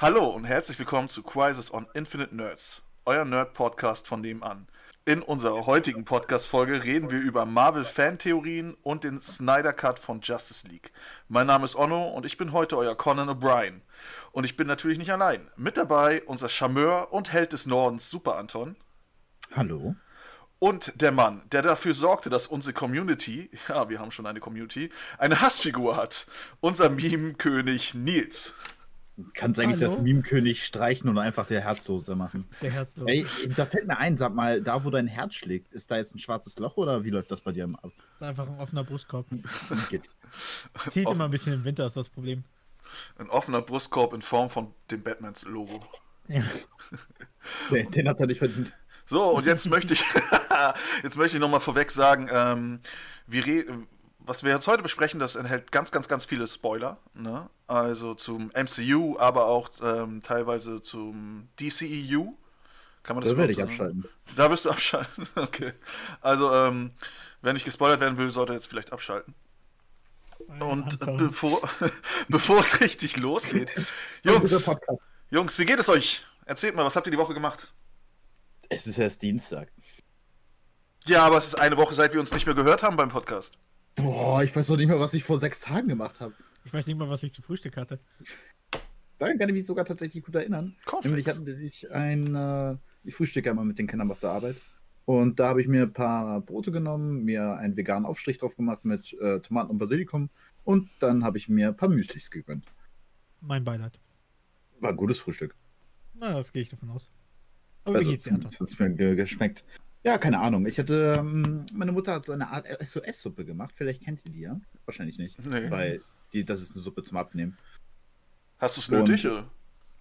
Hallo und herzlich willkommen zu Crisis on Infinite Nerds, euer Nerd-Podcast von nebenan. In unserer heutigen Podcast-Folge reden wir über Marvel-Fan-Theorien und den Snyder Cut von Justice League. Mein Name ist Onno und ich bin heute euer Conan O'Brien. Und ich bin natürlich nicht allein. Mit dabei unser Charmeur und Held des Nordens, Super Anton. Hallo. Und der Mann, der dafür sorgte, dass unsere Community, ja, wir haben schon eine Community, eine Hassfigur hat. Unser Meme-König Nils. Kannst eigentlich Hallo? das Meme-König streichen und einfach der Herzlose machen. Der Herzlos. Ey, da fällt mir ein, sag mal, da wo dein Herz schlägt, ist da jetzt ein schwarzes Loch oder wie läuft das bei dir ab? ist einfach ein offener Brustkorb. Geht. Zieht Off- immer ein bisschen im Winter, ist das Problem. Ein offener Brustkorb in Form von dem Batmans-Logo. Ja. Den, den hat er nicht verdient. So, und jetzt möchte ich, jetzt möchte ich nochmal vorweg sagen, ähm, wir re- was wir jetzt heute besprechen, das enthält ganz, ganz, ganz viele Spoiler. Ne? Also zum MCU, aber auch ähm, teilweise zum DCEU. Kann man das Da werde ich abschalten. Da wirst du abschalten. Okay. Also, ähm, wer nicht gespoilert werden will, sollte jetzt vielleicht abschalten. Und bevor, bevor es richtig losgeht, Jungs. Jungs, wie geht es euch? Erzählt mal, was habt ihr die Woche gemacht? Es ist erst Dienstag. Ja, aber es ist eine Woche, seit wir uns nicht mehr gehört haben beim Podcast. Boah, ich weiß doch nicht mehr, was ich vor sechs Tagen gemacht habe. Ich weiß nicht mal, was ich zu Frühstück hatte. Daran kann ich mich sogar tatsächlich gut erinnern. Nämlich Cornflakes. hatten wir ein, äh, ich frühstücke immer mit den Kindern auf der Arbeit. Und da habe ich mir ein paar Brote genommen, mir einen veganen Aufstrich drauf gemacht mit äh, Tomaten und Basilikum. Und dann habe ich mir ein paar Müslis gegönnt. Mein Beileid. War ein gutes Frühstück. Na, das gehe ich davon aus. Aber wie geht's dir, Anton? hat mir ge geschmeckt. Ja, keine Ahnung. Ich hatte, ähm, meine Mutter hat so eine Art SOS-Suppe gemacht. Vielleicht kennt ihr die ja. Wahrscheinlich nicht. Nee. Weil die, das ist eine Suppe zum Abnehmen. Hast du es nötig? Oder?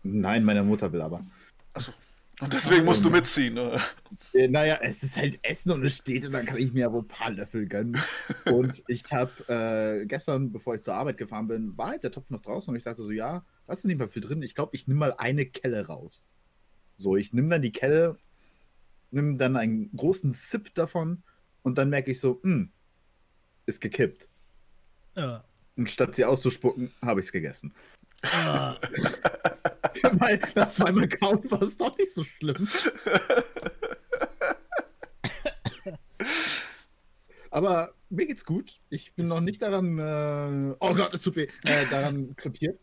Nein, meine Mutter will aber. Achso. Und deswegen musst du mitziehen. Oder? Äh, naja, es ist halt Essen und es steht und dann kann ich mir ja wohl ein paar Löffel gönnen. und ich habe äh, gestern, bevor ich zur Arbeit gefahren bin, war halt der Topf noch draußen und ich dachte so, ja, da ist nicht mehr viel drin. Ich glaube, ich nehme mal eine Kelle raus. So, ich nehme dann die Kelle, nehme dann einen großen Sip davon und dann merke ich so, hm, ist gekippt. Ja. Und statt sie auszuspucken, habe ich es gegessen. Ah, Weil nach zweimal kauen war es doch nicht so schlimm. Aber mir geht's gut. Ich bin noch nicht daran, äh, oh Gott, es tut weh, äh, daran krepiert.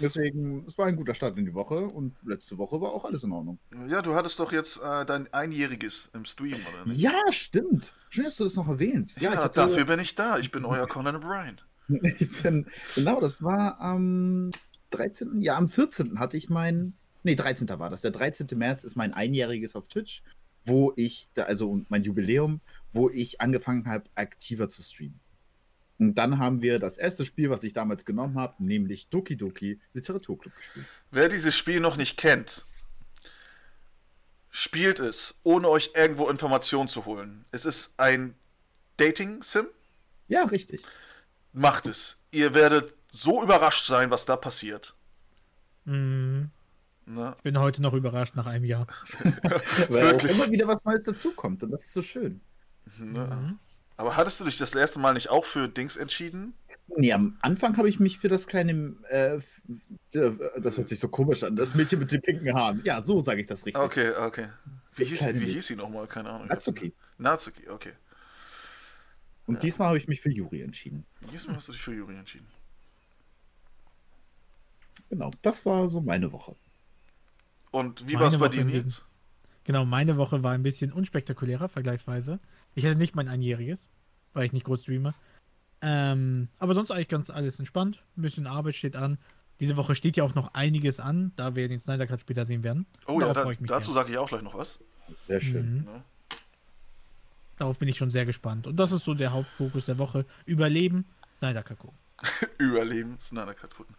Deswegen, es war ein guter Start in die Woche und letzte Woche war auch alles in Ordnung. Ja, du hattest doch jetzt äh, dein Einjähriges im Stream, oder nicht? Ja, stimmt. Schön, dass du das noch erwähnst. Ja, ich hatte- dafür bin ich da. Ich bin euer Conan O'Brien. Ich bin, genau, das war am 13. Ja, am 14. hatte ich mein. Nee, 13. war das. Der 13. März ist mein Einjähriges auf Twitch, wo ich, da, also mein Jubiläum, wo ich angefangen habe, aktiver zu streamen. Und dann haben wir das erste Spiel, was ich damals genommen habe, nämlich Doki Doki Literaturclub gespielt. Wer dieses Spiel noch nicht kennt, spielt es, ohne euch irgendwo Informationen zu holen. Es ist ein Dating-Sim. Ja, richtig. Macht es. Ihr werdet so überrascht sein, was da passiert. mm, Ne? ich bin heute noch überrascht nach einem Jahr. Weil immer wieder was Neues dazukommt und das ist so schön. Ne? Mhm. Aber hattest du dich das erste Mal nicht auch für Dings entschieden? Nee, am Anfang habe ich mich für das kleine, äh, äh, das hört sich so komisch an, das Mädchen mit den pinken Haaren. Ja, so sage ich das richtig. Okay, okay. Wie Ich hieß, wie hieß sie nochmal? Keine Ahnung. Natsuki. Natsuki, okay. Und Ja. diesmal habe ich mich für Yuri entschieden. Diesmal hast du dich für Juri entschieden. Genau, das war so meine Woche. Und wie war es bei Woche dir, Nils? Genau, meine Woche war ein bisschen unspektakulärer, vergleichsweise. Ich hatte nicht mein Einjähriges, weil ich nicht groß streame. Ähm, aber sonst eigentlich ganz alles entspannt. Ein bisschen Arbeit steht an. Diese Woche steht ja auch noch einiges an, da wir den Snyder Cut später sehen werden. Oh ja, Darauf da, freue ich mich dazu sage ich auch gleich noch was. Sehr schön. Mhm. Ne? Darauf bin ich schon sehr gespannt. Und das ist so der Hauptfokus der Woche. Überleben, Snyder Cut gucken. Überleben, Snyder Cut gucken.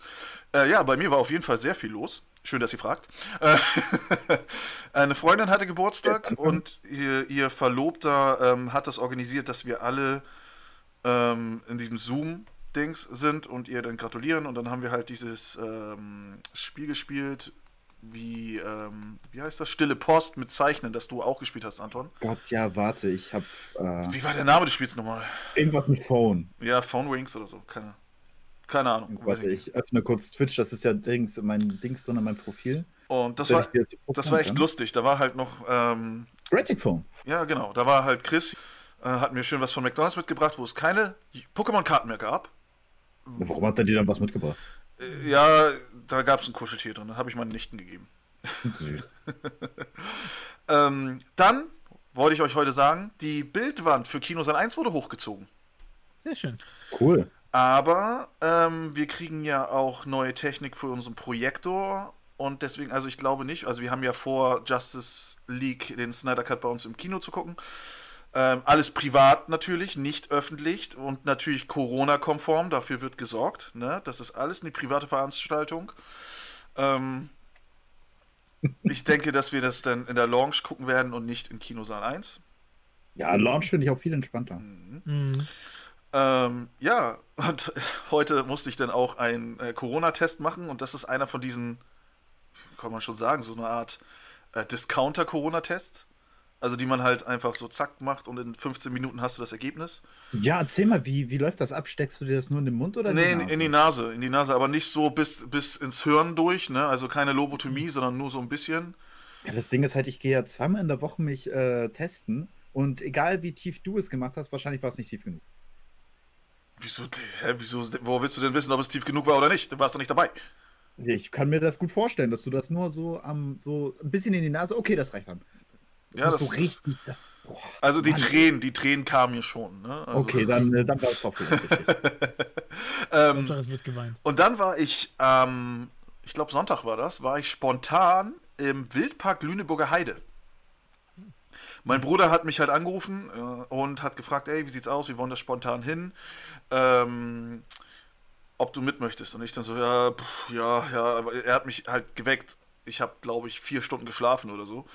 Äh, ja, bei mir war auf jeden Fall sehr viel los. Schön, dass ihr fragt. Äh, eine Freundin hatte Geburtstag und ihr, ihr Verlobter ähm, hat das organisiert, dass wir alle ähm, in diesem Zoom-Dings sind und ihr dann gratulieren. Und dann haben wir halt dieses ähm, Spiel gespielt, wie, ähm, wie heißt das? Stille Post mit Zeichnen, das du auch gespielt hast, Anton. Gott, ja, warte, ich habe äh, Wie war der Name des Spiels nochmal? irgendwas mit Phone. Ja, Phone Wings oder so. Keine, Keine Ahnung. Warte, ich öffne kurz Twitch, das ist ja Dings, mein Dings drin in meinem Profil. Und das war, das war echt dann? lustig. Da war halt noch, ähm, Ratic Phone. ja genau, da war halt Chris, äh, hat mir schön was von McDonalds mitgebracht, wo es keine Pokémon-Karten mehr gab. Warum hat er dir dann was mitgebracht? Äh, ja, da gab es ein Kuscheltier drin, das habe ich meinen Nichten gegeben. Süß. Ähm, dann wollte ich euch heute sagen, die Bildwand für Kinosan 1 wurde hochgezogen. Sehr schön. Cool. Aber ähm, wir kriegen ja auch neue Technik für unseren Projektor und deswegen, also ich glaube nicht, also wir haben ja vor, Justice League, den Snyder Cut bei uns im Kino zu gucken. Ähm, alles privat natürlich, nicht öffentlich und natürlich Corona-konform, dafür wird gesorgt. Ne? Das ist alles eine private Veranstaltung. Ähm, ich denke, dass wir das dann in der Lounge gucken werden und nicht in Kinosaal 1. Ja, Launch finde ich auch viel entspannter. Mhm. Ähm, ja, und heute musste ich dann auch einen äh, Corona-Test machen und das ist einer von diesen, kann man schon sagen, so eine Art äh, Discounter-Corona-Tests. Also die man halt einfach so zack macht und in 15 Minuten hast du das Ergebnis. Ja, erzähl mal, wie, wie läuft das ab? Steckst du dir das nur in den Mund oder in nee, die in, Nase? in die Nase, in die Nase, aber nicht so bis, bis ins Hirn durch, ne? Also keine Lobotomie, sondern nur so ein bisschen. Ja, das Ding ist halt, ich gehe ja zweimal in der Woche mich äh, testen und egal wie tief du es gemacht hast, wahrscheinlich war es nicht tief genug. Wieso, hä, wieso, wo willst du denn wissen, ob es tief genug war oder nicht? Du warst doch nicht dabei. Ich kann mir das gut vorstellen, dass du das nur so am so ein bisschen in die Nase, okay, das reicht dann. Ja, das, so richtig, das, boah, also die Mann. Tränen, die Tränen kamen mir schon. Ne? Also, Okay, dann, äh, dann war es doch ähm, es wird geweint. Und dann war ich, ähm, ich glaube Sonntag war das, war ich spontan im Wildpark Lüneburger Heide. Mein Bruder hat mich halt angerufen äh, und hat gefragt, ey, wie sieht's aus? Wir wollen da spontan hin. Ähm, ob du mit möchtest. Und ich dann so, ja, pff, ja, ja, aber er hat mich halt geweckt. Ich habe, glaube ich, vier Stunden geschlafen oder so.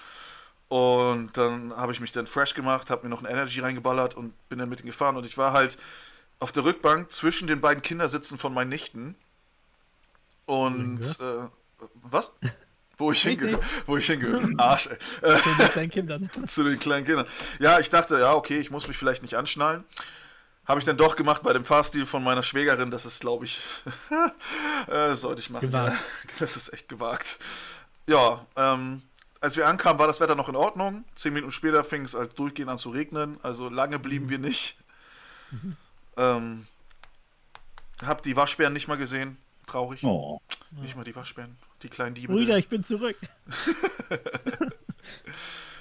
Und dann habe ich mich dann fresh gemacht, habe mir noch ein Energy reingeballert und bin dann mit ihm gefahren. Und ich war halt auf der Rückbank zwischen den beiden Kindersitzen von meinen Nichten. Und äh, was? Wo ich hingehöre. Wo ich hingehöre. Arsch, ey. So mit seinen Kindern. zu den kleinen Kindern. Ja, ich dachte, ja, okay, ich muss mich vielleicht nicht anschnallen. Habe ich dann doch gemacht bei dem Fahrstil von meiner Schwägerin. Das ist, glaube ich, äh, sollte ich machen. Gewagt. Das ist echt gewagt. Ja, ähm, als wir ankamen, war das Wetter noch in Ordnung. Zehn Minuten später fing es halt durchgehend an zu regnen. Also lange blieben wir nicht. Ähm, hab die Waschbären nicht mal gesehen. Traurig. Oh. Nicht mal die Waschbären. Die kleinen Diebe. Brüder, ich bin zurück.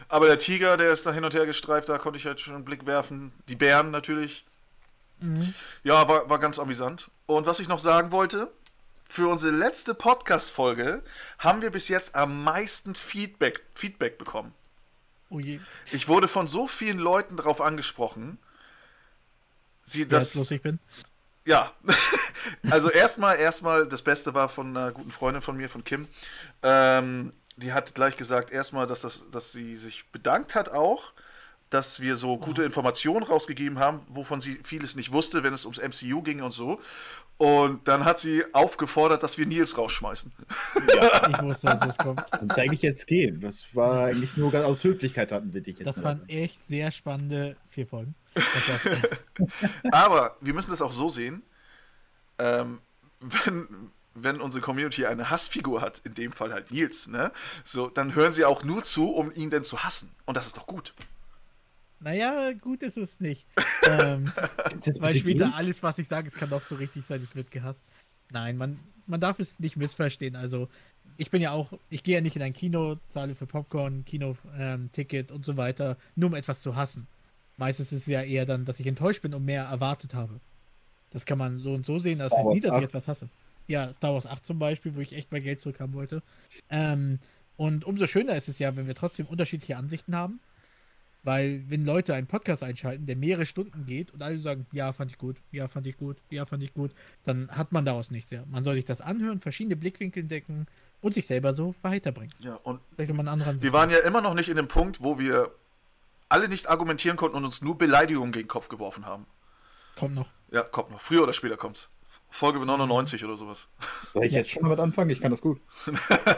Aber der Tiger, der ist da hin und her gestreift, da konnte ich halt schon einen Blick werfen. Die Bären natürlich. Mhm. Ja, war, war ganz amüsant. Und was ich noch sagen wollte, für unsere letzte Podcast-Folge haben wir bis jetzt am meisten Feedback, Feedback bekommen. Oh je, Ich wurde von so vielen Leuten darauf angesprochen, sie wie das. lustig bin. Ja, also erstmal, erstmal, das Beste war von einer guten Freundin von mir, von Kim. Ähm, die hat gleich gesagt, erstmal, dass, das, dass sie sich bedankt hat auch, dass wir so gute Informationen rausgegeben haben, wovon sie vieles nicht wusste, wenn es ums MCU ging und so. Und dann hat sie aufgefordert, dass wir Nils rausschmeißen. Ich wusste, dass das kommt. Dann zeige ich jetzt gehen. Das war eigentlich nur ganz aus Höflichkeit hatten wir dich jetzt. Das waren echt sehr spannende vier Folgen. Aber wir müssen das auch so sehen, ähm, wenn, wenn unsere Community eine Hassfigur hat, in dem Fall halt Nils, ne, so, dann hören sie auch nur zu, um ihn denn zu hassen. Und das ist doch gut. Naja, gut ist es nicht. Ähm, weil später gehen? alles, was ich sage, es kann doch so richtig sein, es wird gehasst. Nein, man, man darf es nicht missverstehen. Also, ich bin ja auch, ich gehe ja nicht in ein Kino, zahle für Popcorn, Kino-Ticket und so weiter, nur um etwas zu hassen. Meistens ist es ja eher dann, dass ich enttäuscht bin und mehr erwartet habe. Das kann man so und so sehen. Das Star heißt nie, dass ich 8. etwas hasse. Ja, Star Wars 8 zum Beispiel, wo ich echt mal Geld zurückhaben wollte. Ähm, und umso schöner ist es ja, wenn wir trotzdem unterschiedliche Ansichten haben. Weil, wenn Leute einen Podcast einschalten, der mehrere Stunden geht und alle sagen, ja, fand ich gut, ja, fand ich gut, ja, fand ich gut, dann hat man daraus nichts. Ja. Man soll sich das anhören, verschiedene Blickwinkel entdecken und sich selber so weiterbringen. Ja, und Vielleicht mal einen anderen wir waren ja immer noch nicht in dem Punkt, wo wir alle nicht argumentieren konnten und uns nur Beleidigungen gegen den Kopf geworfen haben. Kommt noch. Ja, kommt noch. Früher oder später kommt's. Folge 99 oder sowas. Soll ich jetzt schon damit anfangen? Ich kann das gut.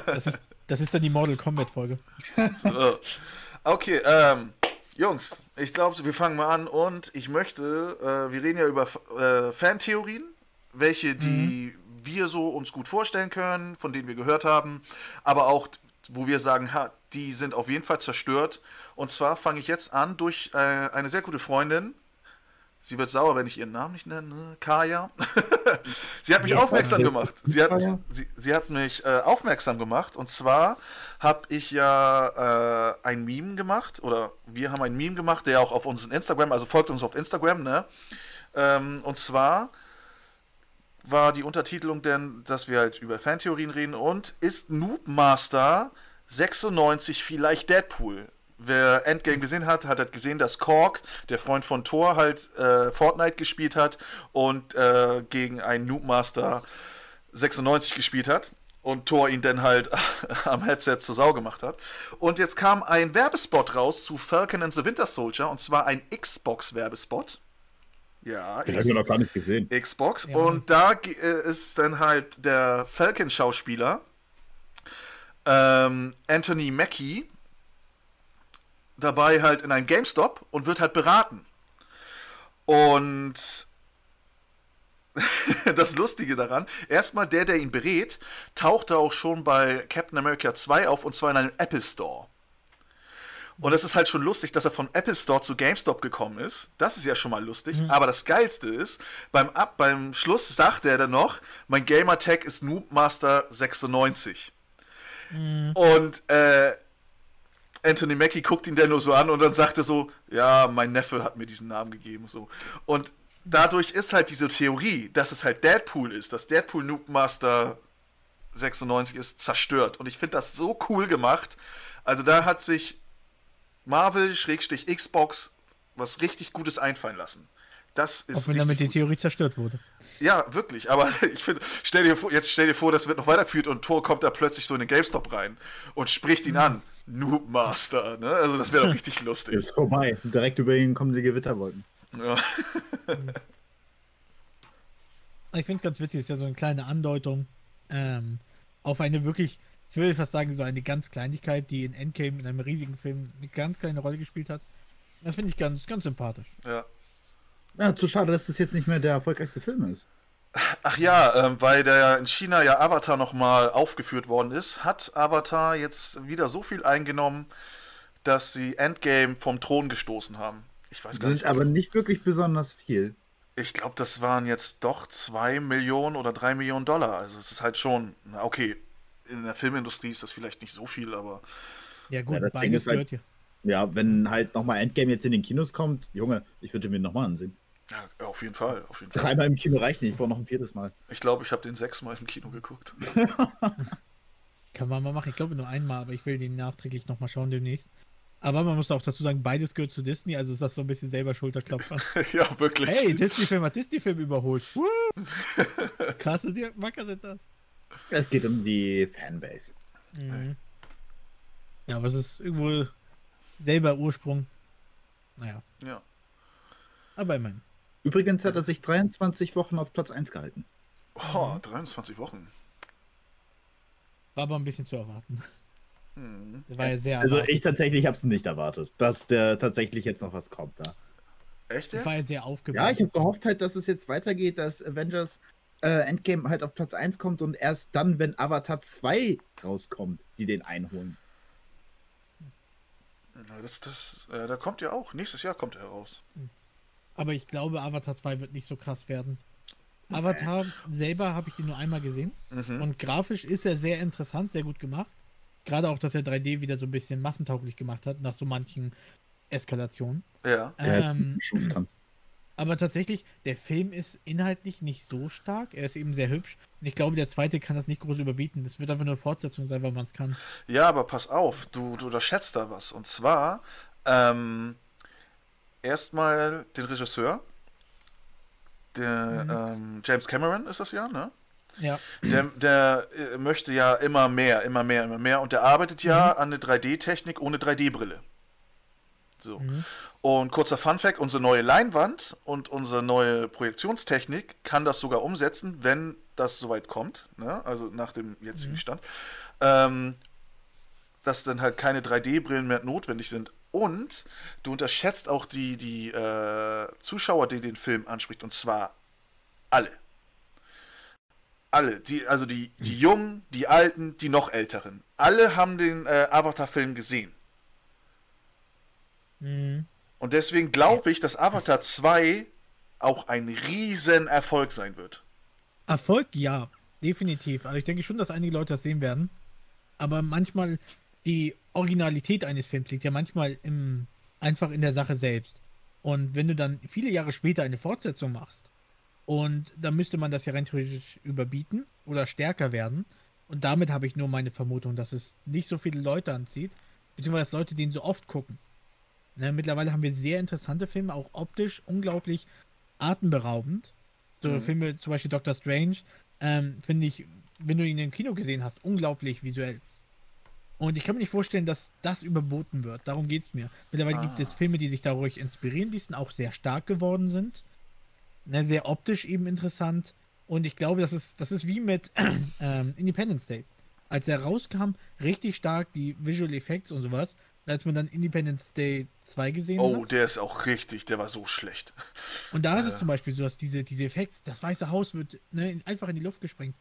Das ist, das ist dann die Mortal Kombat Folge. So. Okay, ähm, Jungs, ich glaube, wir fangen mal an und ich möchte, äh, wir reden ja über äh, Fantheorien welche, die wir so uns gut vorstellen können, von denen wir gehört haben, aber auch, wo wir sagen, ha, die sind auf jeden Fall zerstört. Und zwar fange ich jetzt an durch äh, eine sehr gute Freundin. Sie wird sauer, wenn ich ihren Namen nicht nenne. Kaya. sie hat mich Ja, aufmerksam gemacht. Sie hat, sie, sie hat mich äh, aufmerksam gemacht. Und zwar habe ich ja äh, ein Meme gemacht. Oder wir haben ein Meme gemacht, der auch auf unseren Instagram, also folgt uns auf Instagram, ne? Ähm, und zwar war die Untertitelung denn, dass wir halt über Fantheorien reden und ist Noob Master 96 vielleicht Deadpool? Wer Endgame gesehen hat, hat halt gesehen, dass Korg, der Freund von Thor, halt äh, Fortnite gespielt hat und äh, gegen einen Noob Master 96 gespielt hat und Thor ihn dann halt am Headset zur Sau gemacht hat. Und jetzt kam ein Werbespot raus zu Falcon and the Winter Soldier und zwar ein Xbox-Werbespot. Ja, Den X- habe ich noch gar nicht gesehen. Xbox. Ja. Und da äh, ist dann halt der Falcon-Schauspieler ähm, Anthony Mackie dabei halt in einem GameStop und wird halt beraten. Und das Lustige daran, erstmal der, der ihn berät, tauchte auch schon bei Captain America 2 auf und zwar in einem Apple Store. Und es ist halt schon lustig, dass er von Apple Store zu GameStop gekommen ist. Das ist ja schon mal lustig. Aber das Geilste ist, beim, Ab beim Schluss sagt er dann noch, mein Gamertag ist Noobmaster 96. Und äh, Anthony Mackie guckt ihn dann nur so an und dann sagt er so, ja, mein Neffe hat mir diesen Namen gegeben. So. Und dadurch ist halt diese Theorie, dass es halt Deadpool ist, dass Deadpool Noobmaster 96 ist, zerstört. Und ich finde das so cool gemacht. Also da hat sich Marvel-Xbox was richtig Gutes einfallen lassen. Das ist Auch wenn damit die. Theorie zerstört wurde. Ja, wirklich. Aber ich finde, stell dir vor, jetzt stell dir vor, das wird noch weitergeführt und Thor kommt da plötzlich so in den GameStop rein und spricht ihn an. Noob Master, ne? Also das wäre doch richtig lustig. Ist vorbei. Direkt über ihn kommen die Gewitterwolken. Ja. Ich finde es ganz witzig, ist ja so eine kleine Andeutung ähm, auf eine wirklich, ich will fast sagen, so eine ganz Kleinigkeit, die in Endgame in einem riesigen Film eine ganz kleine Rolle gespielt hat. Das finde ich ganz, ganz sympathisch. ja. Ja, zu schade, dass das jetzt nicht mehr der erfolgreichste Film ist. Ach ja, ähm, weil der in China ja Avatar nochmal aufgeführt worden ist, hat Avatar jetzt wieder so viel eingenommen, dass sie Endgame vom Thron gestoßen haben. Ich weiß gar Sind nicht. aber nicht wirklich besonders viel. Ich glaube, das waren jetzt doch 2 Millionen oder 3 Millionen Dollar. Also es ist halt schon, na okay, in der Filmindustrie ist das vielleicht nicht so viel, aber Ja gut, Ja, das Ding beides halt- gehört ja. Ja, wenn halt nochmal Endgame jetzt in den Kinos kommt, Junge, ich würde mir nochmal ansehen. Ja, auf jeden Fall, auf jeden Fall. Dreimal im Kino reicht nicht, ich brauche noch ein viertes Mal. Ich glaube, ich habe den sechsmal im Kino geguckt. Kann man mal machen. Ich glaube nur einmal, aber ich will den nachträglich nochmal schauen demnächst. Aber man muss auch dazu sagen, beides gehört zu Disney, also ist das so ein bisschen selber Schulterklopfer. ja, wirklich. Hey, Disney-Film hat Disney-Film überholt. Krasse Macker sind das. Es geht um die Fanbase. Mhm. Ja, aber es ist irgendwo selber Ursprung. Naja, Ja. aber immerhin. Übrigens hat er sich 23 Wochen auf Platz 1 gehalten. Oh, 23 Wochen. War aber ein bisschen zu erwarten. Hm. War ja sehr Also erwartet. ich tatsächlich habe es nicht erwartet, dass der tatsächlich jetzt noch was kommt da. Echt? Das war ja sehr aufgebaut. Ja, ich habe gehofft halt, dass es jetzt weitergeht, dass Avengers äh, Endgame halt auf Platz 1 kommt und erst dann, wenn Avatar 2 rauskommt, die den einholen. Na, das, das, äh, da kommt ja auch. Nächstes Jahr kommt er heraus. Aber ich glaube, Avatar 2 wird nicht so krass werden. Avatar selber habe ich den nur einmal gesehen. Mhm. Und grafisch ist er sehr interessant, sehr gut gemacht. Gerade auch, dass er 3D wieder so ein bisschen massentauglich gemacht hat, nach so manchen Eskalationen. Ja. Ähm, aber tatsächlich, der Film ist inhaltlich nicht so stark. Er ist eben sehr hübsch. Und ich glaube, der zweite kann das nicht groß überbieten. Das wird einfach nur eine Fortsetzung sein, weil man es kann. Ja, aber pass auf, du, du unterschätzt da was. Und zwar, ähm, erstmal den Regisseur, der ähm, James Cameron ist das ja, ne? Ja. Der, der äh, möchte ja immer mehr, immer mehr, immer mehr. Und der arbeitet ja an eine 3D-Technik ohne 3D-Brille. So. Mhm. Und kurzer Funfact: Unsere neue Leinwand und unsere neue Projektionstechnik kann das sogar umsetzen, wenn das soweit kommt. Ne? Also nach dem jetzigen Stand. Ähm, dass dann halt keine 3D-Brillen mehr notwendig sind. Und du unterschätzt auch die, die äh, Zuschauer, die den Film anspricht. Und zwar alle. alle, die, also die, die Jungen, die Alten, die noch Älteren, alle haben den äh, Avatar-Film gesehen. Mhm. Und deswegen glaube ich, dass Avatar 2 auch ein riesen Erfolg sein wird. Erfolg, ja, definitiv. Also ich denke schon, dass einige Leute das sehen werden. Aber manchmal die Originalität eines Films liegt ja manchmal im, einfach in der Sache selbst. Und wenn du dann viele Jahre später eine Fortsetzung machst, und dann müsste man das ja rein theoretisch überbieten oder stärker werden. Und damit habe ich nur meine Vermutung, dass es nicht so viele Leute anzieht, beziehungsweise Leute den so oft gucken. Ne, mittlerweile haben wir sehr interessante Filme, auch optisch unglaublich atemberaubend. So Mhm. Filme, zum Beispiel Doctor Strange, ähm, finde ich, wenn du ihn im Kino gesehen hast, unglaublich visuell. Und ich kann mir nicht vorstellen, dass das überboten wird. Darum geht es mir. Mittlerweile gibt Ah. es Filme, die sich dadurch inspirieren ließen, auch sehr stark geworden sind. Ne, sehr optisch eben interessant. Und ich glaube, das ist, das ist wie mit ähm, Independence Day. Als er rauskam, richtig stark die Visual Effects und sowas. Als man dann Independence Day 2 gesehen Oh, hat. der ist auch richtig, der war so schlecht. Und da ist Äh. es zum Beispiel so, dass diese, diese Effekte, das Weiße Haus wird ne, in- einfach in die Luft gesprengt.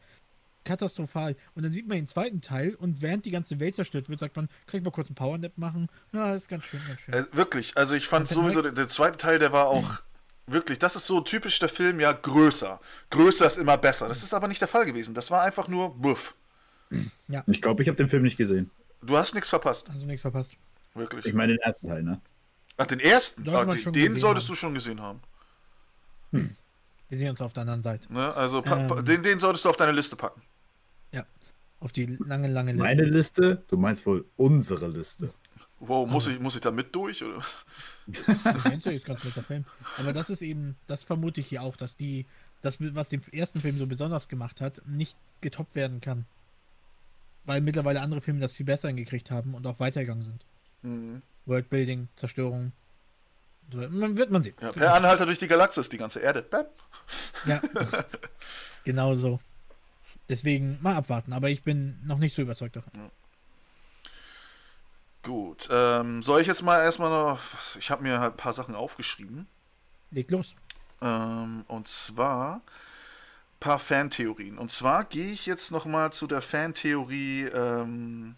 Katastrophal. Und dann sieht man den zweiten Teil und während die ganze Welt zerstört wird, sagt man, kann ich mal kurz einen Powernap machen? Ja, das ist ganz schön, ganz schön. Äh, wirklich, also ich fand sowieso, der, der zweite Teil, der war auch wirklich, das ist so typisch der Film, ja, größer. Größer ist immer besser. Das ist aber nicht der Fall gewesen. Das war einfach nur Buff. Ich glaube, ich habe den Film nicht gesehen. Du hast nichts verpasst. Also nichts verpasst. Wirklich. Ich meine den ersten Teil, ne? Ach, den ersten? Ah, den den solltest haben. du schon gesehen haben. Wir sehen uns auf der anderen Seite. Ne? Also Ähm. den, den solltest du auf deine Liste packen. Auf die lange, lange Liste. Meine Liste? Du meinst wohl unsere Liste. Wow, muss Ah. ich, muss ich da mit durch? Oder? Ist ganz netter Film. Aber das ist eben, das vermute ich hier auch, dass die, das, was den ersten Film so besonders gemacht hat, nicht getoppt werden kann. Weil mittlerweile andere Filme das viel besser hingekriegt haben und auch weitergegangen sind. Mhm. Worldbuilding, Zerstörung. So, man wird man sehen. Ja, per Anhalter durch die Galaxis, die ganze Erde. Bäm. Ja, genau so. Deswegen mal abwarten, aber ich bin noch nicht so überzeugt davon. Gut, ähm, soll ich jetzt mal erstmal noch, ich habe mir halt ein paar Sachen aufgeschrieben. Leg los. Ähm, und zwar ein paar Fantheorien. Und zwar gehe ich jetzt nochmal zu der Fantheorie ähm,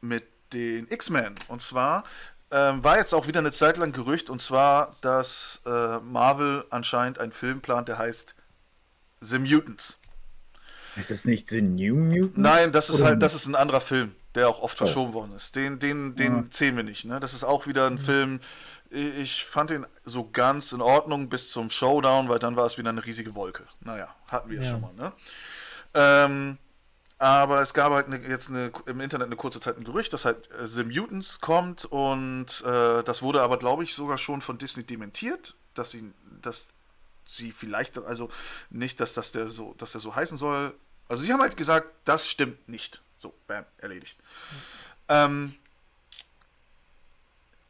mit den X-Men. Und zwar ähm, war jetzt auch wieder eine Zeit lang Gerücht, und zwar, dass äh, Marvel anscheinend einen Film plant, der heißt The Mutants. Ist das nicht The New Mutants? Nein, das ist Oder- halt, das ist ein anderer Film, der auch oft Oh. verschoben worden ist. Den, den, den Ah. zählen wir nicht. Ne? Das ist auch wieder ein Film. Ich fand den so ganz in Ordnung bis zum Showdown, weil dann war es wieder eine riesige Wolke. Naja, hatten wir es Ja. schon mal. Ne? Ähm, aber es gab halt eine, jetzt eine, im Internet eine kurze Zeit ein Gerücht, dass halt äh, The Mutants kommt und äh, das wurde aber, glaube ich, sogar schon von Disney dementiert, dass sie, dass sie vielleicht, also nicht, dass das der so, dass der so heißen soll. Also sie haben halt gesagt, das stimmt nicht. So, bam, erledigt. Ähm,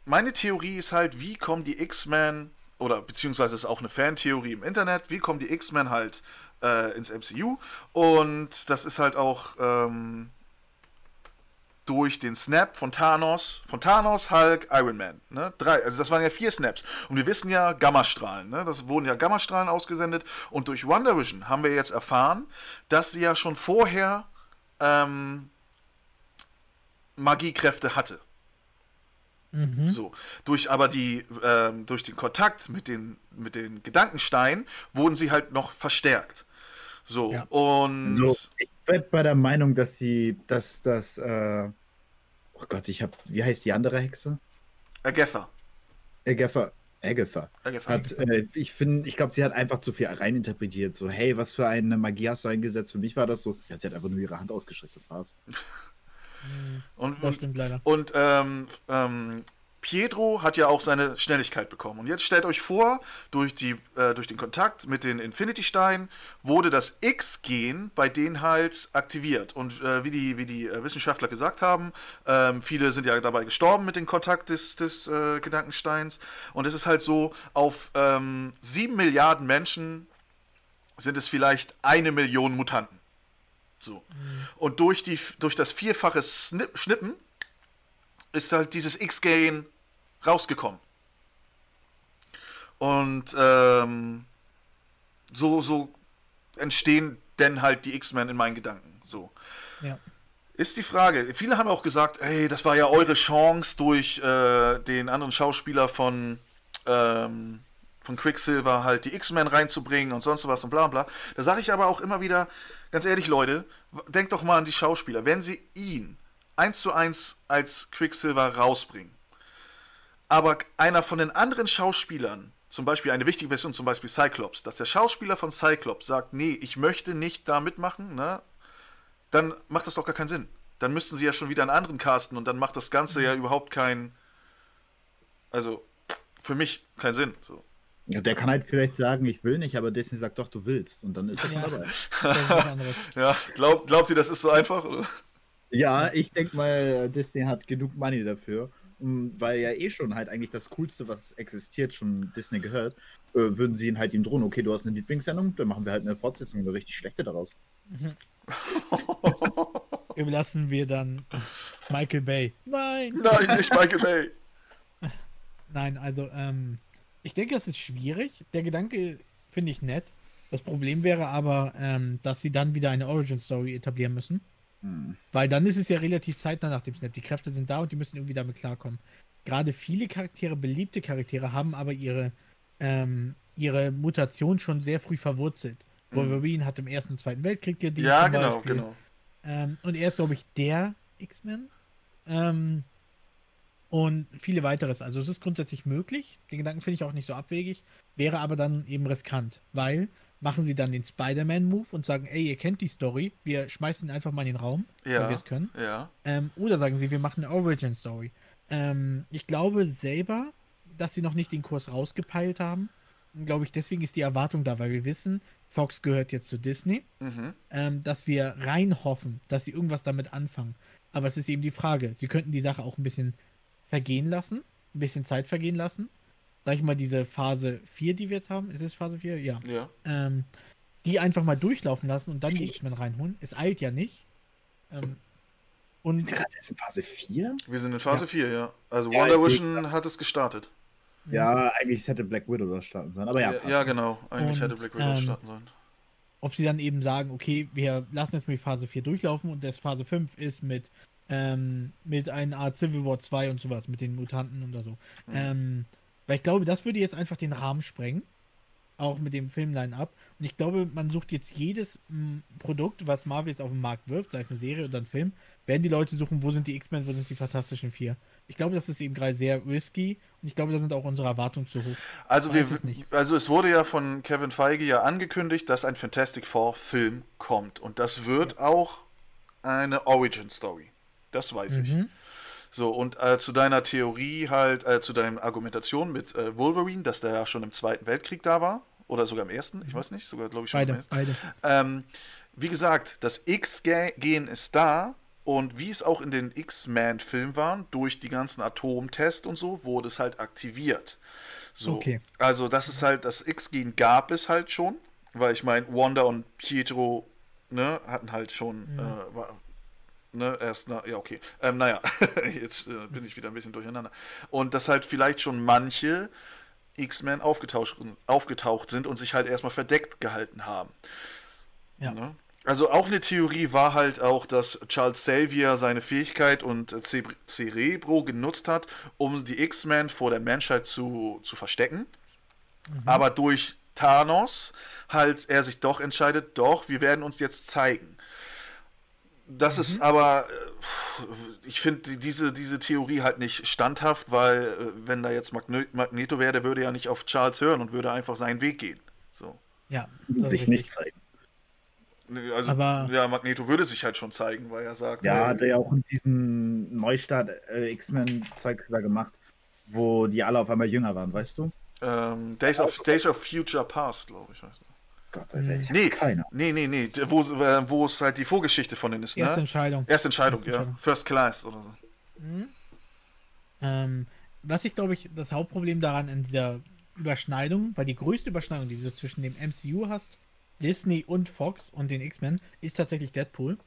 meine Theorie ist halt, wie kommen die X-Men, oder beziehungsweise ist auch eine Fantheorie im Internet, wie kommen die X-Men halt äh, ins MCU? Und das ist halt auch ähm, durch den Snap von Thanos, von Thanos, Hulk, Iron Man. Ne? Drei, also das waren ja vier Snaps. Und wir wissen ja, Gammastrahlen, ne? das wurden ja Gammastrahlen ausgesendet. Und durch WandaVision haben wir jetzt erfahren, dass sie ja schon vorher ähm, Magiekräfte hatte. Mhm. So, durch aber die, ähm, durch den Kontakt mit den, mit den Gedankensteinen wurden sie halt noch verstärkt. So, Ja. und So, ich bin bei der Meinung, dass sie, dass das, äh, oh Gott, ich hab, wie heißt die andere Hexe? Agatha. Agatha. Agatha. Agatha. Hat, äh, ich finde, ich glaube, sie hat einfach zu viel reininterpretiert. So, hey, was für eine Magie hast du eingesetzt? Für mich war das so, ja, sie hat einfach nur ihre Hand ausgestreckt, das war's. und, Das stimmt leider. und ähm, ähm, Pietro hat ja auch seine Schnelligkeit bekommen. Und jetzt stellt euch vor, durch, die, äh, durch den Kontakt mit den Infinity-Steinen wurde das X-Gen bei denen halt aktiviert. Und äh, wie die, wie die äh, Wissenschaftler gesagt haben, ähm, viele sind ja dabei gestorben mit dem Kontakt des, des äh, Gedankensteins. Und es ist halt so, auf ähm, sieben Milliarden Menschen sind es vielleicht eine Million Mutanten. So. Und durch, die, durch das vierfache Snip, Schnippen ist halt dieses X-Gain rausgekommen. Und ähm, so, so entstehen denn halt die X-Men in meinen Gedanken. So. Ja. Ist die Frage, viele haben auch gesagt, ey, das war ja eure Chance durch äh, den anderen Schauspieler von, ähm, von Quicksilver halt die X-Men reinzubringen und sonst was und bla bla. Da sage ich aber auch immer wieder, ganz ehrlich, Leute, denkt doch mal an die Schauspieler. Wenn sie ihn eins zu eins als Quicksilver rausbringen, aber einer von den anderen Schauspielern, zum Beispiel eine wichtige Person, zum Beispiel Cyclops, dass der Schauspieler von Cyclops sagt, nee, ich möchte nicht da mitmachen, ne, dann macht das doch gar keinen Sinn. Dann müssten sie ja schon wieder einen anderen casten und dann macht das Ganze ja überhaupt keinen, also für mich keinen Sinn. So. Ja, der kann halt vielleicht sagen, ich will nicht, aber Disney sagt doch, du willst. Und dann ist er Ja. dabei. Ja, glaub, glaubt ihr, das ist so einfach? Oder? Ja, ich denke mal, Disney hat genug Money dafür. Und Weil ja eh schon halt eigentlich das Coolste, was existiert, schon Disney gehört, äh, würden sie ihn halt ihm drohen, okay, du hast eine Lieblingssendung, dann machen wir halt eine Fortsetzung, eine richtig schlechte daraus. Überlassen wir dann Michael Bay. Nein! Nein, nicht Michael Bay. Nein, also, ähm, ich denke, das ist schwierig. Der Gedanke finde ich nett. Das Problem wäre aber, ähm, dass sie dann wieder eine Origin-Story etablieren müssen. Hm. Weil dann ist es ja relativ zeitnah nach dem Snap. Die Kräfte sind da und die müssen irgendwie damit klarkommen. Gerade viele Charaktere, beliebte Charaktere, haben aber ihre, ähm, ihre Mutation schon sehr früh verwurzelt. Wolverine hat im Ersten und Zweiten Weltkrieg gedient. Mhm. Ja, genau, Beispiel. genau. Ähm, und er ist, glaube ich, der X-Men. Ähm, und viele weiteres. Also es ist grundsätzlich möglich. Den Gedanken finde ich auch nicht so abwegig. Wäre aber dann eben riskant, weil machen sie dann den Spider-Man-Move und sagen, ey, ihr kennt die Story, wir schmeißen ihn einfach mal in den Raum, weil Ja, wir es können. ja. Ähm, oder sagen sie, wir machen eine Origin-Story. Ähm, ich glaube selber, dass sie noch nicht den Kurs rausgepeilt haben. Glaube ich, deswegen ist die Erwartung da, weil wir wissen, Fox gehört jetzt zu Disney Mhm. ähm, dass wir rein hoffen, dass sie irgendwas damit anfangen. Aber es ist eben die Frage, sie könnten die Sache auch ein bisschen vergehen lassen, ein bisschen Zeit vergehen lassen. Sag ich mal, diese Phase 4, die wir jetzt haben, ist es Phase 4? Ja. Ja. Ähm, die einfach mal durchlaufen lassen und dann die X-Men reinholen. Es eilt ja nicht. Ähm, und Gerade ist in Phase 4? Wir sind in Phase Ja. 4, ja. Also Ja, Wonder Vision hat es gestartet. Ja, eigentlich hätte Black Widow das starten sollen, aber ja. Ja, passt. ja, genau. Eigentlich Und, hätte Black Widow ähm, starten sollen. ob sie dann eben sagen, okay, wir lassen jetzt mal die Phase 4 durchlaufen und das Phase 5 ist mit, ähm, mit einer Art Civil War 2 und sowas, mit den Mutanten oder so. Mhm. Ähm, weil ich glaube, das würde jetzt einfach den Rahmen sprengen. Auch mit dem Filmline-Up. Und ich glaube, man sucht jetzt jedes m, Produkt, was Marvel jetzt auf den Markt wirft, sei es eine Serie oder ein Film, werden die Leute suchen, wo sind die X-Men, wo sind die Fantastischen Vier. Ich glaube, das ist eben gerade sehr risky und ich glaube, da sind auch unsere Erwartungen zu hoch. Also, wir, es nicht. also es wurde ja von Kevin Feige ja angekündigt, dass ein Fantastic Four Film kommt. Und das wird auch eine Origin Story. Das weiß ich. Mhm. So, und äh, zu deiner Theorie halt, äh, zu deiner Argumentation mit äh, Wolverine, dass der ja schon im Zweiten Weltkrieg da war. Oder sogar im Ersten, ich weiß nicht, sogar glaube ich schon im Beide, Ersten. beide. Ähm, wie gesagt, das X-Gen ist da und wie es auch in den X-Men-Filmen waren, durch die ganzen Atomtests und so, wurde es halt aktiviert. So, Okay. Also das ist halt, das X-Gen gab es halt schon, weil ich meine, Wanda und Pietro ne, hatten halt schon, Mhm. äh, ne, erst, na, ja okay, ähm, naja, jetzt äh, bin ich wieder ein bisschen durcheinander. Und dass halt vielleicht schon manche X-Men aufgetaucht, aufgetaucht sind und sich halt erstmal verdeckt gehalten haben. Ja. Ne? Also auch eine Theorie war halt auch, dass Charles Xavier seine Fähigkeit und Cere- Cerebro genutzt hat, um die X-Men vor der Menschheit zu, zu verstecken. Aber durch Thanos halt er sich doch entscheidet, doch, wir werden uns jetzt zeigen. Das ist aber, äh, ich finde diese, diese Theorie halt nicht standhaft, weil äh, wenn da jetzt Magne Magneto wäre, der würde ja nicht auf Charles hören und würde einfach seinen Weg gehen. So. Ja, das sich ist nicht zeigen. Also, Aber- ja, Magneto würde sich halt schon zeigen, weil er sagt, Ja, äh, hat er ja auch in diesem Neustart äh, X-Men-Zeug da gemacht, wo die alle auf einmal jünger waren, weißt du? ähm, Days, of, Days of Future Past, glaube ich. Heißt das. Gott, ich Nee, keine. nee, nee, nee, wo, äh, wo es halt die Vorgeschichte von denen ist, Erste ne? Entscheidung. Erste Entscheidung, Erste ja. Entscheidung. First Class oder so. Ähm, was ich glaube ich, das Hauptproblem daran in dieser Überschneidung, weil die größte Überschneidung, die du zwischen dem MCU hast, Disney und Fox und den X-Men, ist tatsächlich Deadpool.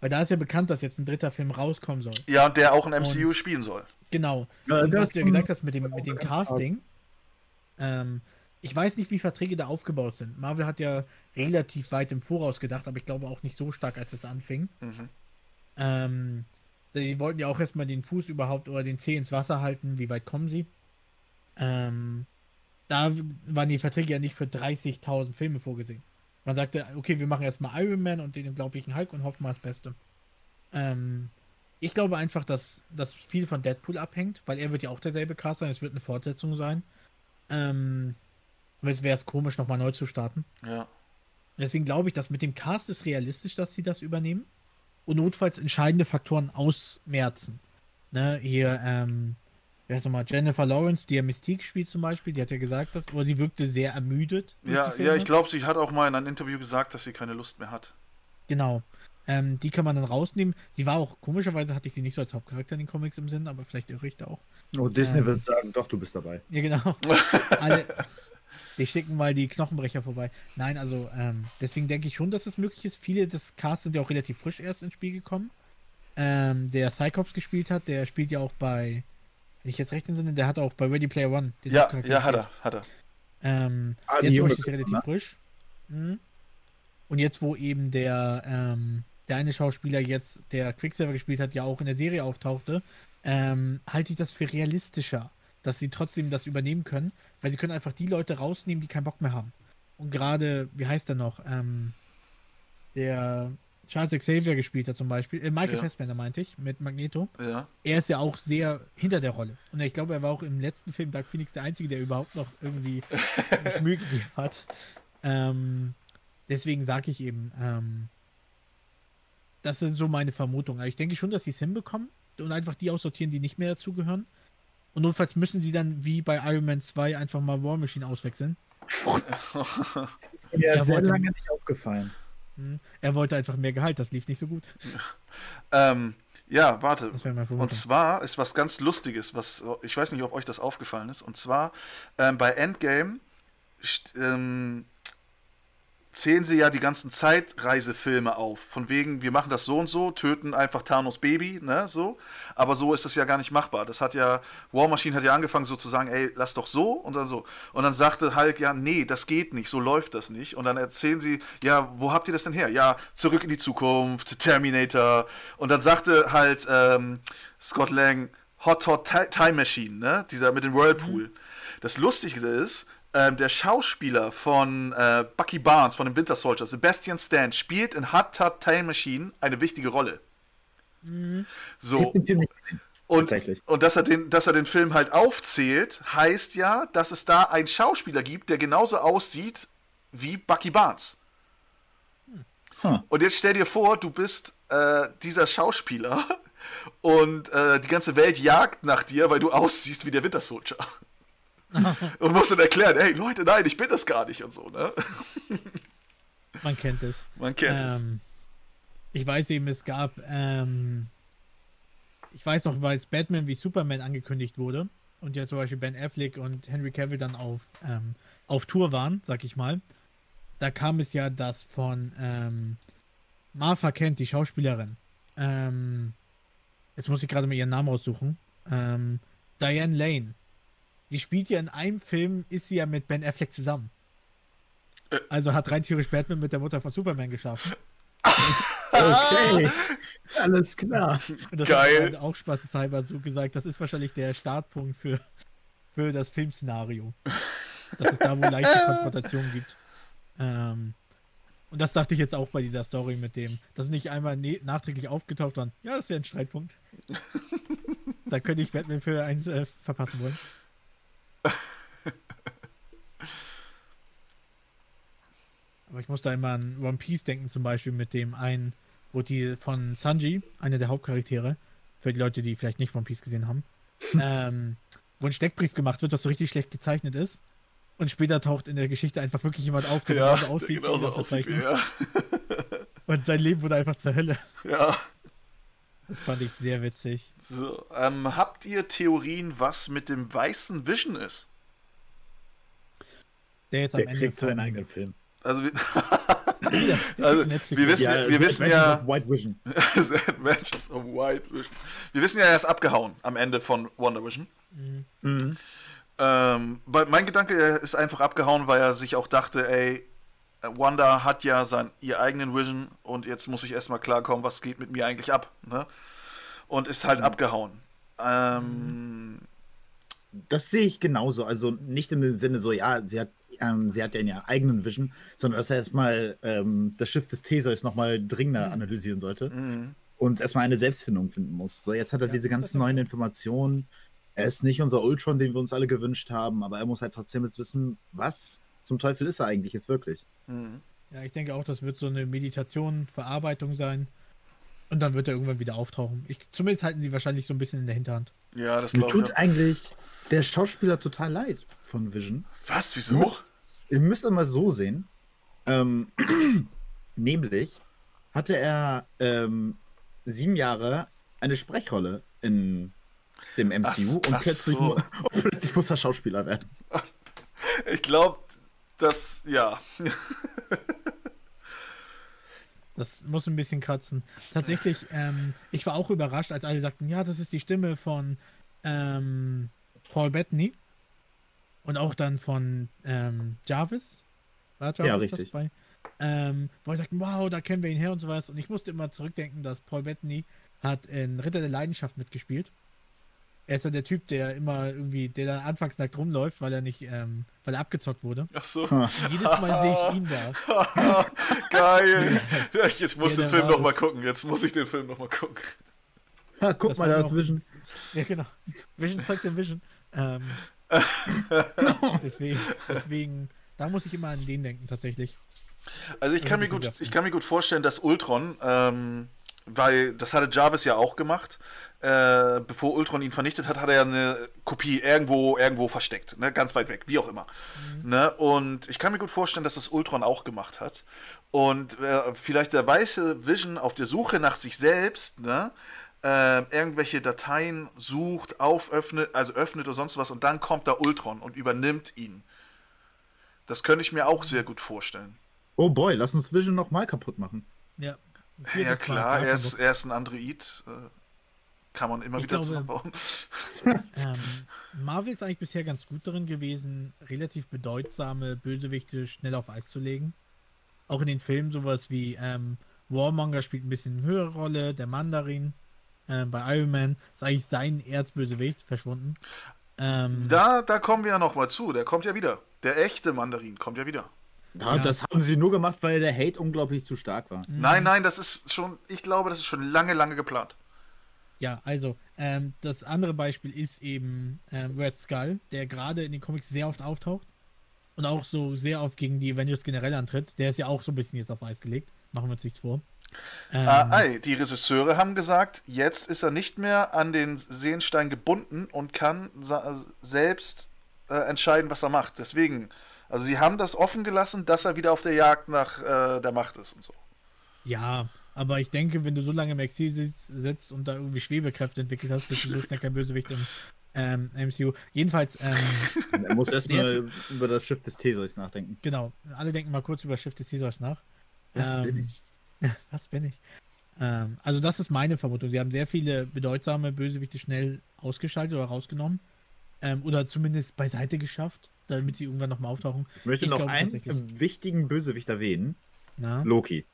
Weil da ist ja bekannt, dass jetzt ein dritter Film rauskommen soll. Ja, und der auch ein MCU spielen soll. Genau. Ja, und was du ja gesagt hast mit dem, mit dem Casting, ähm, ich weiß nicht, wie Verträge da aufgebaut sind. Marvel hat ja relativ weit im Voraus gedacht, aber ich glaube auch nicht so stark, als es anfing. Mhm. Ähm, die wollten ja auch erstmal den Fuß überhaupt oder den Zeh ins Wasser halten. Wie weit kommen sie? Ähm, da waren die Verträge ja nicht für 30.000 Filme vorgesehen. Man sagte, okay, wir machen erstmal Iron Man und den unglaublichen Hulk und hoffen mal das Beste. Ähm, ich glaube einfach, dass das viel von Deadpool abhängt, weil er wird ja auch derselbe Cast sein, es wird eine Fortsetzung sein. Ähm, es wäre es komisch, nochmal neu zu starten. Ja. Deswegen glaube ich, dass mit dem Cast ist realistisch, dass sie das übernehmen und notfalls entscheidende Faktoren ausmerzen. Ne, hier, ähm, wer heißt nochmal, Jennifer Lawrence, die ja Mystique spielt zum Beispiel, die hat ja gesagt, dass, oder sie wirkte sehr ermüdet. Ja, ja, ich glaube, sie hat auch mal in einem Interview gesagt, dass sie keine Lust mehr hat. Genau. Ähm, die kann man dann rausnehmen. Sie war auch, komischerweise hatte ich sie nicht so als Hauptcharakter in den Comics im Sinn, aber vielleicht irre ich da auch. Oh, Disney Ähm. wird sagen, doch, du bist dabei. Ja, genau. Alle, die schicken mal die Knochenbrecher vorbei. Nein, also ähm, deswegen denke ich schon, dass es möglich ist. Viele des Casts sind ja auch relativ frisch erst ins Spiel gekommen. Ähm, der Cyclops gespielt hat, der spielt ja auch bei, wenn ich jetzt recht entsinne, der hat auch bei Ready Player One den Ja, ja, hat er, hat er. Ähm, Ah, Beispiel ist Gruppe, relativ ne? frisch. Mhm. Und jetzt, wo eben der, ähm, der eine Schauspieler jetzt, der Quicksilver gespielt hat, ja auch in der Serie auftauchte, ähm, halte ich das für realistischer, dass sie trotzdem das übernehmen können, weil sie können einfach die Leute rausnehmen, die keinen Bock mehr haben. Und gerade, wie heißt er noch? Ähm, der Charles Xavier gespielt hat zum Beispiel, äh, Michael Ja. Fassbender meinte ich, mit Magneto Ja. er ist ja auch sehr hinter der Rolle. Und ich glaube, er war auch im letzten Film Dark Phoenix der Einzige, der überhaupt noch irgendwie sich Mühe gegeben hat. Ähm, deswegen sage ich eben, ähm, das sind so meine Vermutungen. Aber ich denke schon, dass sie es hinbekommen und einfach die aussortieren, die nicht mehr dazugehören. Und notfalls müssen sie dann wie bei Iron Man 2 einfach mal War Machine auswechseln. Ist mir Er sehr wollte- lange nicht aufgefallen. Hm. Er wollte einfach mehr Gehalt, das lief nicht so gut. ähm, ja, warte. Das Und zwar ist was ganz Lustiges, was ich weiß nicht, ob euch das aufgefallen ist. Und zwar ähm, bei Endgame ähm, zählen sie ja die ganzen Zeitreisefilme auf. Von wegen, wir machen das so und so, töten einfach Thanos Baby, ne, so. Aber so ist das ja gar nicht machbar. Das hat ja, War Machine hat ja angefangen so zu sagen, ey, lass doch so und dann so. Und dann sagte Hulk, ja, nee, das geht nicht, so läuft das nicht. Und dann erzählen sie, ja, wo habt ihr das denn her? Ja, zurück in die Zukunft, Terminator. Und dann sagte halt ähm, Scott Lang, Hot Hot Ti- Time Machine, ne, dieser mit dem Whirlpool. Das Lustige ist, ähm, der Schauspieler von äh, Bucky Barnes, von dem Winter Soldier, Sebastian Stan, spielt in Hot Hot Time Machine eine wichtige Rolle. Mhm. So, und, und dass, er den, dass er den Film halt aufzählt, heißt ja, dass es da einen Schauspieler gibt, der genauso aussieht wie Bucky Barnes. Huh. Und jetzt stell dir vor, du bist äh, dieser Schauspieler und äh, die ganze Welt jagt nach dir, weil du aussiehst wie der Winter Soldier. und musst dann erklären, hey Leute, nein, ich bin das gar nicht und so, ne? Man kennt es. Man kennt es. ähm, Ich weiß eben, es gab, ähm, ich weiß noch, weil es Batman wie Superman angekündigt wurde und ja zum Beispiel Ben Affleck und Henry Cavill dann auf, ähm, auf Tour waren, sag ich mal, da kam es ja, dass von ähm, Martha Kent, die Schauspielerin, ähm, jetzt muss ich gerade mal ihren Namen raussuchen, ähm, Diane Lane, die spielt ja in einem Film, ist sie ja mit Ben Affleck zusammen. Äh. Also hat rein theoretisch Batman mit der Mutter von Superman geschaffen. Okay, alles klar. Das Geil. hat man auch spaßeshalber so gesagt, das ist wahrscheinlich der Startpunkt für, für das Filmszenario. Dass es da wohl leichte Konfrontationen gibt. Ähm, und das dachte ich jetzt auch bei dieser Story mit dem, dass es nicht einmal ne nachträglich aufgetaucht war. Ja, das wäre ein Streitpunkt. da könnte ich Batman für eins äh, verpassen wollen. Aber ich muss da immer an One Piece denken, zum Beispiel mit dem einen, wo die von Sanji, einer der Hauptcharaktere, für die Leute, die vielleicht nicht One Piece gesehen haben, ähm, wo ein Steckbrief gemacht wird, das so richtig schlecht gezeichnet ist. Und später taucht in der Geschichte einfach wirklich jemand auf, der Ja, genauso aussieht, genauso aussieht er. Und sein Leben wurde einfach zur Hölle. Ja. Das fand ich sehr witzig. So, ähm, habt ihr Theorien, was mit dem weißen Vision ist? Der jetzt am Der Ende kriegt seinen eigenen Film. Also, wir, Also, wir wissen- wir wissen ja- of White Vision. Adventures of White Vision. Wir wissen ja, er ist abgehauen am Ende von Wonder Vision. Mhm. Mhm. Ähm, weil mein Gedanke ist einfach abgehauen, weil er sich auch dachte, ey, Wanda hat ja sein, ihr eigenen Vision und jetzt muss ich erstmal klarkommen, was geht mit mir eigentlich ab. Ne? Und ist halt mhm. abgehauen. Ähm, das sehe ich genauso. Also nicht im Sinne so, ja, sie hat, ähm, sie hat ja ihren eigenen Vision, sondern dass er erstmal ähm, das Schiff des Theseus nochmal dringender mhm. analysieren sollte mhm. und erstmal eine Selbstfindung finden muss. So, jetzt hat er ja, diese ganzen neuen Informationen. Er ist nicht unser Ultron, den wir uns alle gewünscht haben, aber er muss halt trotzdem jetzt wissen, was zum Teufel ist er eigentlich jetzt wirklich. Mhm. Ja, ich denke auch, das wird so eine Meditation, Verarbeitung sein. Und dann wird er irgendwann wieder auftauchen. Ich, zumindest halten sie wahrscheinlich so ein bisschen in der Hinterhand. Ja, das Mir tut ich. eigentlich der Schauspieler total leid von Vision. Was? Wieso? Ihr müsst mal so sehen. Ähm, nämlich hatte er ähm, sieben Jahre eine Sprechrolle in dem MCU ach, und, ach plötzlich, so. und plötzlich muss er Schauspieler werden. Ich glaube, das, ja. Das muss ein bisschen kratzen. Tatsächlich, ähm, ich war auch überrascht, als alle sagten, ja, das ist die Stimme von ähm, Paul Bettany. Und auch dann von ähm, Jarvis. War Jarvis ja, richtig. Bei? Ähm, wo ich sagten, wow, da kennen wir ihn her und sowas. Und ich musste immer zurückdenken, dass Paul Bettany hat in Ritter der Leidenschaft mitgespielt. Er ist ja der Typ, der immer irgendwie, der dann anfangs nackt rumläuft, weil er nicht, ähm, weil er abgezockt wurde. Ach so. Und jedes Mal sehe ich ihn da. Geil. Jetzt muss ja, den Film nochmal gucken. Jetzt muss ich den Film nochmal gucken. Ha, guck das mal, da ist Vision. Ja, genau. Vision zeigt den Vision. Ähm, deswegen, deswegen, da muss ich immer an den denken, tatsächlich. Also ich kann, mir gut, ich kann mir gut vorstellen, dass Ultron, ähm, weil das hatte Jarvis ja auch gemacht, äh, bevor Ultron ihn vernichtet hat, hat er eine Kopie irgendwo, irgendwo versteckt, ne? ganz weit weg, wie auch immer. Mhm. Ne? Und ich kann mir gut vorstellen, dass das Ultron auch gemacht hat. Und äh, vielleicht der weiße Vision auf der Suche nach sich selbst, ne? äh, irgendwelche Dateien sucht, auföffnet, also öffnet oder sonst was und dann kommt da Ultron und übernimmt ihn. Das könnte ich mir auch sehr gut vorstellen. Oh boy, lass uns Vision nochmal kaputt machen. Ja. Ja klar, er ist, er ist ein Android. Äh, kann man immer ich wieder glaube, zusammenbauen. Ähm, Marvel ist eigentlich bisher ganz gut darin gewesen, relativ bedeutsame Bösewichte schnell auf Eis zu legen. Auch in den Filmen sowas wie ähm, Warmonger spielt ein bisschen eine höhere Rolle, der Mandarin äh, bei Iron Man ist eigentlich sein Erzbösewicht verschwunden. Ähm, da, da kommen wir ja nochmal zu, der kommt ja wieder. Der echte Mandarin kommt ja wieder. Ja, ja, das haben sie nur gemacht, weil der Hate unglaublich zu stark war. Nein, nein, das ist schon, ich glaube, das ist schon lange, lange geplant. Ja, also, ähm, das andere Beispiel ist eben ähm, Red Skull, der gerade in den Comics sehr oft auftaucht und auch so sehr oft gegen die Avengers generell antritt. Der ist ja auch so ein bisschen jetzt auf Eis gelegt. Machen wir uns nichts vor. Ähm, ah, die Regisseure haben gesagt, jetzt ist er nicht mehr an den Seenstein gebunden und kann selbst äh, entscheiden, was er macht. Deswegen, also sie haben das offen gelassen, dass er wieder auf der Jagd nach äh, der Macht ist und so. Ja, aber ich denke, wenn du so lange im Exil sitzt und da irgendwie Schwebekräfte entwickelt hast, bist du so schnell kein Bösewicht im ähm, MCU. Jedenfalls. Ähm, er muss erstmal über das Schiff des Theseus nachdenken. Genau. Alle denken mal kurz über das Schiff des Theseus nach. Was ähm, bin ich? was bin ich? Ähm, also, das ist meine Vermutung. Sie haben sehr viele bedeutsame Bösewichte schnell ausgeschaltet oder rausgenommen. Ähm, oder zumindest beiseite geschafft, damit sie irgendwann nochmal auftauchen. Ich möchte ich noch einen wichtigen Bösewicht erwähnen: Na? Loki.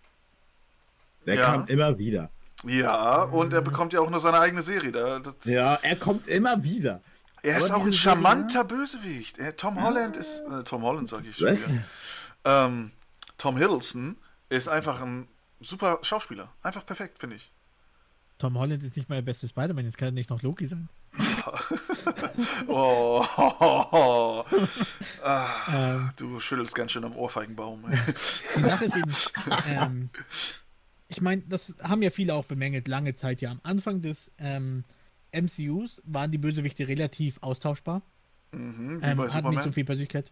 Der ja. kam immer wieder. Ja, und er bekommt ja auch nur seine eigene Serie. Da, ja, er kommt immer wieder. Er ist auch ein charmanter Serie, Bösewicht. Er, Tom Holland ja. ist. Äh, Tom Holland sage ich schon. Ähm, Tom Hiddleston ist einfach ein super Schauspieler. Einfach perfekt, finde ich. Tom Holland ist nicht mal der beste Spider-Man, jetzt kann er nicht noch Loki sein. oh, oh, oh. Ah, ähm, du schüttelst ganz schön am Ohrfeigenbaum. Die Sache ist eben, ähm, ich meine, das haben ja viele auch bemängelt, lange Zeit ja. Am Anfang des ähm, MCUs waren die Bösewichte relativ austauschbar. Mhm, ähm, hatten nicht so viel Persönlichkeit.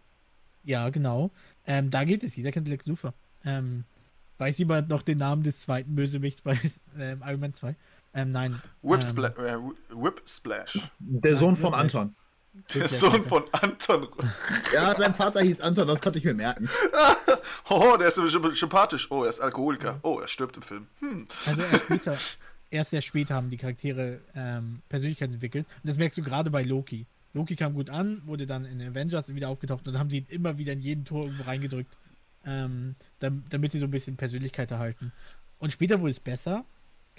Ja, genau. Ähm, da geht es, jeder kennt Lex Luthor. Ähm, weiß jemand noch den Namen des zweiten Bösewichts bei Iron Man 2? Ähm, nein. Whip, Spla äh, Whip Splash. Der Sohn von Anton. Der Sohn von Anton. Ja, sein Vater hieß Anton, das konnte ich mir merken. oh, der ist sympathisch. Oh, er ist Alkoholiker. Oh, er stirbt im Film. Hm. Also erst später, erst sehr spät haben die Charaktere ähm, Persönlichkeit entwickelt. Und das merkst du gerade bei Loki. Loki kam gut an, wurde dann in Avengers wieder aufgetaucht und dann haben sie ihn immer wieder in jeden Tor irgendwo reingedrückt, ähm, damit sie so ein bisschen Persönlichkeit erhalten. Und später wurde es besser.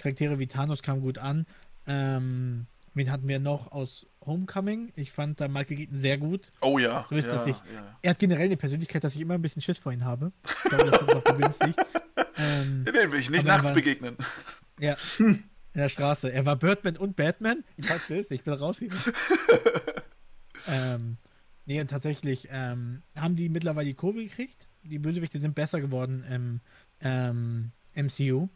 Charaktere wie Thanos kamen gut an. Ähm, wen hatten wir noch aus Homecoming? Ich fand da Michael Keaton sehr gut. Oh ja. So ist ja, das ich, ja. Er hat generell eine Persönlichkeit, dass ich immer ein bisschen Schiss vor ihm habe. Ich glaube, das ist auch begünstigt. Ähm, Den will ich nicht nachts war- begegnen. ja, in der Straße. Er war Birdman und Batman. Ich hab das, ich bin raus hier. ähm, nee, und tatsächlich ähm, haben die mittlerweile die Kurve gekriegt. Die Bösewichte sind besser geworden im ähm, MCU.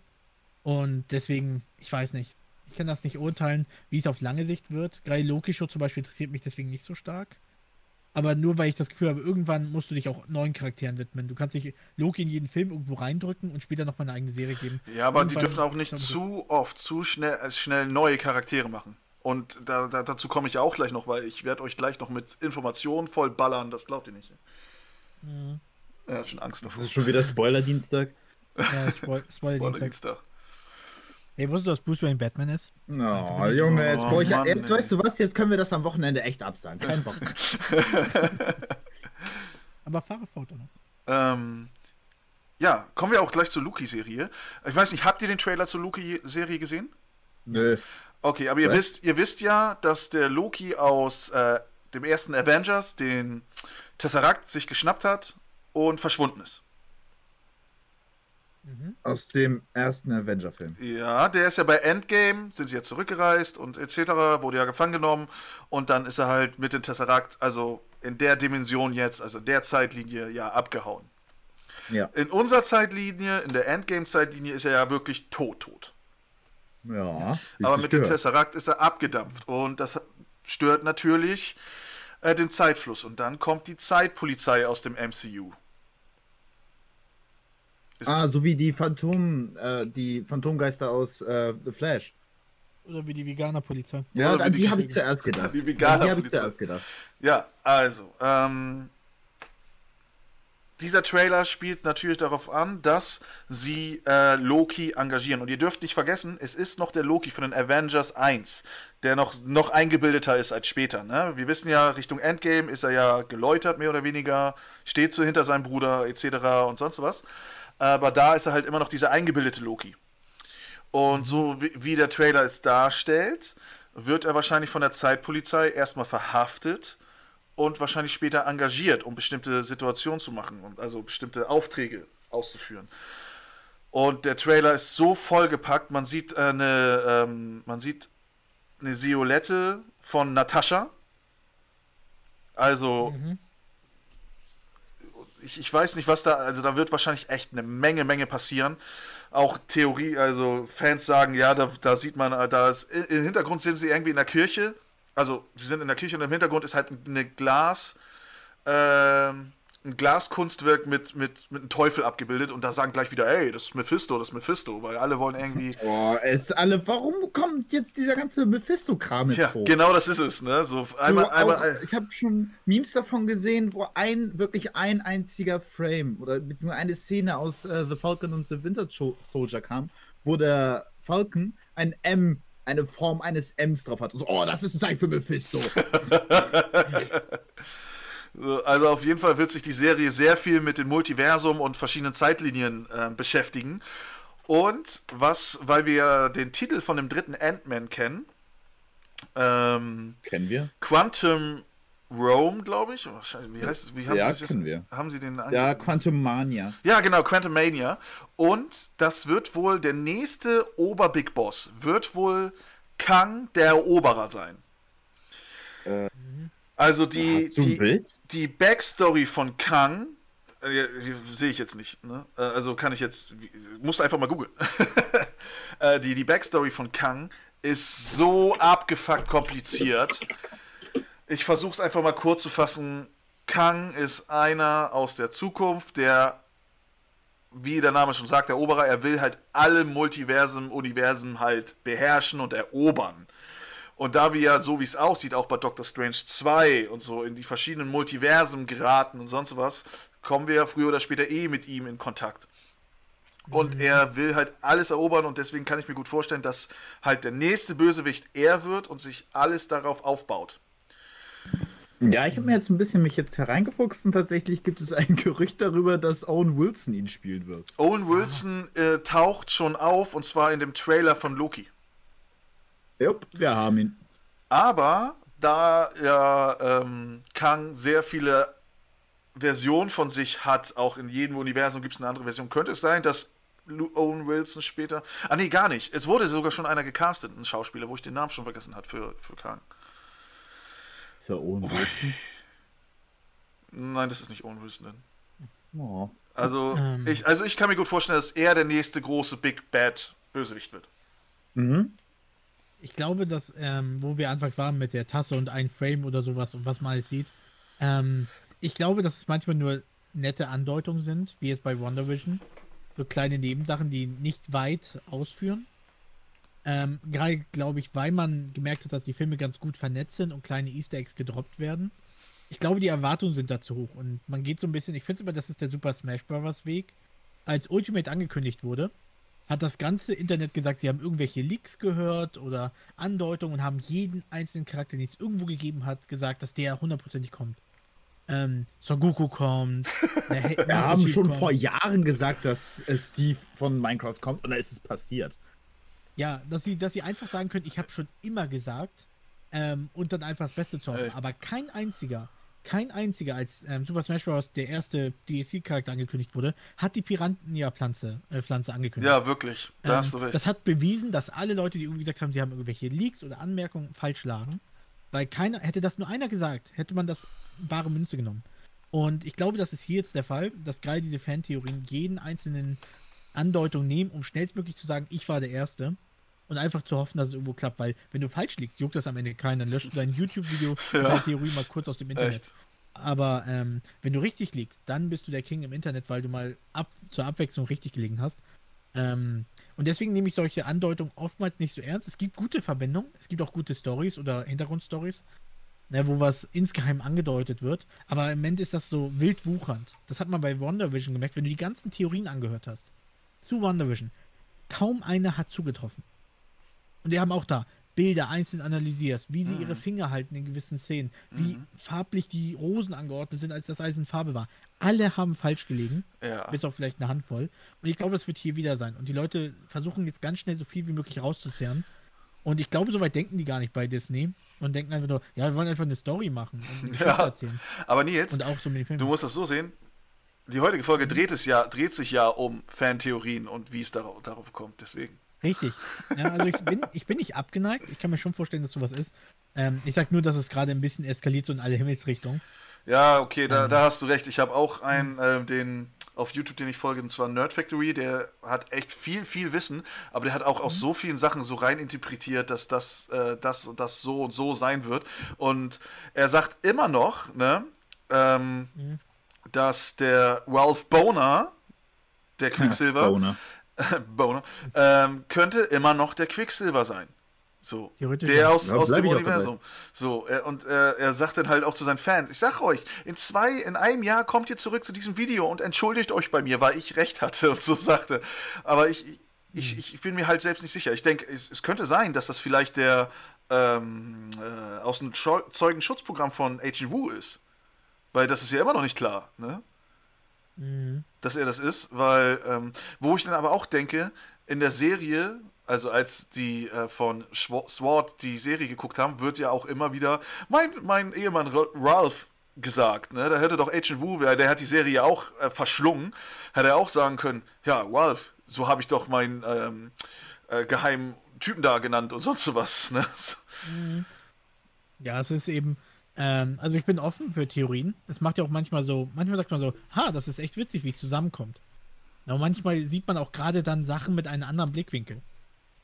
Und deswegen, ich weiß nicht. Ich kann das nicht urteilen, wie es auf lange Sicht wird. Gerade Loki Show zum Beispiel interessiert mich deswegen nicht so stark. Aber nur weil ich das Gefühl habe, irgendwann musst du dich auch neuen Charakteren widmen. Du kannst nicht Loki in jeden Film irgendwo reindrücken und später nochmal eine eigene Serie geben. Ja, aber die Irgendwann- dürfen auch nicht zu oft, zu schnell, äh, schnell neue Charaktere machen. Und da, da, dazu komme ich ja auch gleich noch, weil ich werde euch gleich noch mit Informationen voll ballern, das glaubt ihr nicht. Mhm. Er hat schon Angst davor. Das ist schon wieder Spoiler-Dienstag. Ja, Spoil Spoiler Dienstag. Spoiler-Dienstag. Ey, wusstest du, dass Bruce Wayne Batman ist? Oh, Junge, jetzt, Oh, brauch ich, Mann, jetzt weißt du was, jetzt können wir das am Wochenende echt absagen. Kein Bock mehr. Aber fahre fort, oder? Ähm, ja, kommen wir auch gleich zur Loki-Serie. Ich weiß nicht, habt ihr den Trailer zur Loki-Serie gesehen? Nö. Okay, aber ihr Was? wisst, ihr wisst ja, dass der Loki aus äh, dem ersten Avengers den Tesseract sich geschnappt hat und verschwunden ist. Mhm. Aus dem ersten Avenger-Film. Ja, der ist ja bei Endgame, sind sie ja zurückgereist und etc., wurde ja gefangen genommen und dann ist er halt mit dem Tesseract, also in der Dimension jetzt, also in der Zeitlinie, ja abgehauen. Ja. In unserer Zeitlinie, in der Endgame-Zeitlinie ist er ja wirklich tot, tot. Ja. Aber mit dem. Tesseract ist er abgedampft und das stört natürlich äh, den Zeitfluss. Und dann kommt die Zeitpolizei aus dem MCU. Ist, Ah, so wie die Phantom, äh, die Phantomgeister aus äh, The Flash. Oder wie die Veganer-Polizei. Ja, Oder an die die- habe ich zuerst gedacht. Die An Veganer die Polizei. zuerst gedacht. Ja, also, ähm, dieser Trailer spielt natürlich darauf an, dass sie äh, Loki engagieren. Und ihr dürft nicht vergessen, es ist noch der Loki von den Avengers 1, der noch, noch eingebildeter ist als später. Ne? Wir wissen ja, Richtung Endgame ist er ja geläutert, mehr oder weniger, steht so hinter seinem Bruder etc. und sonst was. Aber da ist er halt immer noch dieser eingebildete Loki. Und so wie, wie der Trailer es darstellt, wird er wahrscheinlich von der Zeitpolizei erstmal verhaftet und wahrscheinlich später engagiert, um bestimmte Situationen zu machen und also bestimmte Aufträge auszuführen. Und der Trailer ist so vollgepackt, man sieht äh, eine, ähm, man sieht eine Violette von Natascha. Also, Mhm. Ich, ich weiß nicht, was da, also da wird wahrscheinlich echt eine Menge, Menge passieren. Auch Theorie, also Fans sagen, ja, da, da sieht man, äh, da ist, im Hintergrund sind sie irgendwie in der Kirche. Also, sie sind in der Kirche und im Hintergrund ist halt eine Glas, ähm, ein Glaskunstwerk mit, mit, mit einem Teufel abgebildet und da sagen gleich wieder, ey, das ist Mephisto, das ist Mephisto, weil alle wollen irgendwie. Oh, es alle, warum kommt jetzt dieser ganze Mephisto-Kram jetzt Ja, hoch? genau das ist es, ne? So So einmal, auch, einmal. ich habe schon Memes davon gesehen, wo ein wirklich ein einziger Frame oder beziehungsweise eine Szene aus äh, The Falcon und the Winter Soldier kam, wo der Falcon ein M, eine Form eines Ms drauf hat. Und so, oh, das ist ein Zeichen für Mephisto. So, Also auf jeden Fall wird sich die Serie sehr viel mit dem Multiversum und verschiedenen Zeitlinien äh, beschäftigen. Und was, weil wir den Titel von dem dritten Ant-Man kennen, ähm, Kennen wir? Quantum Rome, glaube ich. Wie heißt es? Wie haben Ja, Sie das jetzt, kennen wir. Haben Sie den Ja, Quantum Mania. ja, genau, Quantum Mania. Und das wird wohl der nächste Ober-Big Boss, wird wohl Kang der Eroberer sein. Äh, Also die, ein die, die Backstory von Kang, äh, sehe ich jetzt nicht, ne? Äh, also kann ich jetzt, musst einfach mal googeln. äh, die, die Backstory von Kang ist so abgefuckt kompliziert. Ich versuche es einfach mal kurz zu fassen. Kang ist einer aus der Zukunft, der, wie der Name schon sagt, Eroberer, er will halt alle Multiversen, Universen halt beherrschen und erobern. Und da wir ja, so wie es aussieht, auch bei Doctor Strange 2 und so in die verschiedenen Multiversen geraten und sonst was, kommen wir ja früher oder später eh mit ihm in Kontakt. Und er will halt alles erobern und deswegen kann ich mir gut vorstellen, dass halt der nächste Bösewicht er wird und sich alles darauf aufbaut. Ja, ich habe mir jetzt ein bisschen mich jetzt hereingefuchst und tatsächlich gibt es ein Gerücht darüber, dass Owen Wilson ihn spielen wird. Owen Wilson äh, taucht schon auf und zwar in dem Trailer von Loki. Jupp, wir haben ihn. Aber da ja ähm, Kang sehr viele Versionen von sich hat, auch in jedem Universum gibt es eine andere Version, könnte es sein, dass Owen Wilson später. Ah, nee, gar nicht. Es wurde sogar schon einer gecastet, ein Schauspieler, wo ich den Namen schon vergessen habe für, für Kang. Ist ja Owen Wilson. Nein, das ist nicht Owen Wilson. Denn. Oh. Also, Ähm. ich, also ich kann mir gut vorstellen, dass er der nächste große Big Bad Bösewicht wird. Mhm. Ich glaube, dass, ähm, wo wir anfangs waren mit der Tasse und ein Frame oder sowas und was man alles sieht, ähm, ich glaube, dass es manchmal nur nette Andeutungen sind, wie jetzt bei Wonder Vision. So kleine Nebensachen, die nicht weit ausführen. Ähm, Gerade, glaube ich, weil man gemerkt hat, dass die Filme ganz gut vernetzt sind und kleine Easter Eggs gedroppt werden. Ich glaube, die Erwartungen sind da zu hoch und man geht so ein bisschen, ich finde immer, das ist der Super Smash Bros. Weg. Als Ultimate angekündigt wurde, hat das ganze Internet gesagt, sie haben irgendwelche Leaks gehört oder Andeutungen und haben jeden einzelnen Charakter, den es irgendwo gegeben hat, gesagt, dass der hundertprozentig kommt. Ähm, Son Goku kommt. Wir haben schon kommt. vor Jahren gesagt, dass äh, Steve von Minecraft kommt und da ist es passiert. Ja, dass sie, dass sie einfach sagen können, ich habe schon immer gesagt ähm, und dann einfach das Beste zu hoffen. Echt? Aber kein einziger, kein einziger, als ähm, Super Smash Bros. der erste DLC-Charakter angekündigt wurde, hat die Piranha-Pflanze äh, Pflanze angekündigt. Ja, wirklich. Da Ähm, hast du recht. Das hat bewiesen, dass alle Leute, die irgendwie gesagt haben, sie haben irgendwelche Leaks oder Anmerkungen falsch lagen. Weil keiner, hätte das nur einer gesagt, hätte man das bare Münze genommen. Und ich glaube, das ist hier jetzt der Fall, dass gerade diese Fantheorien jeden einzelnen Andeutung nehmen, um schnellstmöglich zu sagen, ich war der Erste. Und einfach zu hoffen, dass es irgendwo klappt, weil wenn du falsch liegst, juckt das am Ende keinen. Dann löscht du dein YouTube-Video Ja. deine Theorie mal kurz aus dem Internet. Echt. Aber ähm, wenn du richtig liegst, dann bist du der King im Internet, weil du mal ab, zur Abwechslung richtig gelegen hast. Ähm, und deswegen nehme ich solche Andeutungen oftmals nicht so ernst. Es gibt gute Verbindungen, es gibt auch gute Stories oder Hintergrundstories, ne, wo was insgeheim angedeutet wird. Aber im Moment ist das so wild wuchernd. Das hat man bei WandaVision gemerkt, wenn du die ganzen Theorien angehört hast. Zu WandaVision. Kaum eine hat zugetroffen. Und die haben auch da Bilder einzeln analysiert, wie sie Mhm. ihre Finger halten in gewissen Szenen, wie Mhm. farblich die Rosen angeordnet sind, als das Eisen Farbe war. Alle haben falsch gelegen, Ja. bis auf vielleicht eine Handvoll. Und ich glaube, das wird hier wieder sein. Und die Leute versuchen jetzt ganz schnell so viel wie möglich rauszuzerren. Und ich glaube, soweit denken die gar nicht bei Disney und denken einfach nur, ja, wir wollen einfach eine Story machen und eine Ja. erzählen. Aber Nils, Und auch so mit den Filmen. du musst das so sehen. Die heutige Folge dreht, es ja, dreht sich ja um Fantheorien und wie es darauf, darauf kommt. Deswegen. Richtig. Ja, also ich bin, ich bin nicht abgeneigt. Ich kann mir schon vorstellen, dass sowas ist. Ähm, ich sag nur, dass es gerade ein bisschen eskaliert, so in alle Himmelsrichtungen. Ja, okay, da, Ähm. da hast du recht. Ich habe auch einen, äh, den auf YouTube, den ich folge, und zwar Nerd Factory, der hat echt viel, viel Wissen, aber der hat auch aus so vielen Sachen so rein interpretiert, dass das, äh, das und das so und so sein wird. Und er sagt immer noch, ne, ähm, Mhm. dass der Ralph Boner, der Quicksilver, Boner. Boner, ähm, könnte immer noch der Quicksilver sein. So, der aus, Ja, aus dem ich Universum. So, er, und äh, er sagt dann halt auch zu seinen Fans, ich sag euch, in zwei, in einem Jahr kommt ihr zurück zu diesem Video und entschuldigt euch bei mir, weil ich recht hatte und so sagte. Aber ich, ich, ich bin mir halt selbst nicht sicher. Ich denke, es, es könnte sein, dass das vielleicht der ähm, äh, aus dem Zeugenschutzprogramm von Agent Wu ist. Weil das ist ja immer noch nicht klar, ne? Mhm. dass er das ist, weil, ähm, wo ich dann aber auch denke, in der Serie, also als die äh, von SWAT die Serie geguckt haben, wird ja auch immer wieder mein, mein Ehemann Ra- Ralph gesagt, ne? Da hätte doch Agent Wu, der der hat die Serie auch äh, verschlungen, hätte er auch sagen können, ja, Ralph, so habe ich doch meinen ähm, äh, geheimen Typen da genannt und sonst sowas, ne? Ja, es ist eben, ähm, also ich bin offen für Theorien. Es macht ja auch manchmal so, manchmal sagt man so, ha, das ist echt witzig, wie es zusammenkommt. Aber manchmal sieht man auch gerade dann Sachen mit einem anderen Blickwinkel.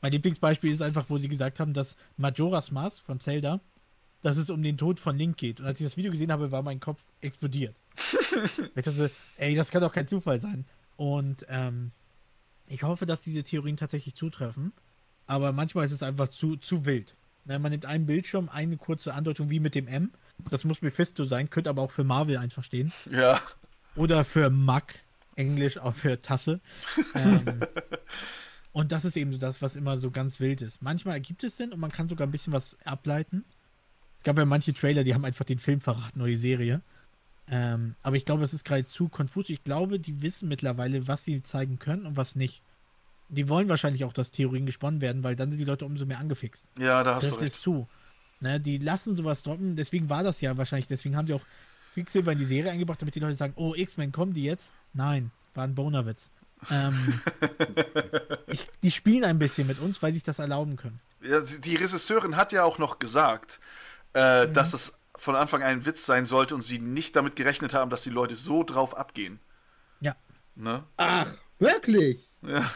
Mein Lieblingsbeispiel ist einfach, wo sie gesagt haben, dass Majora's Mask von Zelda, dass es um den Tod von Link geht. Und als ich das Video gesehen habe, war mein Kopf explodiert. ich dachte, ey, das kann doch kein Zufall sein. Und ähm, ich hoffe, dass diese Theorien tatsächlich zutreffen. Aber manchmal ist es einfach zu, zu wild. Man nimmt einen Bildschirm, eine kurze Andeutung wie mit dem M. Das muss Mephisto sein, könnte aber auch für Marvel einfach stehen. Ja. Oder für Mug, Englisch auch für Tasse. Ähm, und das ist eben so das, was immer so ganz wild ist. Manchmal ergibt es Sinn und man kann sogar ein bisschen was ableiten. Es gab ja manche Trailer, die haben einfach den Film verraten, neue Serie. Ähm, aber ich glaube, es ist gerade zu konfus. Ich glaube, die wissen mittlerweile, was sie zeigen können und was nicht. Die wollen wahrscheinlich auch, dass Theorien gesponnen werden, weil dann sind die Leute umso mehr angefixt. Ja, da hast Trifft du es recht. zu. Ne, die lassen sowas droppen, deswegen war das ja wahrscheinlich, deswegen haben die auch Quicksilver in die Serie eingebracht, damit die Leute sagen, oh, X-Men, kommen die jetzt? Nein, war ein Bonerwitz. Ähm, ich, die spielen ein bisschen mit uns, weil sie sich das erlauben können. Ja, die Regisseurin hat ja auch noch gesagt, äh, Mhm. dass es von Anfang ein Witz sein sollte und sie nicht damit gerechnet haben, dass die Leute so drauf abgehen. Ja. Ne? Ach, wirklich? Ja.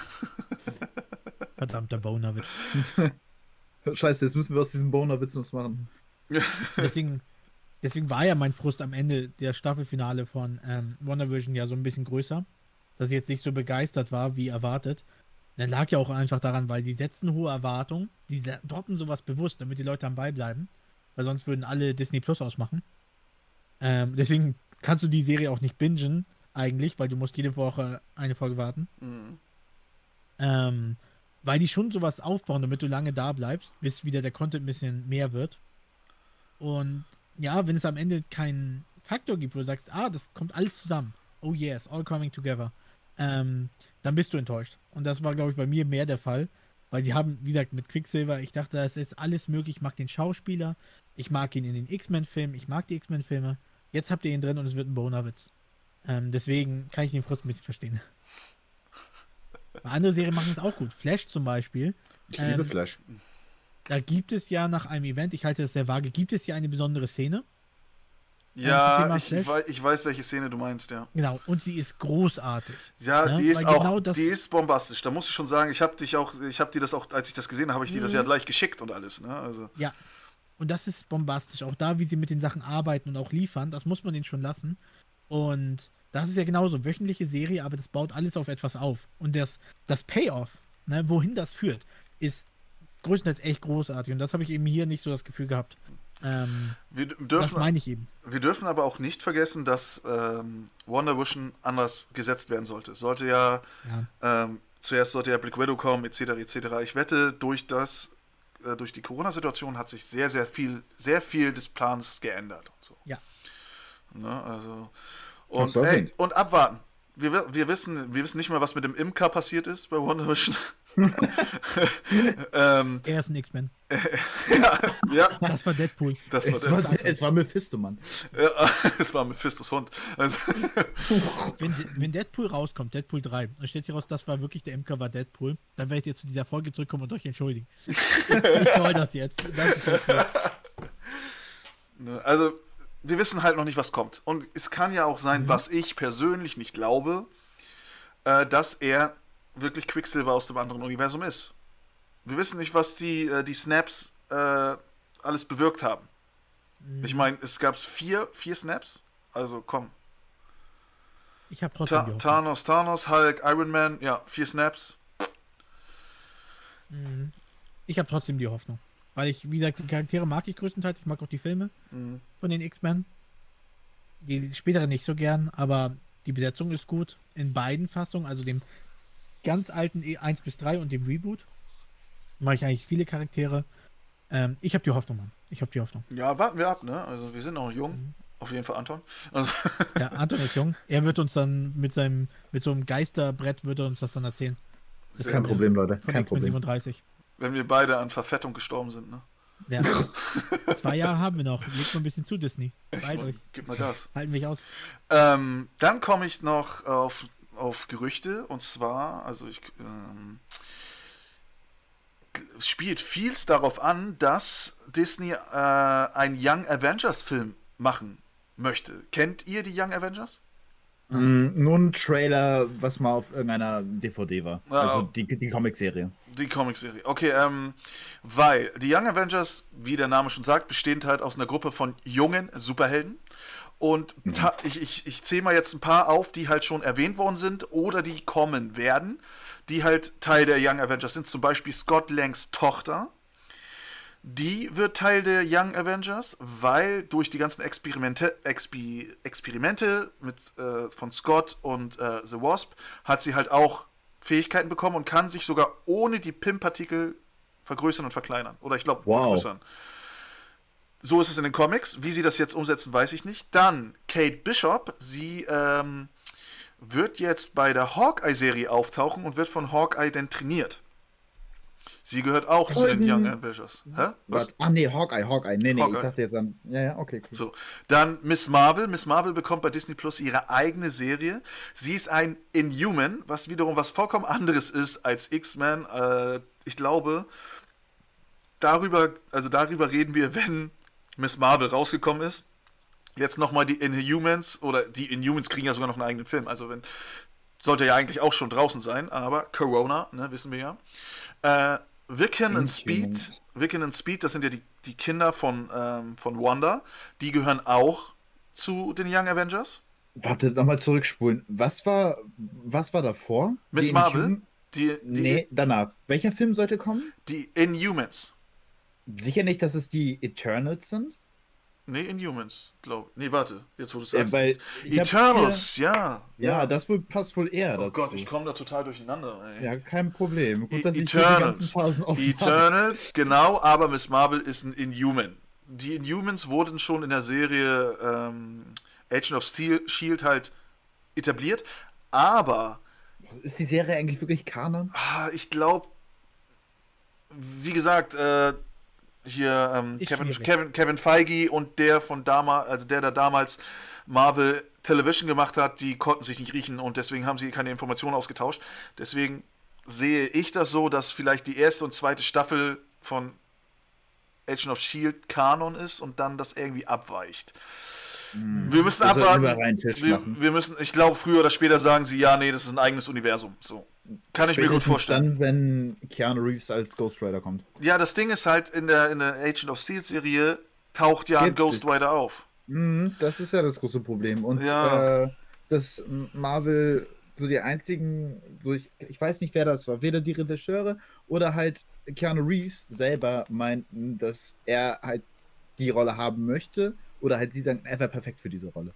Verdammter Bonerwitz. Scheiße, jetzt müssen wir aus diesem Boner-Witz was machen. Deswegen, deswegen war ja mein Frust am Ende der Staffelfinale von ähm, WandaVision ja so ein bisschen größer, dass ich jetzt nicht so begeistert war, wie erwartet. Dann lag ja auch einfach daran, weil die setzen hohe Erwartungen, die droppen sowas bewusst, damit die Leute am Ball bleiben, weil sonst würden alle Disney Plus ausmachen. Ähm, deswegen kannst du die Serie auch nicht bingen, eigentlich, weil du musst jede Woche eine Folge warten. Mhm. Ähm, weil die schon sowas aufbauen, damit du lange da bleibst, bis wieder der Content ein bisschen mehr wird. Und ja, wenn es am Ende keinen Faktor gibt, wo du sagst, ah, das kommt alles zusammen. Oh yes, all coming together. Ähm, dann bist du enttäuscht. Und das war, glaube ich, bei mir mehr der Fall. Weil die haben, wie gesagt, mit Quicksilver, ich dachte, da ist jetzt alles möglich. Ich mag den Schauspieler, ich mag ihn in den X-Men-Filmen, ich mag die X-Men-Filme. Jetzt habt ihr ihn drin und es wird ein Bonerwitz. Ähm, deswegen kann ich den Frust ein bisschen verstehen. Andere Serien machen es auch gut. Flash zum Beispiel. Ich liebe Ähm, Flash. Da gibt es ja nach einem Event, ich halte das sehr vage, gibt es ja eine besondere Szene. Ja, ich, ich weiß, welche Szene du meinst, ja. Genau, und sie ist großartig. Ja, Ja, die ist weil auch, genau die ist bombastisch. Da muss ich schon sagen, ich habe dich auch, ich habe dir das auch, als ich das gesehen habe, habe ich dir das ja Mhm. gleich geschickt und alles, ne? Also, Ja. Und das ist bombastisch. Auch da, wie sie mit den Sachen arbeiten und auch liefern, das muss man denen schon lassen. Und das ist ja genauso. Wöchentliche Serie, aber das baut alles auf etwas auf. Und das, das Payoff, ne, wohin das führt, ist größtenteils echt großartig. Und das habe ich eben hier nicht so das Gefühl gehabt. Ähm, wir d- das dürfen, meine ich eben. wir dürfen aber auch nicht vergessen, dass ähm, Wonder Vision anders gesetzt werden sollte. Sollte ja Ja. Ähm, zuerst sollte ja Black Widow kommen, etc., etc. Ich wette, durch das, äh, durch die Corona-Situation hat sich sehr, sehr viel, sehr viel des Plans geändert und so. Ja. Ne, also. Und, ey, und abwarten. Wir, wi- wir, wissen, wir wissen nicht mal, was mit dem Imker passiert ist bei Wonder Vision. ähm, Er ist ein X-Men. ja, ja, Das war Deadpool. das war Es der. war, es war Mephisto, Mann. Ja, es war Mephistos Hund. Also, Wenn, wenn Deadpool rauskommt, Deadpool 3, und stellt sich raus, das war wirklich der Imker, war Deadpool, dann werdet ihr zu dieser Folge zurückkommen und euch entschuldigen. ich soll das jetzt. Das Ne, Also, wir wissen halt noch nicht, was kommt. Und es kann ja auch Mhm. sein, was ich persönlich nicht glaube, äh, dass er wirklich Quicksilver aus dem anderen Universum ist. Wir wissen nicht, was die, äh, die Snaps äh, alles bewirkt haben. Mhm. Ich meine, es gab vier, vier Snaps. Also komm. ich habe trotzdem Ta die Hoffnung. Thanos, Thanos, Hulk, Iron Man, ja, vier Snaps. Mhm. Ich habe trotzdem die Hoffnung. Weil ich, wie gesagt, die Charaktere mag ich größtenteils. Ich mag auch die Filme Mhm. von den X-Men. Die späteren nicht so gern, aber die Besetzung ist gut. In beiden Fassungen, also dem ganz alten E1 bis 3 und dem Reboot, mache ich eigentlich viele Charaktere. Ähm, ich habe die Hoffnung, Mann. Ich habe die Hoffnung. Ja, warten wir ab, ne? Also wir sind noch jung. Mhm. Auf jeden Fall Anton. Also, Ja, Anton ist jung. Er wird uns dann mit seinem, mit so einem Geisterbrett wird er uns das dann erzählen. sehr Kein gut. Problem, Leute. Von Kein X-Men Problem. 37. Wenn wir beide an Verfettung gestorben sind, ne? Ja. Zwei Jahre haben wir noch. Legt mal ein bisschen zu, Disney. Beid euch. Gib mal Gas. Halten mich aus. Ähm, dann komme ich noch auf, auf Gerüchte und zwar, also ich ähm, spielt vieles darauf an, dass Disney äh, einen Young Avengers Film machen möchte. Kennt ihr die Young Avengers? Mm, nur ein Trailer, was mal auf irgendeiner DVD war. Ja, also die, die Comicserie. Die Comicserie. Okay, ähm, weil die Young Avengers, wie der Name schon sagt, bestehen halt aus einer Gruppe von jungen Superhelden. Und ta- ich, ich, ich zähle mal jetzt ein paar auf, die halt schon erwähnt worden sind oder die kommen werden, die halt Teil der Young Avengers sind. Zum Beispiel Scott Langs Tochter. Die wird Teil der Young Avengers, weil durch die ganzen Experimente, Expi, Experimente mit, äh, von Scott und äh, The Wasp hat sie halt auch Fähigkeiten bekommen und kann sich sogar ohne die PIM-Partikel vergrößern und verkleinern. Oder ich glaube, Wow. vergrößern. so ist es in den Comics. Wie sie das jetzt umsetzen, weiß ich nicht. Dann Kate Bishop. Sie ähm, wird jetzt bei der Hawkeye-Serie auftauchen und wird von Hawkeye denn trainiert. Sie gehört auch zu den Young Avengers. Hä? Was? Ah, nee, Hawkeye, Hawkeye. Nee, nee, Hawkeye. ich dachte jetzt an. Ja, ja, okay, cool. So, dann Miss Marvel. Miss Marvel bekommt bei Disney Plus ihre eigene Serie. Sie ist ein Inhuman, was wiederum was vollkommen anderes ist als X-Men. Äh, ich glaube, darüber, also darüber reden wir, wenn Miss Marvel rausgekommen ist. Jetzt nochmal die Inhumans oder die Inhumans kriegen ja sogar noch einen eigenen Film. Also wenn sollte ja eigentlich auch schon draußen sein, aber Corona, ne, wissen wir ja. Äh, Wiccan und Speed, Wiccan und Speed, das sind ja die, die Kinder von, ähm, von Wanda, die gehören auch zu den Young Avengers. Warte, nochmal zurückspulen. Was war, was war davor? Miss Marvel? Die, die, nee, danach. Welcher Film sollte kommen? Die Inhumans. Sicher nicht, dass es die Eternals sind? Nee, Inhumans, glaube ich. Nee, warte, jetzt wo du es sagst. Ja, Eternals, hier, ja, ja. Ja, das wohl, passt wohl eher Oh dazu. Gott, ich komme da total durcheinander. Ey. Ja, kein Problem. Gut, dass Eternals, Eternals, genau, aber Miss Marvel ist ein Inhuman. Die Inhumans wurden schon in der Serie ähm, Agent of Steel, Shield halt etabliert, aber... Ist die Serie eigentlich wirklich Kanon? Ah, ich glaube, wie gesagt, äh, hier ähm, Kevin, Kevin, Kevin Feige und der von damals, also der, der damals Marvel Television gemacht hat, die konnten sich nicht riechen und deswegen haben sie keine Informationen ausgetauscht. Deswegen sehe ich das so, dass vielleicht die erste und zweite Staffel von Agent of Shield Kanon ist und dann das irgendwie abweicht. Hm. Wir müssen abwarten. Wir, wir, müssen, ich glaube, früher oder später sagen sie, ja, nee, das ist ein eigenes Universum. So. Kann ich mir gut vorstellen. Dann, wenn Keanu Reeves als Ghost Rider kommt. Ja, das Ding ist halt, in der, in der Agent of Steel Serie taucht ja ein Ghost Rider auf. Mhm, das ist ja das große Problem. Und ja. äh, das Marvel, so die einzigen, so ich, ich weiß nicht, wer das war, weder die Regisseure oder halt Keanu Reeves selber meinten, dass er halt die Rolle haben möchte oder halt sie sagen, er wäre perfekt für diese Rolle.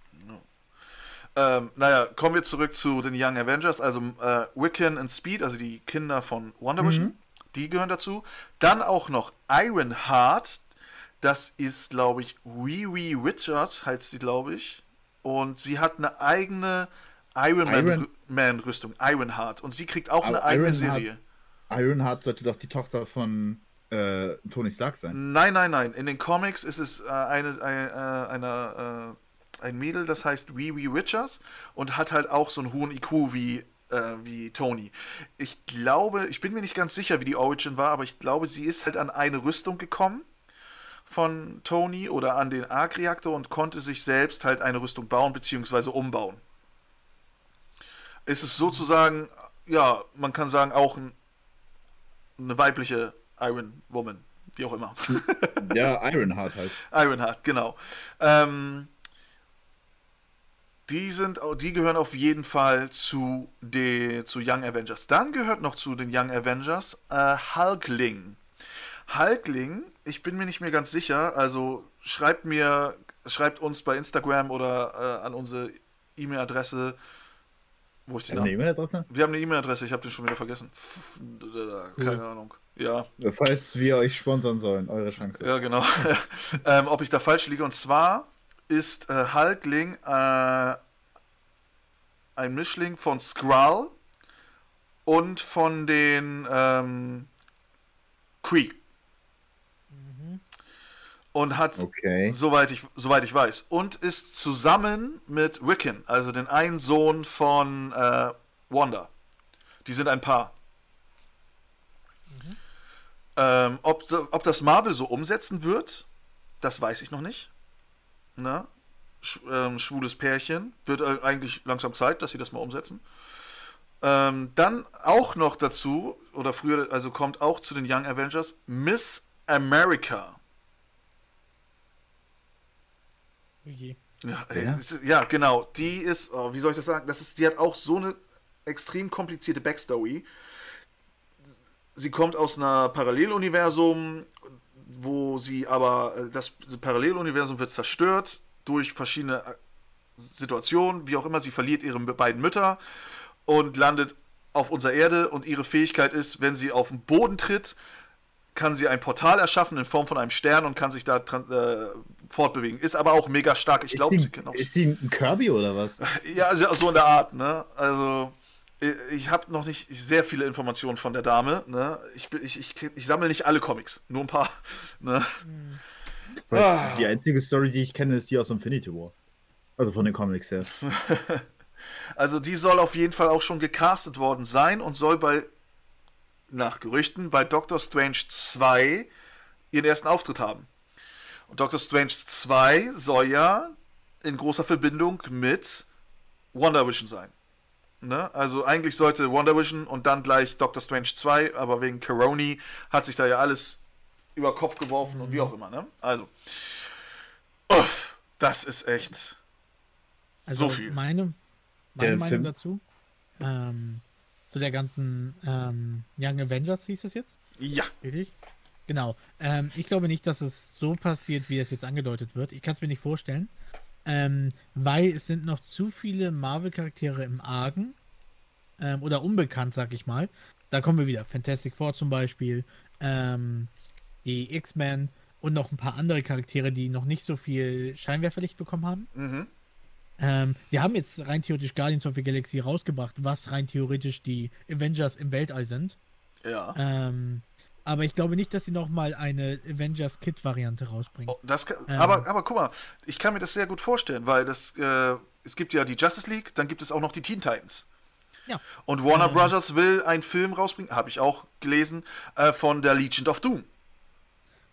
Ähm, naja, kommen wir zurück zu den Young Avengers. Also äh, Wiccan und Speed, also die Kinder von Wonder Vision, mhm. die gehören dazu. Dann auch noch Ironheart. Das ist, glaube ich, Wee Wee Richards, heißt sie, glaube ich. Und sie hat eine eigene Iron, Iron Man Rüstung, Ironheart. Und sie kriegt auch eine eigene Ironheart, Serie. Ironheart sollte doch die Tochter von äh, Tony Stark sein. Nein, nein, nein. In den Comics ist es äh, eine, eine, äh, eine äh, ein Mädel, das heißt Wee Wee Richards und hat halt auch so einen hohen IQ wie, äh, wie Tony. Ich glaube, ich bin mir nicht ganz sicher, wie die Origin war, aber ich glaube, sie ist halt an eine Rüstung gekommen von Tony oder an den Arc-Reaktor und konnte sich selbst halt eine Rüstung bauen bzw. umbauen. Es ist sozusagen, ja, man kann sagen, auch ein, eine weibliche Iron Woman, wie auch immer. Ja, Ironheart halt. Ironheart, genau. Ähm, die sind, die gehören auf jeden Fall zu, die, zu Young Avengers. Dann gehört noch zu den Young Avengers äh, Hulkling. Hulkling, ich bin mir nicht mehr ganz sicher, also schreibt mir, schreibt uns bei Instagram oder äh, an unsere E-Mail-Adresse. Wo ist die eine E-Mail-Adresse? Wir haben eine E-Mail-Adresse, ich habe den schon wieder vergessen. Keine cool. Ahnung. Ja. Falls wir euch sponsern sollen, eure Chance. Ja, genau. ähm, ob ich da falsch liege. Und zwar ist äh, Hulkling äh, ein Mischling von Skrull und von den ähm, Kree. Mhm. Und hat, okay. soweit, ich, soweit ich weiß, und ist zusammen mit Wiccan, also den einen Sohn von äh, Wanda. Die sind ein Paar. Ähm, ob, ob das Marvel so umsetzen wird, das weiß ich noch nicht. Na? Sch ähm, schwules Pärchen. Wird äh, eigentlich langsam Zeit, dass sie das mal umsetzen. Ähm, dann auch noch dazu, oder früher, also kommt auch zu den Young Avengers, Miss America. Okay. Ja, ja. Ist, ja, genau. Die ist, oh, wie soll ich das sagen? Das ist, die hat auch so eine extrem komplizierte Backstory. Sie kommt aus einer Paralleluniversum, wo sie aber, äh, das Paralleluniversum wird zerstört durch verschiedene äh, Situationen, wie auch immer, sie verliert ihre beiden Mütter und landet auf unserer Erde und ihre Fähigkeit ist, wenn sie auf den Boden tritt, kann sie ein Portal erschaffen in Form von einem Stern und kann sich da äh, fortbewegen. Ist aber auch mega stark. Ich glaube, sie genau. Ist sie ein Kirby oder was? Ja, also so in der Art, ne? Also ich habe noch nicht sehr viele Informationen von der Dame. Ne? Ich, ich, ich, ich sammle nicht alle Comics, nur ein paar. Ne? Ah. Die einzige Story, die ich kenne, ist die aus Infinity War. Also von den Comics her. also die soll auf jeden Fall auch schon gecastet worden sein und soll bei, nach Gerüchten, bei Doctor Strange 2 ihren ersten Auftritt haben. Und Doctor Strange 2 soll ja in großer Verbindung mit Wonder Vision sein. Ne? Also eigentlich sollte Wonder Vision und dann gleich Doctor Strange 2, aber wegen Coroni hat sich da ja alles über Kopf geworfen mhm. und wie auch immer. Ne? Also, uff, das ist echt also so viel. Meine, meine Meinung Film. dazu, ähm, zu der ganzen ähm, Young Avengers hieß es jetzt? Ja. Richtig? Genau. Ähm, ich glaube nicht, dass es so passiert, wie es jetzt angedeutet wird. Ich kann es mir nicht vorstellen. Ähm, weil es sind noch zu viele Marvel-Charaktere im Argen. Ähm, oder unbekannt, sag ich mal. Da kommen wir wieder. Fantastic Four zum Beispiel. Ähm, die X-Men und noch ein paar andere Charaktere, die noch nicht so viel Scheinwerferlicht bekommen haben. Mhm. Ähm, die haben jetzt rein theoretisch Guardians of the Galaxy rausgebracht, was rein theoretisch die Avengers im Weltall sind. Ja. Ähm, aber ich glaube nicht, dass sie nochmal eine Avengers Kit-Variante rausbringen. Oh, das kann, ähm, aber, aber guck mal, ich kann mir das sehr gut vorstellen, weil das, äh, es gibt ja die Justice League, dann gibt es auch noch die Teen Titans. Ja. Und Warner ähm, Brothers will einen Film rausbringen, habe ich auch gelesen, äh, von der Legion of Doom.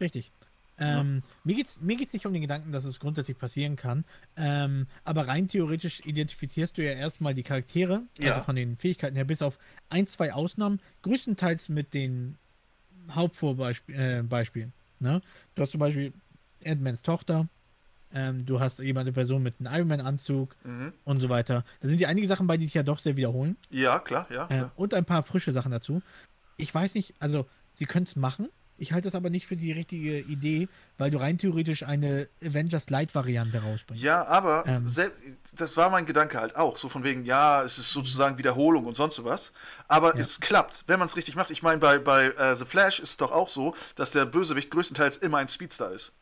Richtig. Ähm, ja. Mir geht es mir geht's nicht um den Gedanken, dass es grundsätzlich passieren kann, ähm, aber rein theoretisch identifizierst du ja erstmal die Charaktere, also ja. von den Fähigkeiten her, bis auf ein, zwei Ausnahmen, größtenteils mit den Hauptvorbeispielen. Äh, ne? Du hast zum Beispiel Ant-Mans Tochter, ähm, du hast jemand, eine Person mit einem Iron-Man-Anzug mhm. und so weiter. Da sind ja einige Sachen bei, die sich ja doch sehr wiederholen. Ja, klar, ja. Äh, und ein paar frische Sachen dazu. Ich weiß nicht, also sie können es machen, ich halte das aber nicht für die richtige Idee, weil du rein theoretisch eine Avengers Light-Variante rausbringst. Ja, aber ähm. das war mein Gedanke halt auch. So von wegen, ja, es ist sozusagen Wiederholung und sonst was. Aber ja. es klappt, wenn man es richtig macht. Ich meine, bei, bei uh, The Flash ist es doch auch so, dass der Bösewicht größtenteils immer ein Speedster ist.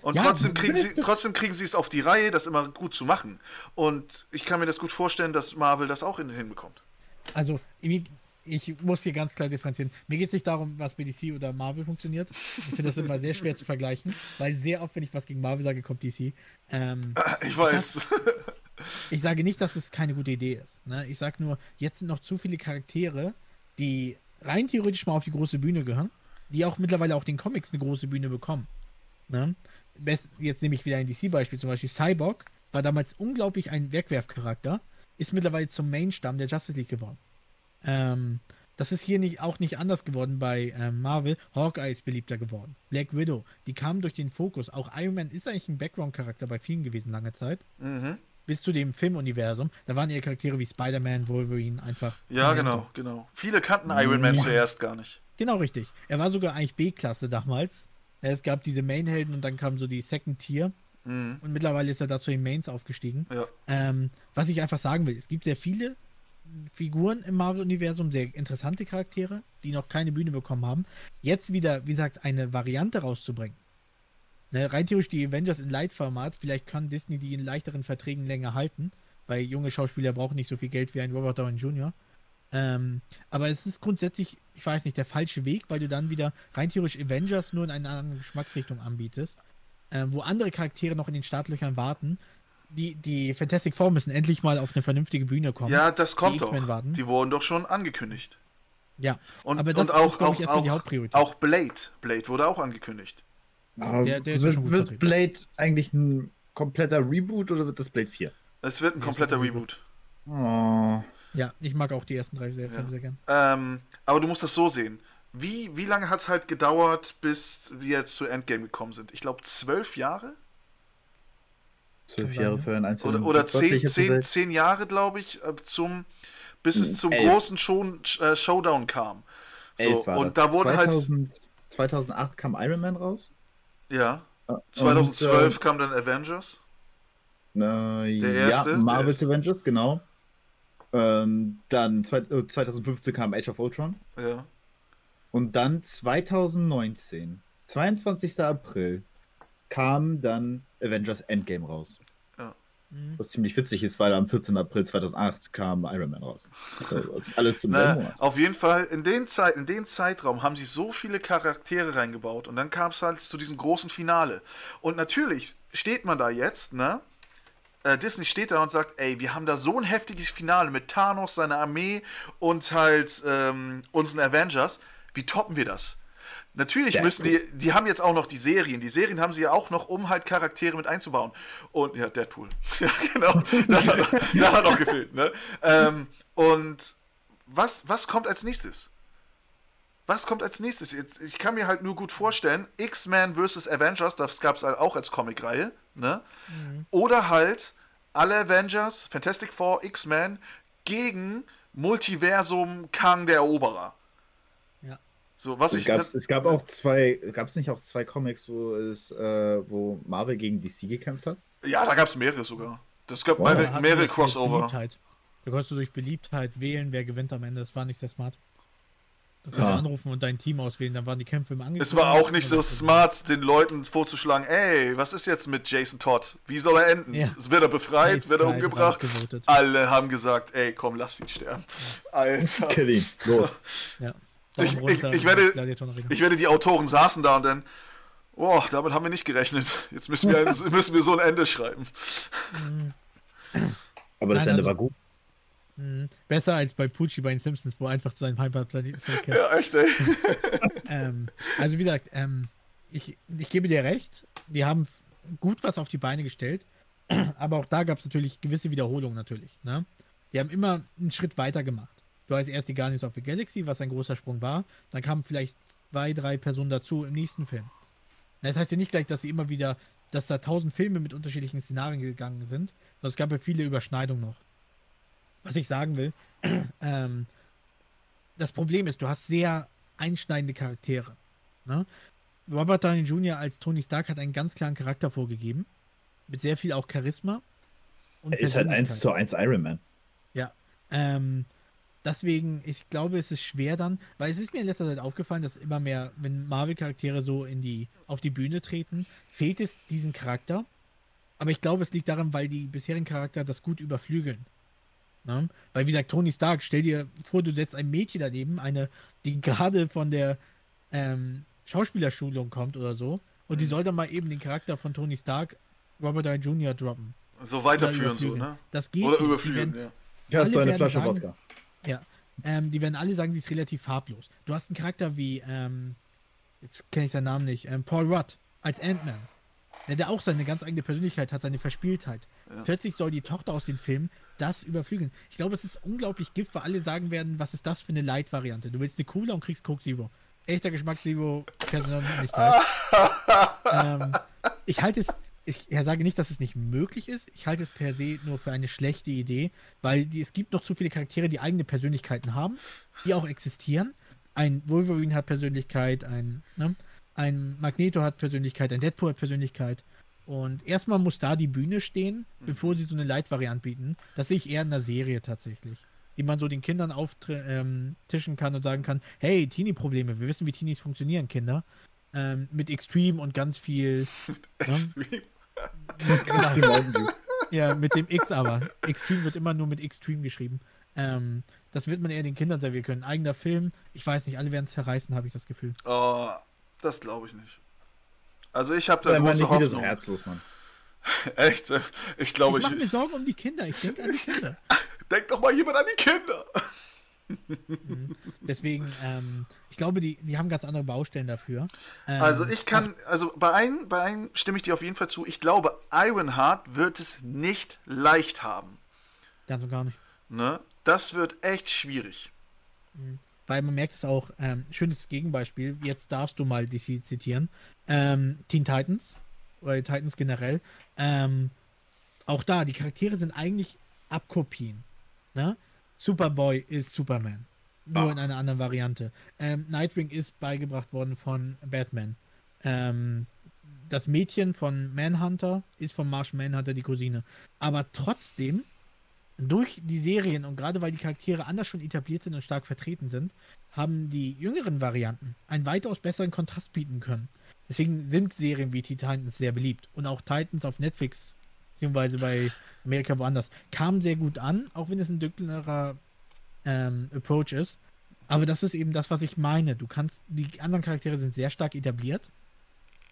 Und ja, trotzdem, kriegen sie, trotzdem kriegen sie es auf die Reihe, das immer gut zu machen. Und ich kann mir das gut vorstellen, dass Marvel das auch hinbekommt. Also, ich muss hier ganz klar differenzieren. Mir geht es nicht darum, was BDC oder Marvel funktioniert. Ich finde das immer sehr schwer zu vergleichen, weil sehr oft, wenn ich was gegen Marvel sage, kommt DC. Ähm, ich weiß. Ich, sag, ich, sage nicht, dass es keine gute Idee ist. Ne? Ich sage nur, jetzt sind noch zu viele Charaktere, die rein theoretisch mal auf die große Bühne gehören, die auch mittlerweile auch den Comics eine große Bühne bekommen. Ne? Jetzt nehme ich wieder ein DC-Beispiel, zum Beispiel Cyborg war damals unglaublich ein Wegwerfcharakter, ist mittlerweile zum Mainstamm der Justice League geworden. Ähm, das ist hier nicht, auch nicht anders geworden bei ähm, Marvel. Hawkeye ist beliebter geworden. Black Widow, die kamen durch den Fokus. Auch Iron Man ist eigentlich ein Background-Charakter bei vielen gewesen, lange Zeit. Mhm. Bis zu dem Filmuniversum. Da waren eher Charaktere wie Spider-Man, Wolverine einfach. Ja, genau, genau. Viele kannten Iron Man ja. zuerst gar nicht. Genau, richtig. Er war sogar eigentlich B-Klasse damals. Es gab diese Main-Helden und dann kam so die Second Tier. Mhm. Und mittlerweile ist er dazu in Mains aufgestiegen. Ja. Ähm, was ich einfach sagen will, es gibt sehr viele Figuren im Marvel-Universum, sehr interessante Charaktere, die noch keine Bühne bekommen haben. Jetzt wieder, wie gesagt, eine Variante rauszubringen. Ne, rein theoretisch die Avengers in Light-Format, vielleicht kann Disney die in leichteren Verträgen länger halten, weil junge Schauspieler brauchen nicht so viel Geld wie ein Robert Downey Jr. Ähm, aber es ist grundsätzlich, ich weiß nicht, der falsche Weg, weil du dann wieder rein theoretisch Avengers nur in eine andere Geschmacksrichtung anbietest, ähm, wo andere Charaktere noch in den Startlöchern warten die, die Fantastic Four müssen endlich mal auf eine vernünftige Bühne kommen. Ja, das kommt doch. Warten. Die wurden doch schon angekündigt. Ja, und, aber das und auch, ist, auch, ich, auch, die Hauptpriorität. Auch Blade. Blade wurde auch angekündigt. Der, der wird, wird Blade eigentlich ein kompletter Reboot oder wird das Blade 4? Es wird ein kompletter Reboot. Oh. Ja, ich mag auch die ersten drei sehr, ja. sehr gern. Ähm, aber du musst das so sehen. Wie, wie lange hat es halt gedauert, bis wir jetzt zu Endgame gekommen sind? Ich glaube, zwölf Jahre? Zwölf Jahre für einen einzelnen. Oder, oder zehn, zehn, zehn Jahre, glaube ich, äh, zum, bis es hm, zum Elf. großen Show, äh, Showdown kam. So, und da wurden 2000, halt. 2008 kam Iron Man raus. Ja. 2012 und, äh, kam dann Avengers. Äh, der erste. Ja, Marvel's Avengers, genau. Ähm, dann 2015 kam Age of Ultron. Ja. Und dann 2019, 22. April, kam dann Avengers Endgame raus. Mhm. Was ziemlich witzig ist, weil am 14. April 2008 kam Iron Man raus. Also alles im selben Na, Monat. auf jeden Fall, in den, Zeit, in den Zeitraum haben sie so viele Charaktere reingebaut und dann kam es halt zu diesem großen Finale. Und natürlich steht man da jetzt, ne? Äh, Disney steht da und sagt, ey, wir haben da so ein heftiges Finale mit Thanos, seiner Armee und halt ähm, unseren Avengers. Wie toppen wir das? Natürlich Ja, müssen die, die haben jetzt auch noch die Serien. Die Serien haben sie ja auch noch, um halt Charaktere mit einzubauen. Und ja, Deadpool. ja, genau. Das hat, noch- das hat noch gefehlt. Ne? Ähm, und was, was kommt als nächstes? Was kommt als nächstes? Jetzt, ich kann mir halt nur gut vorstellen, X-Men vs. Avengers, das gab es auch als Comicreihe, ne? Oder halt alle Avengers, Fantastic Four, X-Men gegen Multiversum Kang der Eroberer. Ja. So, was Es ich. gab, es gab auch zwei, gab es nicht auch zwei Comics, wo es, äh, wo Marvel gegen DC gekämpft hat? Ja, da gab es mehrere sogar. Das gab Wow. Mehrere, mehrere Crossover. Da konntest du durch Beliebtheit wählen, wer gewinnt am Ende. Das war nicht sehr smart. Du kannst Ah. anrufen und dein Team auswählen, dann waren die Kämpfe im Angebot. Es war auch nicht so smart, den Leuten vorzuschlagen, ey, was ist jetzt mit Jason Todd? Wie soll er enden? Ja. Wird er befreit? Wird er umgebracht? Alle haben gesagt, ey, komm, lass ihn sterben. Alter. Kill ihn, los. Ja. Ich- ich- ich werde-. Ich werde die Autoren saßen da und dann, boah, damit haben wir nicht gerechnet. Jetzt müssen wir, müssen wir so ein Ende schreiben. Aber das Nein, Ende also- war gut. Mhm. Besser als bei Pucci bei den Simpsons, wo er einfach zu seinem Heimatplaneten zurückkehrt. Ja, echt, ey. ähm, also wie gesagt, ähm, ich, ich gebe dir recht, die haben gut was auf die Beine gestellt, aber auch da gab es natürlich gewisse Wiederholungen natürlich. Ne? Die haben immer einen Schritt weiter gemacht. Du hast erst die Guardians of the Galaxy, was ein großer Sprung war, dann kamen vielleicht zwei, drei Personen dazu im nächsten Film. Das heißt ja nicht gleich, dass sie immer wieder, dass da tausend Filme mit unterschiedlichen Szenarien gegangen sind, sondern es gab ja viele Überschneidungen noch. Was ich sagen will, ähm, das Problem ist, du hast sehr einschneidende Charaktere. Ne? Robert Downey Jr. als Tony Stark hat einen ganz klaren Charakter vorgegeben, mit sehr viel auch Charisma. Und Er ist halt 1 Persönlichkeit. zu 1 Iron Man. Ja. Ähm, deswegen, ich glaube, es ist schwer dann, weil es ist mir in letzter Zeit aufgefallen, dass immer mehr, wenn Marvel-Charaktere so in die, auf die Bühne treten, fehlt es diesen Charakter. Aber ich glaube, es liegt daran, weil die bisherigen Charakter das gut überflügeln. Ne? Weil, wie gesagt, Tony Stark, stell dir vor, du setzt ein Mädchen daneben, eine, die gerade von der ähm, Schauspielerschulung kommt oder so, und die soll dann mal eben den Charakter von Tony Stark, Robert Downey Jr. droppen. So weiterführen, so, ne? Das geht Oder nicht. Überflügeln, werden- ja. Hier hast du eine Flasche Wodka. Ja. Ähm, die werden alle sagen, sie ist relativ farblos. Du hast einen Charakter wie, ähm, jetzt kenne ich seinen Namen nicht, ähm, Paul Rudd als Ant-Man. Der, der auch seine ganz eigene Persönlichkeit hat, seine Verspieltheit. Ja. Plötzlich soll die Tochter aus dem Film das überflügeln. Ich glaube, es ist unglaublich Gift, weil alle sagen werden, was ist das für eine Light-Variante? Du willst eine Cola und kriegst Coke Zero. Echter Geschmack Zero, Persönlichkeit. ähm, ich halte es, ich sage nicht, dass es nicht möglich ist. Ich halte es per se nur für eine schlechte Idee, weil die, es gibt noch zu viele Charaktere, die eigene Persönlichkeiten haben, die auch existieren. Ein Wolverine hat Persönlichkeit, ein, ne? ein Magneto hat Persönlichkeit, ein Deadpool hat Persönlichkeit. Und erstmal muss da die Bühne stehen, bevor sie so eine Light-Variante bieten. Das sehe ich eher in der Serie tatsächlich. Die man so den Kindern auftischen ähm, kann und sagen kann, hey, Teenie-Probleme, wir wissen, wie Teenies funktionieren, Kinder. Ähm, mit Extreme und ganz viel. Ne? Genau. Ja, mit dem X aber. Extreme wird immer nur mit Extreme geschrieben. Ähm, das wird man eher den Kindern servieren können. Eigener Film, ich weiß nicht, alle werden es zerreißen, habe ich das Gefühl. Oh, das glaube ich nicht. Also ich habe da Sei mal große nicht wieder so Hoffnung. herzlos, Mann. Echt? Ich glaube, ich ich, mache mir Sorgen um die Kinder, ich denke an die Kinder. denk doch mal jemand an die Kinder. Deswegen, ähm, ich glaube, die, die haben ganz andere Baustellen dafür. Ähm, Also ich kann, also bei einem, bei einem stimme ich dir auf jeden Fall zu. Ich glaube, Ironheart wird es nicht leicht haben. Ganz und gar nicht. Ne? Das wird echt schwierig. Weil man merkt es auch, ähm, schönes Gegenbeispiel, jetzt darfst du mal DC zitieren. Ähm, Teen Titans, oder Titans generell. Ähm, auch da, die Charaktere sind eigentlich Abkopien. Ne? Superboy ist Superman. Nur Ah. in einer anderen Variante. Ähm, Nightwing ist beigebracht worden von Batman. Ähm, das Mädchen von Manhunter ist von Martian Manhunter die Cousine. Aber trotzdem durch die Serien und gerade weil die Charaktere anders schon etabliert sind und stark vertreten sind, haben die jüngeren Varianten einen weitaus besseren Kontrast bieten können. Deswegen sind Serien wie Titans sehr beliebt. Und auch Titans auf Netflix, beziehungsweise bei Amerika woanders, kam sehr gut an, auch wenn es ein dunklerer ähm, Approach ist. Aber das ist eben das, was ich meine. Du kannst, die anderen Charaktere sind sehr stark etabliert.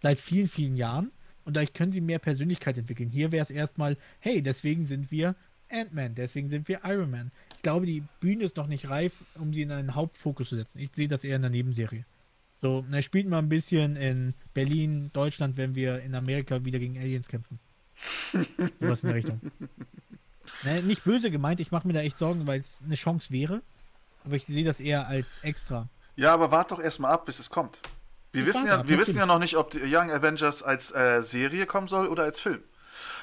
Seit vielen, vielen Jahren. Und dadurch können sie mehr Persönlichkeit entwickeln. Hier wäre es erstmal, hey, deswegen sind wir Ant-Man, deswegen sind wir Iron Man. Ich glaube, die Bühne ist noch nicht reif, um sie in einen Hauptfokus zu setzen. Ich sehe das eher in der Nebenserie. So, er spielt mal ein bisschen in Berlin, Deutschland, wenn wir in Amerika wieder gegen Aliens kämpfen. Sowas in der Richtung. Ne, nicht böse gemeint, ich mache mir da echt Sorgen, weil es eine Chance wäre. Aber ich sehe das eher als extra. Ja, aber wart doch erstmal ab, bis es kommt. Wir, Ich wissen warte ja, ab, wir wissen ja noch nicht, ob die Young Avengers als äh, Serie kommen soll oder als Film.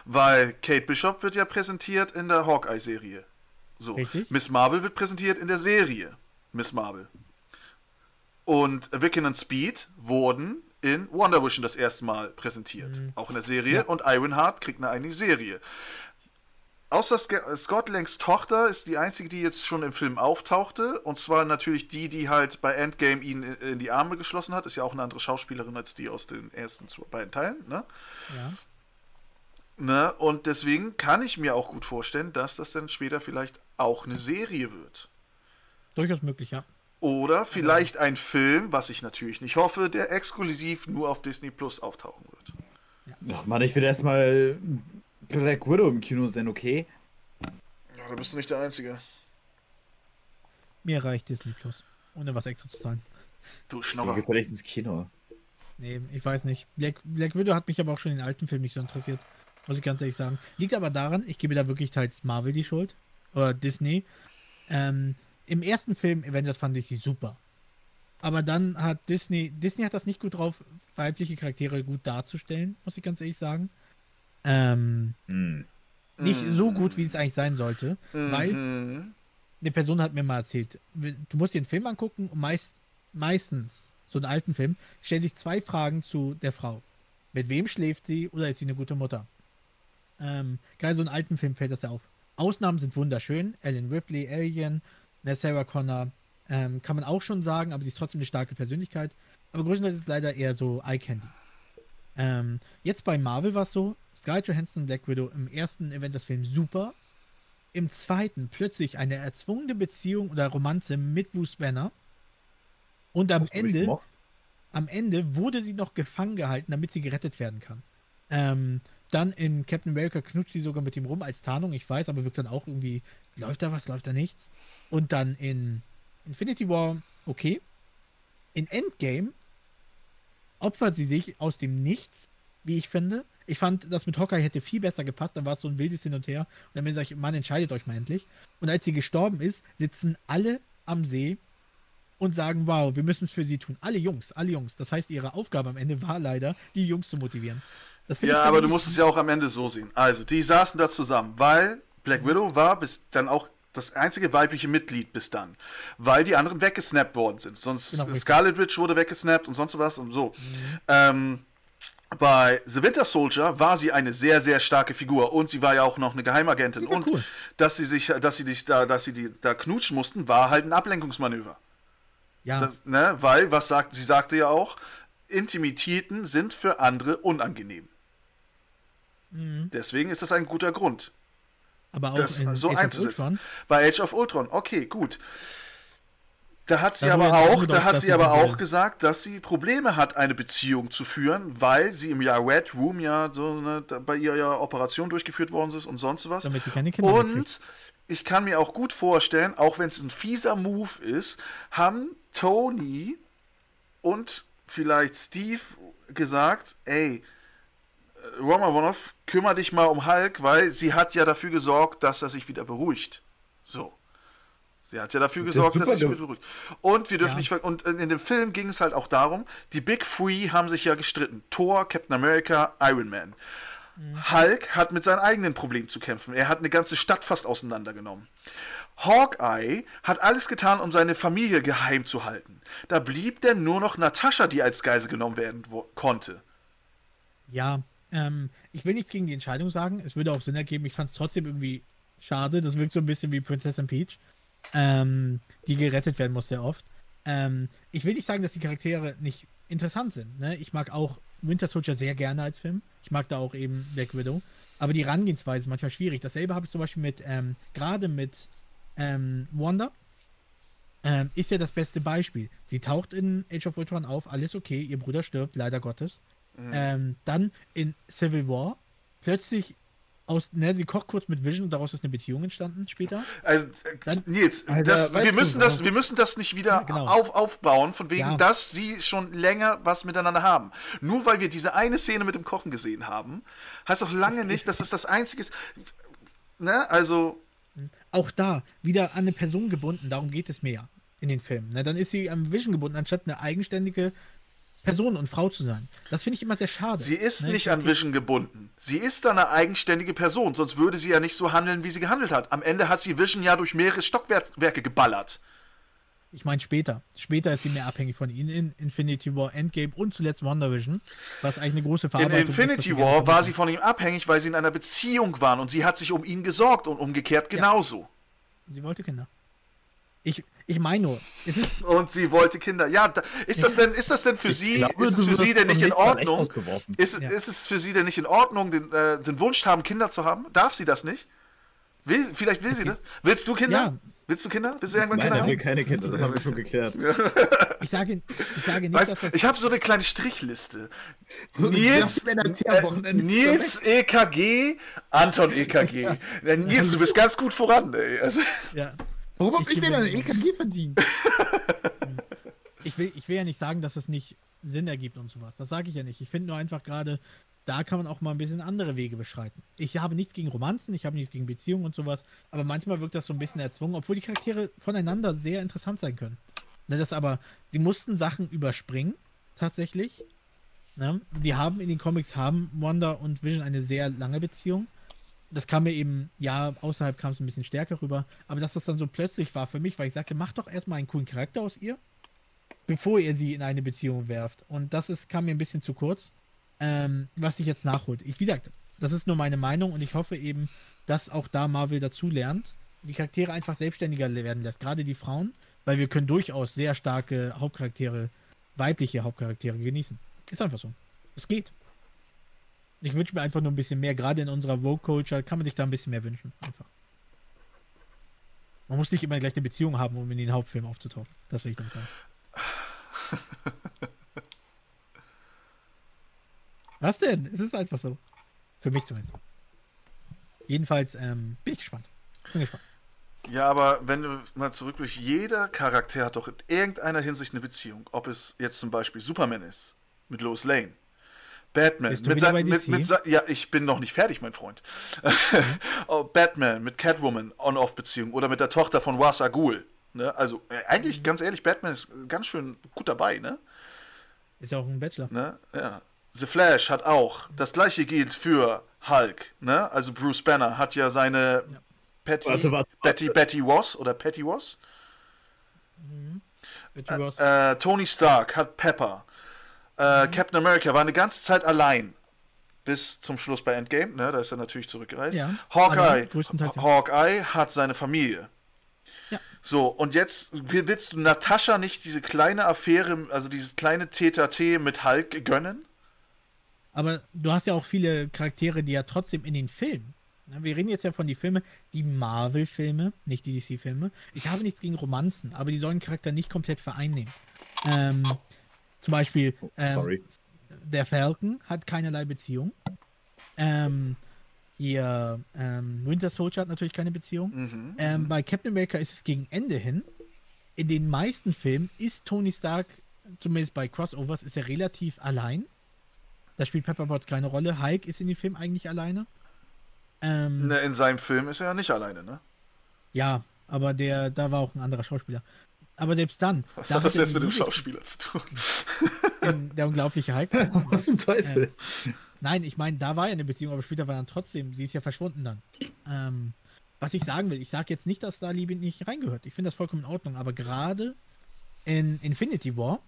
Weil Kate Bishop wird ja präsentiert in der Hawkeye-Serie. So. Richtig. Miss Marvel wird präsentiert in der Serie Miss Marvel. Und Wiccan und Speed wurden in Wonder Vision das erste Mal präsentiert. Auch in der Serie. Ja. Und Ironheart kriegt eine eigene Serie. Außer Sk- Scott Langs Tochter ist die einzige, die jetzt schon im Film auftauchte. Und zwar natürlich die, die halt bei Endgame ihn in- in die Arme geschlossen hat. Ist ja auch eine andere Schauspielerin als die aus den ersten zwei, beiden Teilen. Ne? Ja. Ne? Und deswegen kann ich mir auch gut vorstellen, dass das dann später vielleicht auch eine Serie wird. Durchaus möglich, ja. Oder vielleicht ein Film, was ich natürlich nicht hoffe, der exklusiv nur auf Disney Plus auftauchen wird. Ach Mann, ich will erstmal Black Widow im Kino sehen, okay? Ja, da bist du nicht der Einzige. Mir reicht Disney Plus. Ohne was extra zu zahlen. Du Ich Schnorrer. gehe vielleicht ins Kino. Nee, ich weiß nicht. Black, Black Widow hat mich aber auch schon in den alten Filmen nicht so interessiert. Muss ich ganz ehrlich sagen. Liegt aber daran, ich gebe da wirklich teils Marvel die Schuld. Oder Disney. Ähm, Im ersten Film Avengers fand ich sie super. Aber dann hat Disney, Disney hat das nicht gut drauf, weibliche Charaktere gut darzustellen, muss ich ganz ehrlich sagen. Ähm, Hm. nicht so gut, wie es eigentlich sein sollte. Weil Mhm. eine Person hat mir mal erzählt, du musst dir einen Film angucken und meist, meistens, so einen alten Film, stellen sich zwei Fragen zu der Frau. Mit wem schläft sie oder ist sie eine gute Mutter? Ähm, gerade so einen alten Film fällt das ja auf. Ausnahmen sind wunderschön. Ellen Ripley, Alien, ne, Sarah Connor, ähm, kann man auch schon sagen, aber sie ist trotzdem eine starke Persönlichkeit. Aber größtenteils ist es leider eher so Eye Candy. Ähm, jetzt bei Marvel war es so, Scarlett Johansson, Black Widow im ersten Avengers-Film super, im zweiten plötzlich eine erzwungene Beziehung oder Romanze mit Bruce Banner. Und am Ende, am Ende wurde sie noch gefangen gehalten, damit sie gerettet werden kann. Ähm, dann in Captain America knutscht sie sogar mit ihm rum als Tarnung, ich weiß, aber wirkt dann auch irgendwie, läuft da was, läuft da nichts. Und dann in Infinity War, okay. In Endgame opfert sie sich aus dem Nichts, wie ich finde. Ich fand, das mit Hawkeye hätte viel besser gepasst, dann war es so ein wildes Hin und Her. Und dann sage ich, Mann, entscheidet euch mal endlich. Und als sie gestorben ist, sitzen alle am See und sagen, wow, wir müssen es für sie tun. Alle Jungs, alle Jungs. Das heißt, ihre Aufgabe am Ende war leider, die Jungs zu motivieren. Ja, aber du musst es ja auch am Ende so sehen. Also, die saßen da zusammen, weil Black Widow war bis dann auch das einzige weibliche Mitglied bis dann. Weil die anderen weggesnappt worden sind. Sonst Genau. Scarlet Witch wurde weggesnappt und sonst was und so. Ähm, bei The Winter Soldier war sie eine sehr, sehr starke Figur und sie war ja auch noch eine Geheimagentin. Und cool. dass sie sich, dass sie dich da, dass sie die da knutschen mussten, war halt ein Ablenkungsmanöver. Ja, Das, ne, weil, was sagt, sie sagte ja auch, Intimitäten sind für andere unangenehm. Mhm. Deswegen ist das ein guter Grund, aber auch das in so Age of einzusetzen. Ultron. Bei Age of Ultron, okay, gut. Da hat sie Da aber auch, da hat sie aber auch gesagt, dass sie Probleme hat, eine Beziehung zu führen, weil sie im Jahr Red Room ja so eine, bei ihr ja Operation durchgeführt worden ist und sonst was. Damit sie keine Kinder. Und ich kann mir auch gut vorstellen, auch wenn es ein fieser Move ist, haben Tony und vielleicht Steve gesagt, ey, Romanov, kümmere dich mal um Hulk, weil sie hat ja dafür gesorgt, dass er sich wieder beruhigt. So. Sie hat ja dafür ist gesorgt, dass er sich wieder beruhigt. Und wir dürfen Ja. nicht und in dem Film ging es halt auch darum, die Big Three haben sich ja gestritten. Thor, Captain America, Iron Man. Hulk hat mit seinen eigenen Problemen zu kämpfen. Er hat eine ganze Stadt fast auseinandergenommen. Hawkeye hat alles getan, um seine Familie geheim zu halten. Da blieb denn nur noch Natascha, die als Geisel genommen werden konnte. Ja, ähm, ich will nichts gegen die Entscheidung sagen. Es würde auch Sinn ergeben. Ich fand es trotzdem irgendwie schade. Das wirkt so ein bisschen wie Prinzessin Peach, ähm, die gerettet werden muss sehr oft. Ähm, ich will nicht sagen, dass die Charaktere nicht interessant sind. Ne? Ich mag auch Winter Soldier sehr gerne als Film. Ich mag da auch eben Black Widow. Aber die Herangehensweise ist manchmal schwierig. Dasselbe habe ich zum Beispiel mit, ähm, gerade mit ähm, Wanda. Ähm, ist ja das beste Beispiel. Sie taucht in Age of Ultron auf, alles okay, ihr Bruder stirbt, leider Gottes. Mhm. Ähm, dann in Civil War, plötzlich aus, ne, sie kocht kurz mit Vision und daraus ist eine Beziehung entstanden später. Also, äh, Dann, Nils, Alter, das, wir, müssen das, wir müssen das nicht wieder ja, genau. auf, aufbauen, von wegen, ja. dass sie schon länger was miteinander haben. Nur weil wir diese eine Szene mit dem Kochen gesehen haben, heißt auch lange das nicht, dass es das einzige ist. Ne, also. Auch da, wieder an eine Person gebunden, darum geht es mir ja in den Filmen. Ne, dann ist sie am Vision gebunden, anstatt eine eigenständige Person und Frau zu sein. Das finde ich immer sehr schade. Sie ist ne? nicht an Vision gebunden. Sie ist eine eigenständige Person, sonst würde sie ja nicht so handeln, wie sie gehandelt hat. Am Ende hat sie Vision ja durch mehrere Stockwerke geballert. Ich meine später. Später ist sie mehr abhängig von ihnen in Infinity War, Endgame und zuletzt WandaVision, was eigentlich eine große Verarbeitung In Infinity ist, War war sie von ihm abhängig, weil sie in einer Beziehung waren und sie hat sich um ihn gesorgt und umgekehrt genauso. Ja. Sie wollte Kinder. Ich, ich meine nur, es ist und sie wollte Kinder. Ja, da, ist das denn, ist das denn für sie, glaube, ist es für sie denn nicht in Ordnung? Ist, ja. ist es für sie denn nicht in Ordnung, den, äh, den Wunsch haben, Kinder zu haben? Darf sie das nicht? Will, vielleicht will es sie das. Willst du Kinder? Ja. Willst du Kinder? Willst du irgendwann Nein, Kinder haben? keine Kinder, das haben wir schon geklärt. ich, sage, ich sage nicht, weißt, dass das Ich habe so eine kleine Strichliste. So Nils, äh, Nils EKG, Anton EKG. Nils, du bist ganz gut voran, ey. Also, ja. Warum hab ich, ich denn ein EKG verdient? ich, will, ich will ja nicht sagen, dass es nicht Sinn ergibt und sowas. Das sage ich ja nicht. Ich finde nur einfach gerade, da kann man auch mal ein bisschen andere Wege beschreiten. Ich habe nichts gegen Romanzen, ich habe nichts gegen Beziehungen und sowas, aber manchmal wirkt das so ein bisschen erzwungen, obwohl die Charaktere voneinander sehr interessant sein können. Ne, das aber, sie mussten Sachen überspringen, tatsächlich. Ne? Die haben in den Comics, haben Wanda und Vision eine sehr lange Beziehung das kam mir eben, ja, außerhalb kam es ein bisschen stärker rüber, aber dass das dann so plötzlich war für mich, weil ich sagte, mach doch erstmal einen coolen Charakter aus ihr, bevor ihr sie in eine Beziehung werft. Und das ist, kam mir ein bisschen zu kurz, ähm, was sich jetzt nachholt. Ich, wie gesagt, das ist nur meine Meinung und ich hoffe eben, dass auch da Marvel dazu lernt, die Charaktere einfach selbstständiger werden lässt, gerade die Frauen, weil wir können durchaus sehr starke Hauptcharaktere, weibliche Hauptcharaktere genießen. Ist einfach so. Es geht. Ich wünsche mir einfach nur ein bisschen mehr. Gerade in unserer Vogue-Culture kann man sich da ein bisschen mehr wünschen. Einfach. Man muss nicht immer gleich eine Beziehung haben, um in den Hauptfilm aufzutauchen. Das will ich damit sagen. Was denn? Es ist einfach so. Für mich zumindest. Jedenfalls ähm, bin ich gespannt. Bin gespannt. Ja, aber wenn du mal zurückblickst, jeder Charakter hat doch in irgendeiner Hinsicht eine Beziehung. Ob es jetzt zum Beispiel Superman ist, mit Lois Lane. Batman. Mit, sein, mit, mit ja, ich bin noch nicht fertig, mein Freund. Mhm. oh, Batman mit Catwoman On-Off-Beziehung oder mit der Tochter von Wasa Ghul. Ne? Also, äh, eigentlich, mhm. ganz ehrlich, Batman ist ganz schön gut dabei, ne? Ist ja auch ein Bachelor. Ne? Ja. The Flash hat auch. Das gleiche gilt für Hulk, ne? Also Bruce Banner hat ja seine ja. Patty, warte, warte, Betty, Betty Was oder Patty Was. Mhm. Äh, äh, Tony Stark hat Pepper. Äh, Captain America war eine ganze Zeit allein. Bis zum Schluss bei Endgame, ne? Da ist er natürlich zurückgereist. Ja, Hawkeye, Hawkeye hat seine Familie. Ja. So, und jetzt willst du Natascha nicht diese kleine Affäre, also dieses kleine TTT mit Hulk gönnen? Aber du hast ja auch viele Charaktere, die ja trotzdem in den Filmen. Ne, wir reden jetzt ja von den Filmen, die Marvel-Filme, nicht die DC-Filme. Ich habe nichts gegen Romanzen, aber die sollen Charakter nicht komplett vereinnehmen. Ähm, zum Beispiel, oh, ähm, der Falcon hat keinerlei Beziehung. Ähm, hier, ähm, Winter Soldier hat natürlich keine Beziehung. Mhm, ähm, mhm. bei Captain America ist es gegen Ende hin. In den meisten Filmen ist Tony Stark, zumindest bei Crossovers, ist er relativ allein. Da spielt Pepperpot keine Rolle. Hulk ist in dem Film eigentlich alleine. Ähm, ne, in seinem Film ist er ja nicht alleine, ne? Ja, aber der, da war auch ein anderer Schauspieler. Aber selbst dann. Was hat das jetzt mit dem Schauspieler zu tun? der unglaubliche Hulk. Was zum Teufel? Äh, nein, ich meine, da war ja eine Beziehung, aber später war dann trotzdem, sie ist ja verschwunden dann. Ähm, was ich sagen will, ich sage jetzt nicht, dass da Liebe nicht reingehört. Ich finde das vollkommen in Ordnung, aber gerade in Infinity War,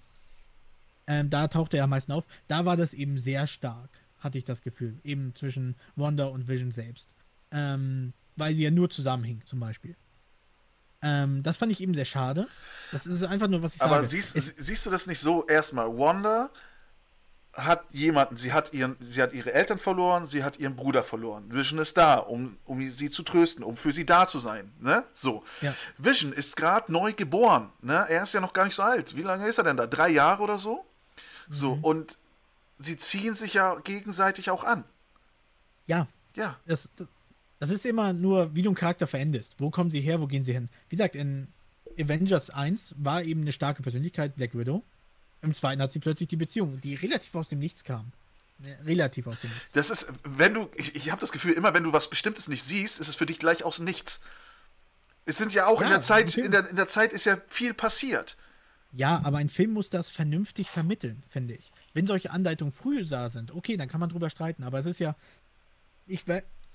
ähm, da tauchte er am meisten auf, da war das eben sehr stark, hatte ich das Gefühl. Eben zwischen Wanda und Vision selbst. Ähm, weil sie ja nur zusammenhingen, zum Beispiel. Ähm, das fand ich eben sehr schade. Das ist einfach nur, was ich Aber sage. siehst, Es- siehst du das nicht so? Erstmal, Wanda hat jemanden, sie hat, ihren, sie hat ihre Eltern verloren, sie hat ihren Bruder verloren. Vision ist da, um, um sie zu trösten, um für sie da zu sein. Ne? So. Ja. Vision ist gerade neu geboren. Ne? Er ist ja noch gar nicht so alt. Wie lange ist er denn da? Drei Jahre oder so? So, Mhm. und sie ziehen sich ja gegenseitig auch an. ja, Ja. das, das, das ist immer nur, wie du einen Charakter verendest. Wo kommen sie her, wo gehen sie hin? Wie gesagt, in Avengers 1 war eben eine starke Persönlichkeit, Black Widow. Im zweiten hat sie plötzlich die Beziehung, die relativ aus dem Nichts kam. Ne, Relativ aus dem Nichts. Das ist, wenn du, ich, ich habe das Gefühl, immer wenn du was Bestimmtes nicht siehst, ist es für dich gleich aus nichts. Es sind ja auch in Ja, der Zeit, in der, in der Zeit ist ja viel passiert. Ja, aber ein Film muss das vernünftig vermitteln, finde ich. Wenn solche Anleitungen früh da sind, okay, dann kann man drüber streiten, aber es ist ja, ich,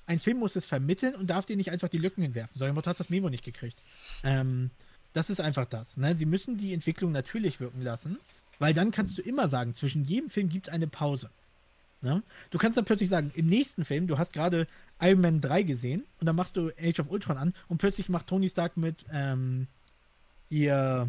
ein Film muss es vermitteln und darf dir nicht einfach die Lücken hinwerfen. Ich du hast das Memo nicht gekriegt. Ähm, das ist einfach das. Ne? Sie müssen die Entwicklung natürlich wirken lassen, weil dann kannst du immer sagen, zwischen jedem Film gibt es eine Pause. Ne? Du kannst dann plötzlich sagen, im nächsten Film, du hast gerade Iron Man 3 gesehen und dann machst du Age of Ultron an und plötzlich macht Tony Stark mit ähm, ihr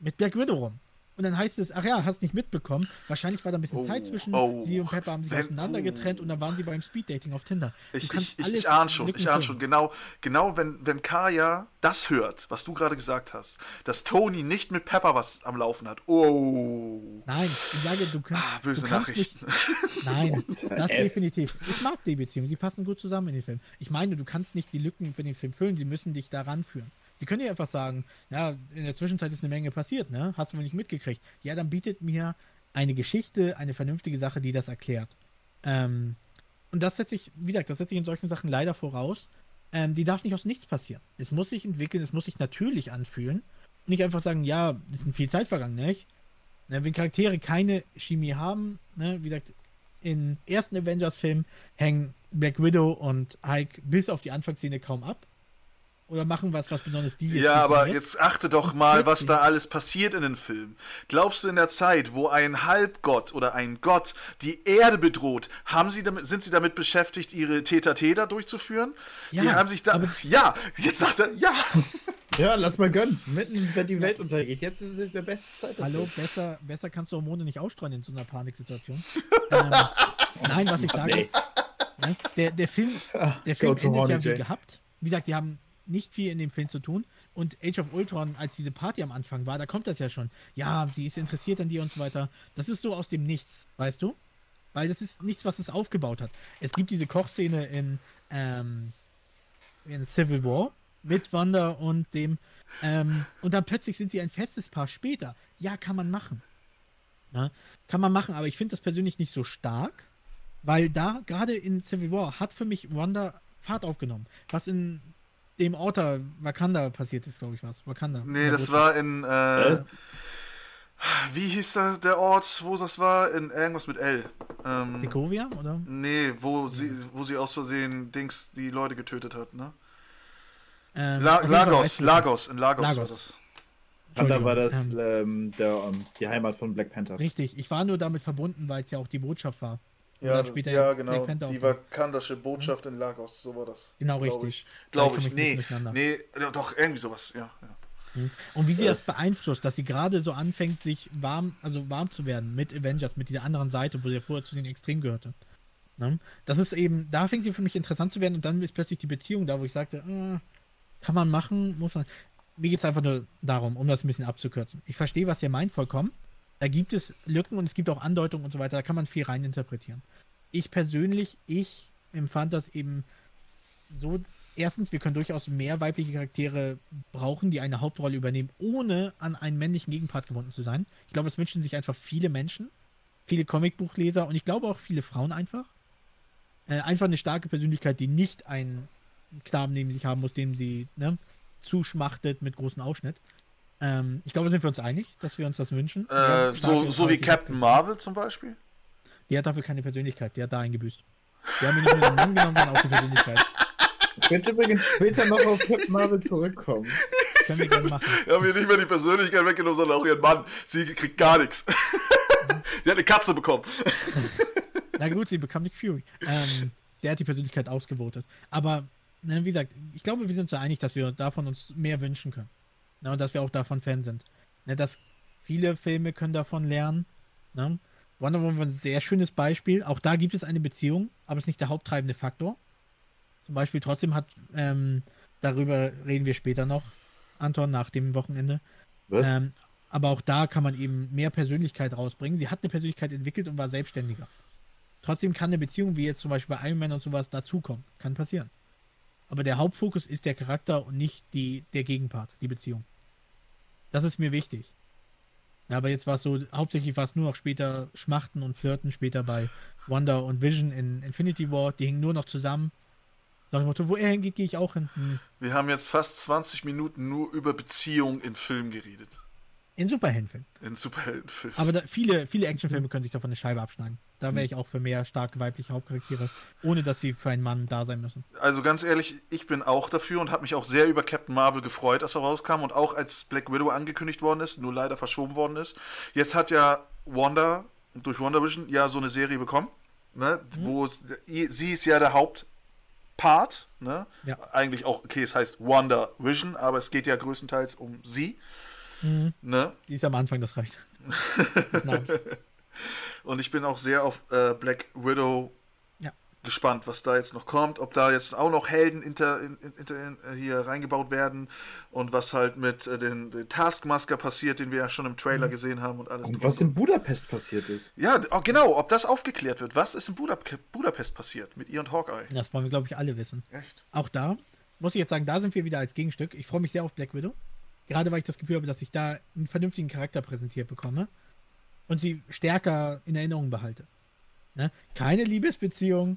mit Black Widow rum. Und dann heißt es, ach ja, hast nicht mitbekommen. Wahrscheinlich war da ein bisschen Oh, Zeit zwischen. oh. Sie und Pepper haben sich Wenn- auseinander getrennt und dann waren sie beim Speeddating auf Tinder. Du Ich, kannst ich, ich, alles ich ahne schon, ich ahne schon. Genau, genau wenn, wenn Kaya das hört, was du gerade gesagt hast, dass Tony nicht mit Pepper was am Laufen hat. Oh. Nein, ich sage, du, kannst, Ah, böse du kannst Nachrichten. nicht. Nein, das definitiv. Ich mag die Beziehung, sie passen gut zusammen in den Film. Ich meine, du kannst nicht die Lücken für den Film füllen, sie müssen dich daran führen. Sie können ja einfach sagen, ja, in der Zwischenzeit ist eine Menge passiert, ne? Hast du wohl nicht mitgekriegt. Ja, dann bietet mir eine Geschichte, eine vernünftige Sache, die das erklärt. Ähm, und das setze ich, wie gesagt, das setze ich in solchen Sachen leider voraus. Ähm, die darf nicht aus nichts passieren. Es muss sich entwickeln, es muss sich natürlich anfühlen. Nicht einfach sagen, ja, es ist viel Zeit vergangen, nicht? Ne, wenn Charaktere keine Chemie haben, ne, wie gesagt, in ersten Avengers-Filmen hängen Black Widow und Hulk bis auf die Anfangsszene kaum ab. Oder machen was, was besonders die jetzt Ja, aber definiert. jetzt achte doch mal, was da alles passiert in den Filmen. Glaubst du, in der Zeit, wo ein Halbgott oder ein Gott die Erde bedroht, haben sie damit, sind sie damit beschäftigt, ihre Täter-Täter durchzuführen? die Ja, haben sich da. Ja, jetzt sagt er, ja. Ja, lass mal gönnen. Mitten, wenn die Welt untergeht. Jetzt ist es der beste Zeit. Hallo, besser, besser kannst du Hormone nicht ausstreuen in so einer Paniksituation. ähm, nein, was ich sage, Nee. ne, der, der Film, der Film endet ja wie gehabt. Wie gesagt, die haben nicht viel in dem Film zu tun. Und Age of Ultron, als diese Party am Anfang war, da kommt das ja schon. Ja, sie ist interessiert an dir und so weiter. Das ist so aus dem Nichts, weißt du? Weil das ist nichts, was es aufgebaut hat. Es gibt diese Kochszene in, ähm, in Civil War mit Wanda und dem. Ähm, und dann plötzlich sind sie ein festes Paar später. Ja, kann man machen. Ne? Kann man machen, aber ich finde das persönlich nicht so stark, weil da, gerade in Civil War, hat für mich Wanda Fahrt aufgenommen. Was in dem Ort da, Wakanda passiert ist, glaube ich, was. Wakanda. Nee, das Botschaft. war in. Äh, wie hieß da der Ort, wo das war? In irgendwas mit L. Ähm, Segovia, oder? nee, wo sie, wo sie aus Versehen Dings die Leute getötet hat, ne? Ähm, La Lagos, Lagos, in Lagos, Lagos. war das. Wanda war das ähm, der, ähm, die Heimat von Black Panther. Richtig, ich war nur damit verbunden, weil es ja auch die Botschaft war. Ja, das, später ja, genau. Die auftaucht. vakandische Botschaft in Lagos, so war das. Genau, Glaub richtig. Ich. Glaube ich. Nee, nee, doch, irgendwie sowas, ja. ja. Und wie sie das beeinflusst, dass sie gerade so anfängt, sich warm, also warm zu werden mit Avengers, mit dieser anderen Seite, wo sie ja vorher zu den Extremen gehörte. Ne? Das ist eben, da fängt sie für mich interessant zu werden und dann ist plötzlich die Beziehung da, wo ich sagte, äh, kann man machen, muss man. Mir geht es einfach nur darum, um das ein bisschen abzukürzen. Ich verstehe, was ihr meint, vollkommen. Da gibt es Lücken und es gibt auch Andeutungen und so weiter, da kann man viel reininterpretieren. Ich persönlich, ich empfand das eben so, erstens, wir können durchaus mehr weibliche Charaktere brauchen, die eine Hauptrolle übernehmen, ohne an einen männlichen Gegenpart gebunden zu sein. Ich glaube, das wünschen sich einfach viele Menschen, viele Comicbuchleser und ich glaube auch viele Frauen einfach. Äh, einfach eine starke Persönlichkeit, die nicht einen Knaben neben sich haben muss, dem sie ne, zuschmachtet mit großem Ausschnitt. Ähm, ich glaube, sind wir uns einig, dass wir uns das wünschen. Äh, so, so wie Captain. Marvel zum Beispiel. Die hat dafür keine Persönlichkeit, die hat da eingebüßt. Wir haben ihn nicht nur den Mann genommen, sondern auch die Persönlichkeit. Ich könnte übrigens später noch auf Captain Marvel zurückkommen. Können wir gerne machen. Wir haben ihr nicht mehr die Persönlichkeit weggenommen, sondern auch ihren Mann. Sie kriegt gar nichts. Sie hat eine Katze bekommen. Na gut, sie bekam Nick Fury. Ähm, der hat die Persönlichkeit ausgevotet. Aber wie gesagt, ich glaube, wir sind uns einig, dass wir davon uns mehr wünschen können. Ne, und dass wir auch davon Fan sind. Ne, dass viele Filme können davon lernen. Ne? Wonder Woman war ein sehr schönes Beispiel. Auch da gibt es eine Beziehung, aber es ist nicht der haupttreibende Faktor. Zum Beispiel trotzdem hat, ähm, darüber reden wir später noch, Anton, nach dem Wochenende. Was? Ähm, aber auch da kann man eben mehr Persönlichkeit rausbringen. Sie hat eine Persönlichkeit entwickelt und war selbstständiger. Trotzdem kann eine Beziehung, wie jetzt zum Beispiel bei Iron Man und sowas, dazukommen. Kann passieren. Aber der Hauptfokus ist der Charakter und nicht die, der Gegenpart, die Beziehung. Das ist mir wichtig. Aber jetzt war es so, hauptsächlich war es nur noch später Schmachten und Flirten, später bei Wonder und Vision in Infinity War. Die hingen nur noch zusammen. Nach dem Motto, wo er hingeht, gehe ich auch hin. Hm. Wir haben jetzt fast 20 Minuten nur über Beziehung in Film geredet. In Superheldenfilmen. In Superheldenfilmen. Aber da, viele, viele Actionfilme können sich davon eine Scheibe abschneiden. Da wäre ich auch für mehr starke weibliche Hauptcharaktere, ohne dass sie für einen Mann da sein müssen. Also ganz ehrlich, ich bin auch dafür und habe mich auch sehr über Captain Marvel gefreut, als er rauskam und auch als Black Widow angekündigt worden ist, nur leider verschoben worden ist. Jetzt hat ja Wanda durch WandaVision ja so eine Serie bekommen, ne, wo es, sie ist ja der Hauptpart, ne? Ja. Eigentlich auch, okay, es heißt WandaVision, aber es geht ja größtenteils um sie, ne? Die ist am Anfang, das reicht. Des Namens. Und ich bin auch sehr auf äh, Black Widow Ja. gespannt, was da jetzt noch kommt. Ob da jetzt auch noch Helden inter, in, in, inter, in, äh, hier reingebaut werden und was halt mit äh, den, den Taskmaster passiert, den wir ja schon im Trailer gesehen haben und alles. Und was in Budapest passiert ist. ja, oh, genau, ob das aufgeklärt wird. Was ist in Budap Budapest passiert mit ihr und Hawkeye? Das wollen wir, glaube ich, alle wissen. Echt? Auch da muss ich jetzt sagen, da sind wir wieder als Gegenstück. Ich freue mich sehr auf Black Widow. Gerade weil ich das Gefühl habe, dass ich da einen vernünftigen Charakter präsentiert bekomme und sie stärker in Erinnerung behalte. Ne? Keine Liebesbeziehung,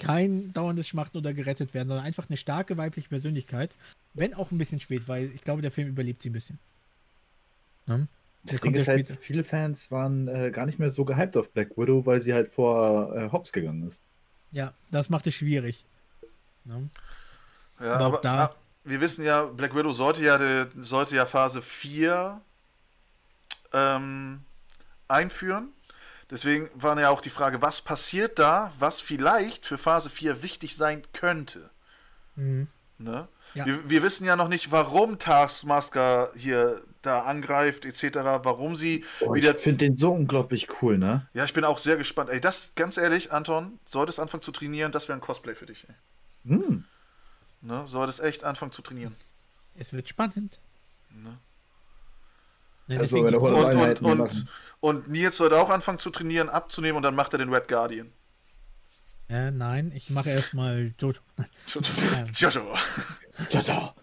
kein dauerndes Schmachten oder gerettet werden, sondern einfach eine starke weibliche Persönlichkeit. Wenn auch ein bisschen spät, weil ich glaube, der Film überlebt sie ein bisschen. Ne? Das Ding ist halt, viele Fans waren äh, gar nicht mehr so gehypt auf Black Widow, weil sie halt vor äh, Hobbs gegangen ist. Ja, das macht es schwierig. Ne? Ja, Aber auch aber, da- ah, wir wissen ja, Black Widow sollte ja, sollte ja Phase 4 ähm, einführen. Deswegen war ja auch die Frage, was passiert da, was vielleicht für Phase 4 wichtig sein könnte. Mhm. Ne? Ja. Wir, wir wissen ja noch nicht, warum Taskmaster hier da angreift, etc., warum sie Oh, wieder. ich finde den so unglaublich cool, ne? Ja, ich bin auch sehr gespannt. Ey, das, ganz ehrlich, Anton, solltest anfangen zu trainieren, das wäre ein Cosplay für dich. Ey. Hm. Ne? Solltest echt anfangen zu trainieren. Es wird spannend. Ne? Ne, Also, er Und, und, und, und Nils sollte auch anfangen zu trainieren, abzunehmen und dann macht er den Red Guardian. äh, nein, ich mache erstmal Jojo. Jojo. Ciao.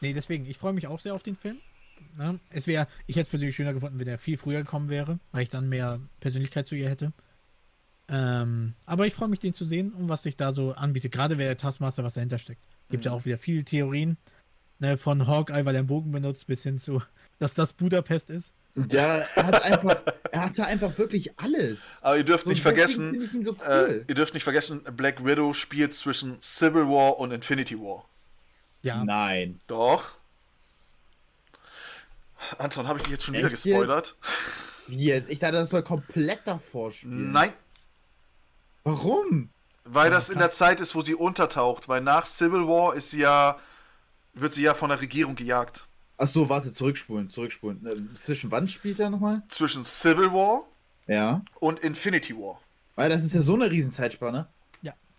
Nee, deswegen, ich freue mich auch sehr auf den Film. Ne? Es wäre, ich hätte es persönlich schöner gefunden, wenn er viel früher gekommen wäre, weil ich dann mehr Persönlichkeit zu ihr hätte. Ähm, aber ich freue mich, den zu sehen und was sich da so anbietet. Gerade wer der Taskmaster, was dahinter steckt. Gibt ja auch wieder viele Theorien. Ne, von Hawkeye, weil er einen Bogen benutzt, bis hin zu, dass das Budapest ist. Ja, er hat einfach, er hatte einfach wirklich alles. Aber ihr dürft So, nicht deswegen vergessen, so äh, cool. ihr dürft nicht vergessen, Black Widow spielt zwischen Civil War und Infinity War. Ja, Nein. Doch. Anton, habe ich dich jetzt schon wieder Echt gespoilert? Wie jetzt? Ich dachte, das soll komplett davor spielen. Nein, Warum? Weil Ja, das in der Zeit ist, wo sie untertaucht. Weil nach Civil War ist sie ja, wird sie ja von der Regierung gejagt. Ach so, warte, zurückspulen, zurückspulen. Äh, Zwischen wann spielt er nochmal? Zwischen Civil War Ja. und Infinity War. Weil das ist ja so eine Riesenzeitspanne.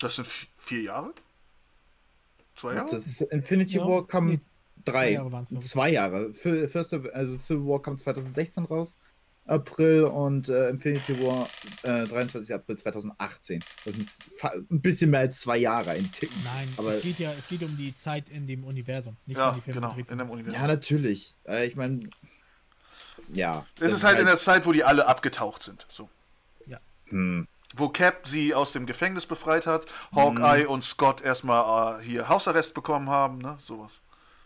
Das sind vier Jahre? Zwei Jahre? Das ist, Infinity Ja, War kam nee, drei, zwei Jahre glaub ich. zwei Jahre. Für, First of, also Civil War kam 2016 raus, April und äh, Infinity War äh, 23. April 2018. Das sind ein bisschen mehr als zwei Jahre, ein Ticken. nein, Aber- es geht ja, es geht um die Zeit in dem Universum, nicht Ja, um die Filme genau, in dem Universum. Ja, natürlich. Äh, ich meine, ja. es ist halt in der Zeit, wo die alle abgetaucht sind. So. Hm. Wo Cap sie aus dem Gefängnis befreit hat, Hawkeye und Scott erstmal äh, hier Hausarrest bekommen haben, ne? Sowas.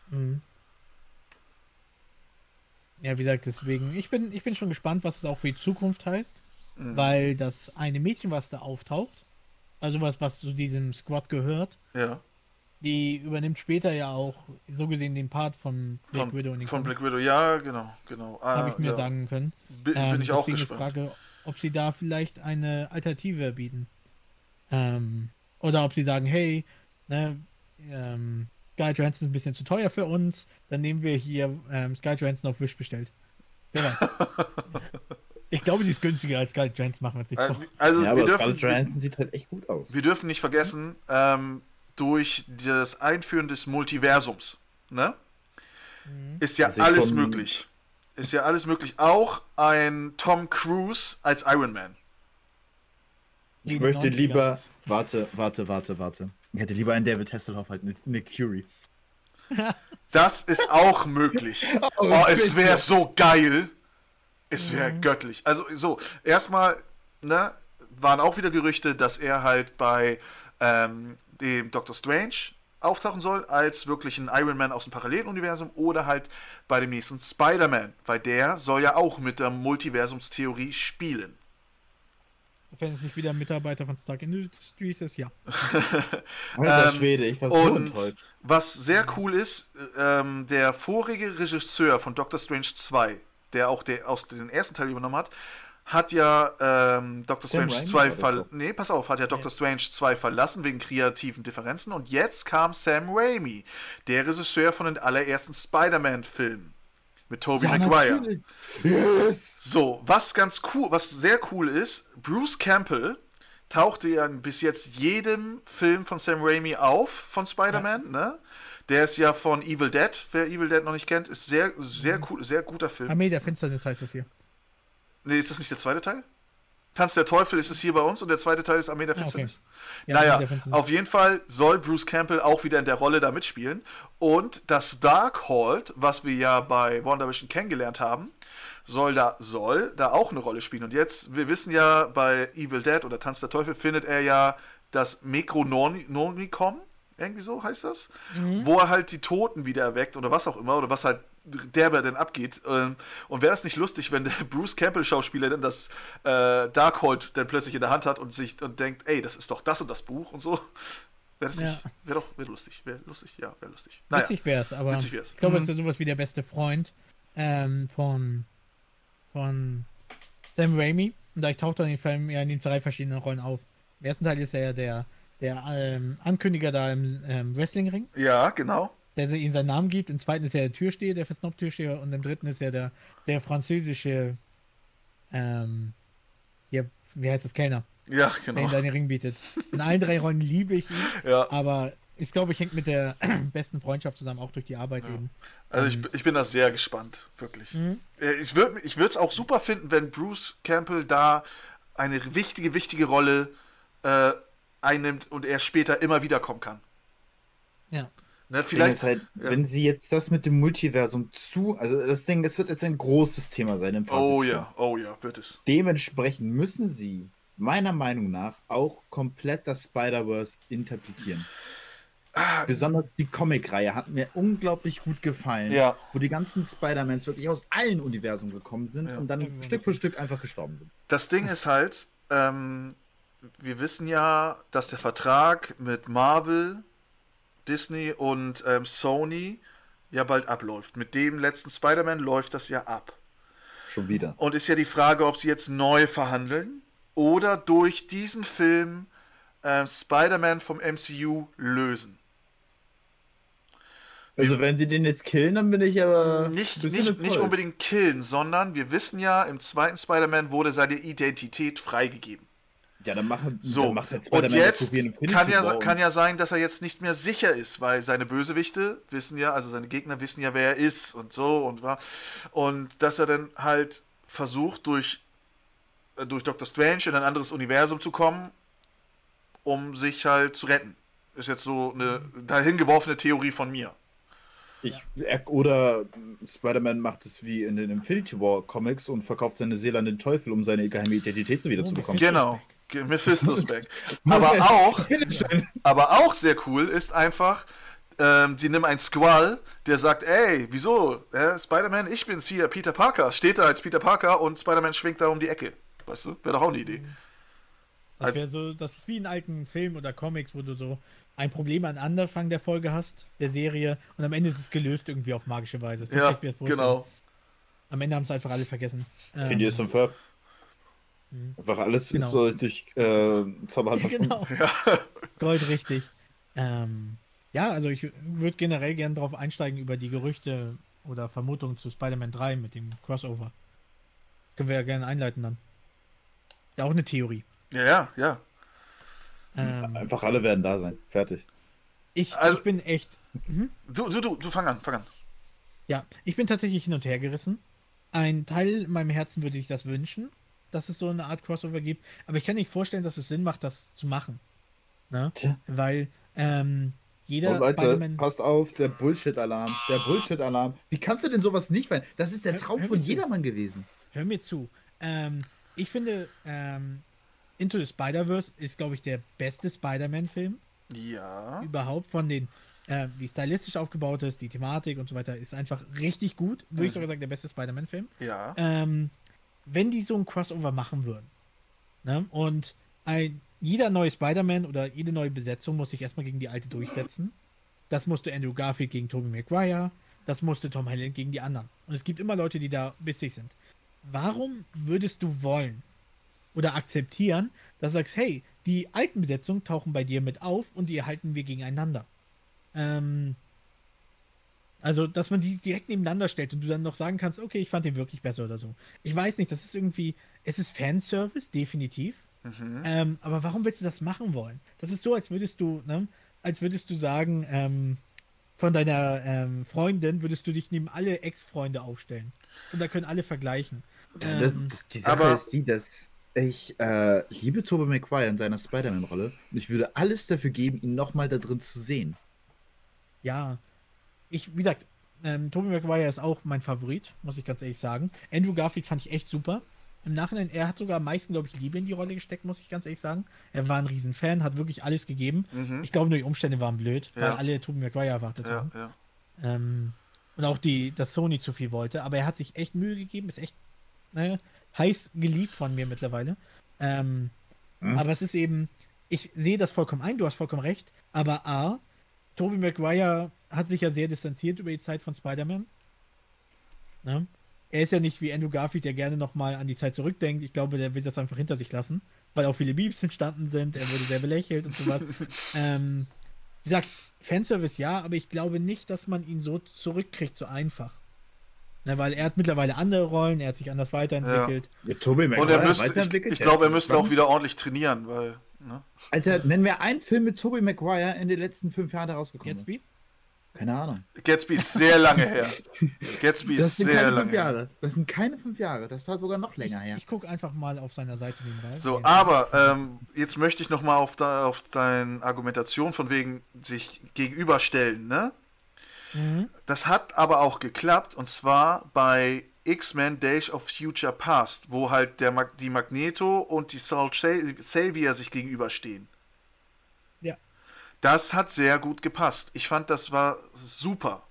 Mhm. Ja, wie gesagt, deswegen, ich bin, ich bin schon gespannt, was es auch für die Zukunft heißt, Mhm. weil das eine Mädchen, was da auftaucht, also was, was zu diesem Squad gehört, Ja. die übernimmt später ja auch so gesehen den Part von Black Von, Widow in den von Black Widow, ja, genau, genau. Ah, habe ich mir ja. sagen können. Bin, Ähm, bin ich auch gespannt. Frage, ob sie da vielleicht eine Alternative bieten. Ähm, oder ob sie sagen, hey, ne, ähm, Sky Johansson ist ein bisschen zu teuer für uns, dann nehmen wir hier ähm, Sky Johansson auf Wish bestellt. Wer weiß. ich glaube, sie ist günstiger als Sky Johansson, machen wir uns nicht Äh, vor. Also ja, wir aber dürfen, Johansson sieht halt echt gut aus. wir dürfen nicht vergessen, ähm, durch das Einführen des Multiversums, ne? Mhm. Ist ja Also alles komm- möglich. Ist ja alles möglich. Auch ein Tom Cruise als Iron Man. Ich möchte 90er. lieber. Warte, warte, warte, warte. Ich hätte lieber einen David Hasselhoff halt mit Nick Fury. Das ist auch möglich. Oh, es wäre so geil. Es wäre göttlich. Also so, erstmal, ne, waren auch wieder Gerüchte, dass er halt bei ähm, dem Doctor Strange auftauchen soll, als wirklich ein Iron Man aus dem Paralleluniversum oder halt bei dem nächsten Spider-Man, weil der soll ja auch mit der Multiversumstheorie spielen. Wenn es nicht wieder ein Mitarbeiter von Stark Industries ist, ja. Alter Ähm, Schwede, ich war so Und enttäuscht. was sehr cool ist, ähm, der vorige Regisseur von Doctor Strange 2, der auch der aus den ersten Teil übernommen hat, hat ja ähm, Doctor Sam Strange Raimi 2 war das ver doch. nee, pass auf, hat ja Doctor Strange 2 verlassen wegen kreativen Differenzen und jetzt kam Sam Raimi, der Regisseur von den allerersten Spider-Man-Filmen mit Tobey Maguire. natürlich. Yes! So, was ganz cool, was sehr cool ist, Bruce Campbell tauchte ja in bis jetzt jedem Film von Sam Raimi auf von Spider-Man, ne? Der ist ja von Evil Dead, wer Evil Dead noch nicht kennt, ist sehr, sehr cool, sehr guter Film. Armee der Finsternis heißt das hier. Nee, ist das nicht der zweite Teil? Tanz der Teufel ist es hier bei uns und der zweite Teil ist Armee der Ah, okay. Finsternis. Ja, Armee naja, der Finsternis. auf jeden Fall soll Bruce Campbell auch wieder in der Rolle da mitspielen. Und das Darkhold, was wir ja bei WandaVision kennengelernt haben, soll da, soll da auch eine Rolle spielen. Und jetzt, wir wissen ja, bei Evil Dead oder Tanz der Teufel findet er ja das Necronomicon, irgendwie so heißt das, wo er halt die Toten wieder erweckt oder was auch immer, oder was halt derbe denn abgeht. Ähm, Und wäre das nicht lustig, wenn der Bruce Campbell-Schauspieler dann das äh, Darkhold dann plötzlich in der Hand hat und sich und denkt, ey, das ist doch das und das Buch und so. Wäre das Ja. nicht, wäre doch, wäre lustig, wäre lustig, ja, wäre lustig. Naja, Witzig wär's, aber Witzig wär's. ich glaube, Mhm. es ist ja sowas wie der beste Freund ähm, von, von Sam Raimi. Und da ich taucht er in den Film ja in den drei verschiedenen Rollen auf. Im ersten Teil ist er ja der, der ähm, Ankündiger da im ähm, Wrestlingring, ja, genau. Der ihm seinen Namen gibt. Im zweiten ist er der Türsteher, der Versnob-Türsteher. Und im dritten ist er der, der französische, ähm, hier, wie heißt das, Kellner, Ja, der ihm genau. seinen Ring bietet. In allen drei Rollen liebe ich ihn. Ja, Aber ich glaube, ich hängt mit der besten Freundschaft zusammen, auch durch die Arbeit eben. also ich, ich bin da sehr gespannt, wirklich. Äh, Ich würde ich es auch super finden, wenn Bruce Campbell da eine wichtige, wichtige Rolle äh, einnimmt und er später immer wiederkommen kann. Ja. Ne, Vielleicht halt, ja. wenn sie jetzt das mit dem Multiversum zu, also das Ding, das wird jetzt ein großes Thema sein im Phase Oh 4. ja, oh ja, wird es. Dementsprechend müssen sie meiner Meinung nach auch komplett das Spider-Verse interpretieren. Ah, Besonders die Comic-Reihe hat mir unglaublich gut gefallen, Ja. wo die ganzen Spider-Mans wirklich aus allen Universen gekommen sind Ja. und dann Irgendwann Stück für Stück einfach gestorben sind. Das Ding ist halt, ähm, wir wissen ja, dass der Vertrag mit Marvel, Disney und ähm, Sony ja bald abläuft. Mit dem letzten Spider-Man läuft das ja ab. Schon wieder. Und ist ja die Frage, ob sie jetzt neu verhandeln oder durch diesen Film ähm, Spider-Man vom MCU lösen. Also wenn sie den jetzt killen, dann bin ich aber Nicht, nicht, nicht unbedingt killen, sondern wir wissen ja, im zweiten Spider-Man wurde seine Identität freigegeben. Ja, dann machen So, dann macht halt und jetzt kann ja, kann ja sein, dass er jetzt nicht mehr sicher ist, weil seine Bösewichte wissen ja, also seine Gegner wissen ja, wer er ist und so und war. Und dass er dann halt versucht, durch, äh, durch Doctor Strange in ein anderes Universum zu kommen, um sich halt zu retten. Ist jetzt so eine dahingeworfene Theorie von mir. Ich, er, oder Spider-Man macht es wie in den Infinity War Comics und verkauft seine Seele an den Teufel, um seine geheime Identität wieder Oh. Genau. Mephisto's back. Aber auch. Aber auch sehr cool ist einfach, ähm, sie nehmen einen Squall, der sagt, ey, wieso? Äh, Spider-Man, ich bin's hier, Peter Parker. Steht da als Peter Parker und Spider-Man schwingt da um die Ecke. Weißt du? Wäre doch auch eine Idee. Das Als- wäre so, das ist wie in alten Filmen oder Comics, wo du so ein Problem an Anfang der Folge hast, der Serie, und am Ende ist es gelöst irgendwie auf magische Weise. Ja, das vorstellen. genau. Am Ende haben es einfach alle vergessen. Ähm, Finde ich so fair. Mhm. Einfach alles Genau. ist so durch äh, Zauberhand. Genau. Gold richtig. Ähm, Ja, also ich würde generell gerne darauf einsteigen über die Gerüchte oder Vermutungen zu Spider-Man 3 mit dem Crossover. Können wir ja gerne einleiten dann. Ja, auch eine Theorie. Ja, ja, ja. Ähm, Einfach alle werden da sein. Fertig. ich, Also- ich bin echt. Mhm. Du, du, du, du fang an, fang an. Ja, ich bin tatsächlich hin und her gerissen. Ein Teil in meinem Herzen würde sich das wünschen, dass es so eine Art Crossover gibt. Aber ich kann nicht vorstellen, dass es Sinn macht, das zu machen. Ne? Tja. Weil ähm, jeder Oh, Leute, Spider-Man. passt auf, der Bullshit-Alarm. Der Bullshit-Alarm. Wie kannst du denn sowas nicht feiern? Das ist der Hör- Traum hör von zu. jedermann gewesen. Hör mir zu. Ähm, ich finde, ähm, Into the Spider-Verse ist, glaube ich, der beste Spider-Man-Film Ja. überhaupt von den, äh, wie stylistisch aufgebaut ist, die Thematik und so weiter, ist einfach richtig gut. Würde ich Mhm. sogar sagen, der beste Spider-Man-Film. Ja. Ähm, wenn die so ein Crossover machen würden, ne? und ein, jeder neue Spider-Man oder jede neue Besetzung muss sich erstmal gegen die alte durchsetzen. Das musste Andrew Garfield gegen Tobey Maguire, das musste Tom Holland gegen die anderen. Und es gibt immer Leute, die da bissig sind. Warum würdest du wollen oder akzeptieren, dass du sagst, hey, die alten Besetzungen tauchen bei dir mit auf und die erhalten wir gegeneinander? Ähm, also, dass man die direkt nebeneinander stellt und du dann noch sagen kannst, okay, ich fand den wirklich besser oder so. Ich weiß nicht, das ist irgendwie, es ist Fanservice, definitiv. Mhm. Ähm, aber warum willst du das machen wollen? Das ist so, als würdest du, ne, als würdest du sagen, ähm, von deiner ähm, Freundin würdest du dich neben alle Ex-Freunde aufstellen. Und da können alle vergleichen. Ja, das, Ähm, das, die Sache aber- ist die, dass ich äh, liebe Tobey Maguire in seiner Spider-Man-Rolle und ich würde alles dafür geben, ihn nochmal da drin zu sehen. Ja, ich, wie gesagt, ähm, Tobey Maguire ist auch mein Favorit, muss ich ganz ehrlich sagen. Andrew Garfield fand ich echt super. Im Nachhinein, er hat sogar am meisten, glaube ich, Liebe in die Rolle gesteckt, muss ich ganz ehrlich sagen. Er war ein Riesenfan, hat wirklich alles gegeben. Mhm. Ich glaube, nur die Umstände waren blöd, weil Ja. alle Tobey Maguire erwartet Ja, haben. ja. Ähm, und auch die, dass Sony zu viel wollte. Aber er hat sich echt Mühe gegeben, ist echt ne, heiß geliebt von mir mittlerweile. Ähm, Hm? Aber es ist eben, ich sehe das vollkommen ein, du hast vollkommen recht. Aber A, Tobey Maguire hat sich ja sehr distanziert über die Zeit von Spider-Man. Ne? Er ist ja nicht wie Andrew Garfield, der gerne nochmal an die Zeit zurückdenkt. Ich glaube, der will das einfach hinter sich lassen, weil auch viele Memes entstanden sind. Er wurde sehr belächelt und sowas. ähm, wie gesagt, Fanservice ja, aber ich glaube nicht, dass man ihn so zurückkriegt, so einfach. Ne, weil er hat mittlerweile andere Rollen, er hat sich anders weiterentwickelt. Ja, Tobey Und Maguire er müsste, ich, weiterentwickelt? ich glaube, er Ja. müsste auch wieder ordentlich trainieren, weil. Ne? Alter, nenn mir einen Film mit Tobey Maguire in den letzten fünf Jahren, der rausgekommen ist. Gatsby? Keine Ahnung. Gatsby ist sehr lange her. Gatsby Das ist sind sehr keine lange fünf her. Jahre. Das sind keine fünf Jahre. Das war sogar noch länger her. Ich gucke einfach mal auf seiner Seite nebenbei. So, Ja. aber ähm, jetzt möchte ich nochmal auf, da, auf deine Argumentation von wegen sich gegenüberstellen, ne? Mhm. Das hat aber auch geklappt und zwar bei X-Men Days of Future Past, wo halt der Mag die Magneto und die Soul Savior sich gegenüberstehen. Ja. Das hat sehr gut gepasst. Ich fand, das war super.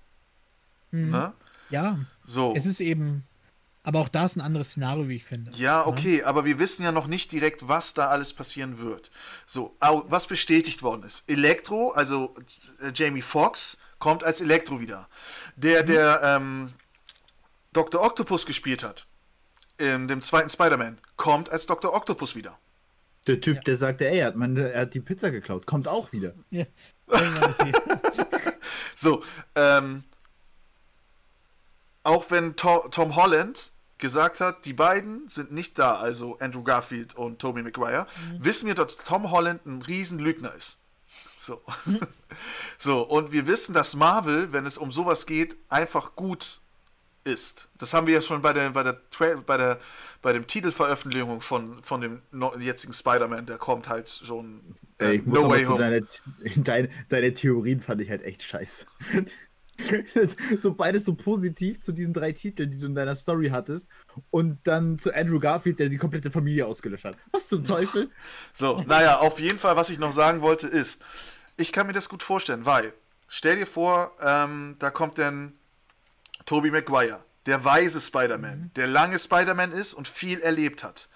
Mhm. Ne? Ja, So. es ist eben. Aber auch da ist ein anderes Szenario, wie ich finde. Ja, okay, aber wir wissen ja noch nicht direkt, was da alles passieren wird. So, was bestätigt worden ist. Elektro, also äh, Jamie Foxx, kommt als Elektro wieder. Der, der ähm, Dr. Octopus gespielt hat, in dem zweiten Spider-Man, kommt als Dr. Octopus wieder. Der Typ, Ja. der sagte, ey, er hat, meine, er hat die Pizza geklaut, kommt auch wieder. Ja. So, ähm, auch wenn to Tom Holland gesagt hat, die beiden sind nicht da, also Andrew Garfield und Tobey Maguire, wissen wir, dass Tom Holland ein Riesenlügner ist. So. so, und wir wissen, dass Marvel, wenn es um sowas geht, einfach gut ist. Das haben wir ja schon bei der, bei der, bei der, bei dem Titelveröffentlichung von, von dem jetzigen Spider-Man, der kommt halt schon äh, Ey, No Way Home. deine, deine, deine Theorien fand ich halt echt scheiße. so beides so positiv zu diesen drei Titeln, die du in deiner Story hattest. Und dann zu Andrew Garfield, der die komplette Familie ausgelöscht hat. Was zum Teufel? So, naja, auf jeden Fall, was ich noch sagen wollte, ist, ich kann mir das gut vorstellen, weil, stell dir vor, ähm, da kommt dann Tobey Maguire, der weise Spider-Man, der lange Spider-Man ist und viel erlebt hat.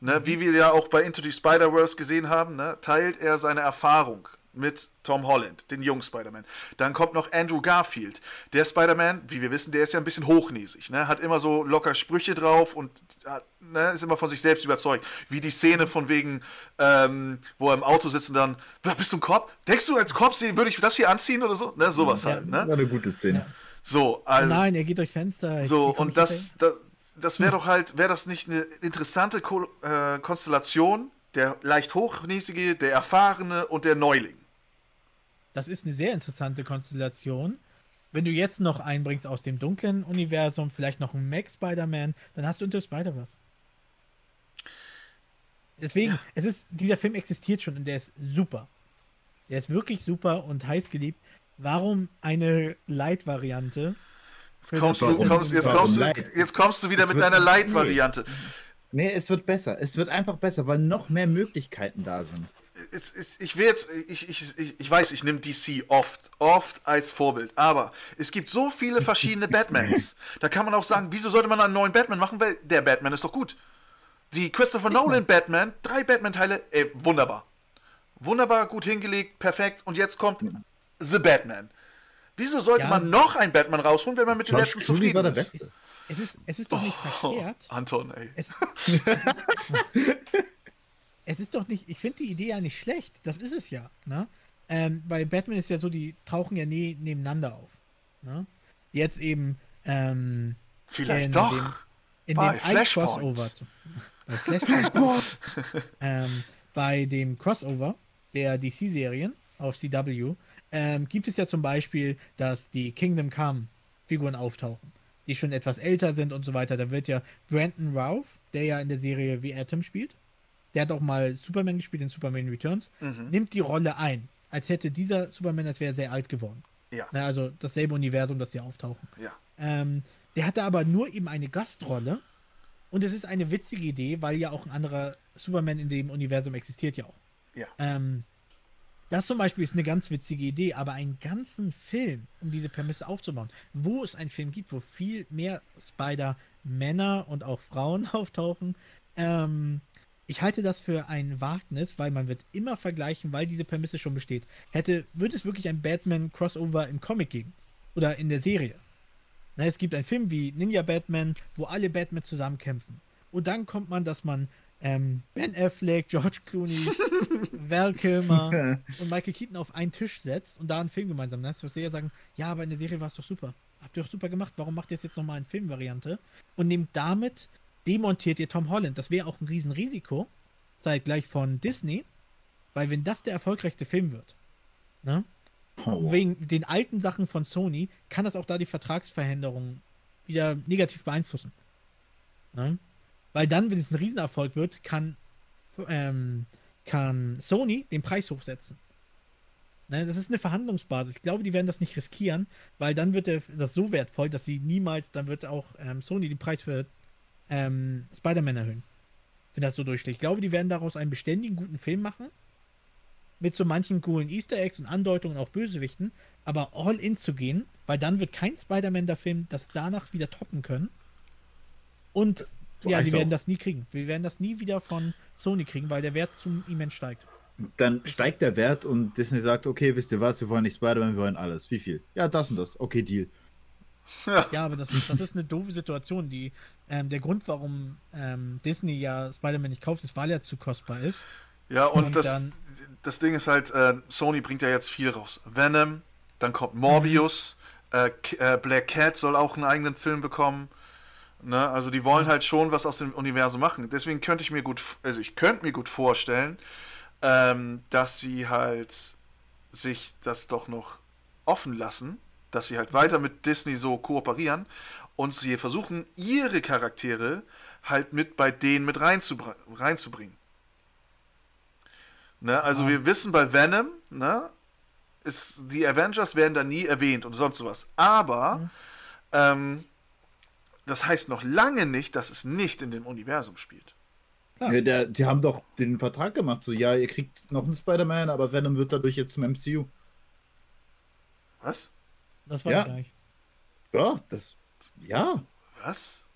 Ne, Wie wir ja auch bei Into the Spider-Verse gesehen haben, ne, teilt er seine Erfahrung mit Tom Holland, den jungen Spider-Man. Dann kommt noch Andrew Garfield. Der Spider-Man, wie wir wissen, der ist ja ein bisschen hochnäsig, ne? Hat immer so locker Sprüche drauf und ne, ist immer von sich selbst überzeugt. Wie die Szene von wegen, ähm, wo er im Auto sitzt und dann, bist du ein Cop? Denkst du, als Cop würde ich das hier anziehen oder so? Ne, sowas ja, halt, ne? War eine gute Szene. Ja. So, also, oh nein, er geht durchs Fenster. So, und das, das, das wäre doch halt, wäre das nicht eine interessante Ko äh, Konstellation? Der leicht hochnäsige, der erfahrene und der Neuling. Das ist eine sehr interessante Konstellation. Wenn du jetzt noch einbringst aus dem dunklen Universum, vielleicht noch einen Mac Spider-Man, dann hast du Into Spider-Verse. Deswegen, ja. es ist, dieser Film existiert schon und der ist super. Der ist wirklich super und heiß geliebt. Warum eine Light-Variante? Jetzt kommst, du, kommst, jetzt, kommst du, jetzt kommst du wieder mit deiner Light-Variante. Nee, es wird besser. Es wird einfach besser, weil noch mehr Möglichkeiten da sind. Ich will jetzt, ich, ich, ich weiß, ich nehme DC oft, oft als Vorbild, aber es gibt so viele verschiedene Batmans. Da kann man auch sagen, wieso sollte man einen neuen Batman machen, weil der Batman ist doch gut. Die Christopher Nolan Batman, drei Batman-Teile, ey, wunderbar. Wunderbar, gut hingelegt, perfekt. Und jetzt kommt The Batman. Wieso sollte ja. man noch einen Batman rausholen, wenn man mit dem letzten zufrieden ist? Es ist, es ist doch nicht oh, verkehrt. Anton, ey. Es, es, ist, es ist, doch nicht, ich finde die Idee ja nicht schlecht. Das ist es ja. Ne? Ähm, bei Batman ist ja so, die tauchen ja nie nebeneinander auf. Ne? Jetzt eben ähm, Vielleicht in doch. Dem, in bei dem Crossover. Bei Flashpoint. ähm, bei dem Crossover der DC-Serien auf CW ähm, gibt es ja zum Beispiel, dass die Kingdom Come-Figuren auftauchen, die schon etwas älter sind und so weiter. Da wird ja Brandon Routh, der ja in der Serie wie Atom spielt, der hat auch mal Superman gespielt in Superman Returns, mhm. nimmt die Rolle ein, als hätte dieser Superman, als wäre sehr alt geworden. Ja. Na, also dasselbe Universum, das sie auftauchen. Ja. Ähm, der hatte aber nur eben eine Gastrolle. Und es ist eine witzige Idee, weil ja auch ein anderer Superman in dem Universum existiert ja auch. Ja. Ähm, das zum Beispiel ist eine ganz witzige Idee, aber einen ganzen Film, um diese Prämisse aufzubauen, wo es einen Film gibt, wo viel mehr Spider-Männer und auch Frauen auftauchen, ähm, ich halte das für ein Wagnis, weil man wird immer vergleichen, weil diese Prämisse schon besteht. Hätte, würde es wirklich ein Batman-Crossover im Comic geben? Oder in der Serie? Na, es gibt einen Film wie Ninja Batman, wo alle Batman zusammenkämpfen. Und dann kommt man, dass man ähm, Ben Affleck, George Clooney, Val Kilmer und Michael Keaton auf einen Tisch setzt und da einen Film gemeinsam macht, wirst du ja sagen, ja, aber in der Serie war es doch super. Habt ihr doch super gemacht, warum macht ihr es jetzt nochmal in Filmvariante? Und nehmt damit, demontiert ihr Tom Holland. Das wäre auch ein Riesenrisiko, zeitgleich von Disney, weil wenn das der erfolgreichste Film wird, ne? Oh. Wegen den alten Sachen von Sony kann das auch da die Vertragsveränderungen wieder negativ beeinflussen. Ne? Weil dann, wenn es ein Riesenerfolg wird, kann, ähm, kann Sony den Preis hochsetzen. Ne, das ist eine Verhandlungsbasis. Ich glaube, die werden das nicht riskieren, weil dann wird das so wertvoll, dass sie niemals, dann wird auch ähm, Sony den Preis für ähm, Spider-Man erhöhen. Wenn das so durchschlägt. Ich glaube, die werden daraus einen beständigen, guten Film machen. Mit so manchen coolen Easter Eggs und Andeutungen, auch Bösewichten. Aber all in zu gehen, weil dann wird kein Spider-Man der Film das danach wieder toppen können. Und so ja, die werden auch. das nie kriegen. Wir werden das nie wieder von Sony kriegen, weil der Wert zum immens steigt. Dann steigt der Wert und Disney sagt, okay, wisst ihr was, wir wollen nicht Spider-Man, wir wollen alles. Wie viel? Ja, das und das. Okay, Deal. Ja, ja aber das, das ist eine doofe Situation. Die, ähm, der Grund, warum ähm, Disney ja Spider-Man nicht kauft, ist, weil er zu kostbar ist. Ja, und, und das, dann, das Ding ist halt, äh, Sony bringt ja jetzt viel raus. Venom, dann kommt Morbius, mhm. äh, Black Cat soll auch einen eigenen Film bekommen. Ne? Also die wollen halt schon was aus dem Universum machen. Deswegen könnte ich mir gut, also ich könnte mir gut vorstellen, ähm, dass sie halt sich das doch noch offen lassen, dass sie halt weiter mit Disney so kooperieren und sie versuchen, ihre Charaktere halt mit bei denen mit reinzubr reinzubringen. Ne? Also ja. wir wissen bei Venom, ne, ist, die Avengers werden da nie erwähnt und sonst sowas. Aber mhm. ähm, das heißt noch lange nicht, dass es nicht in dem Universum spielt. Ja, der, die haben doch den Vertrag gemacht, so ja, ihr kriegt noch einen Spider-Man, aber Venom wird dadurch jetzt zum MCU. Was? Das war ja. gleich. Ja, das. Ja. Was?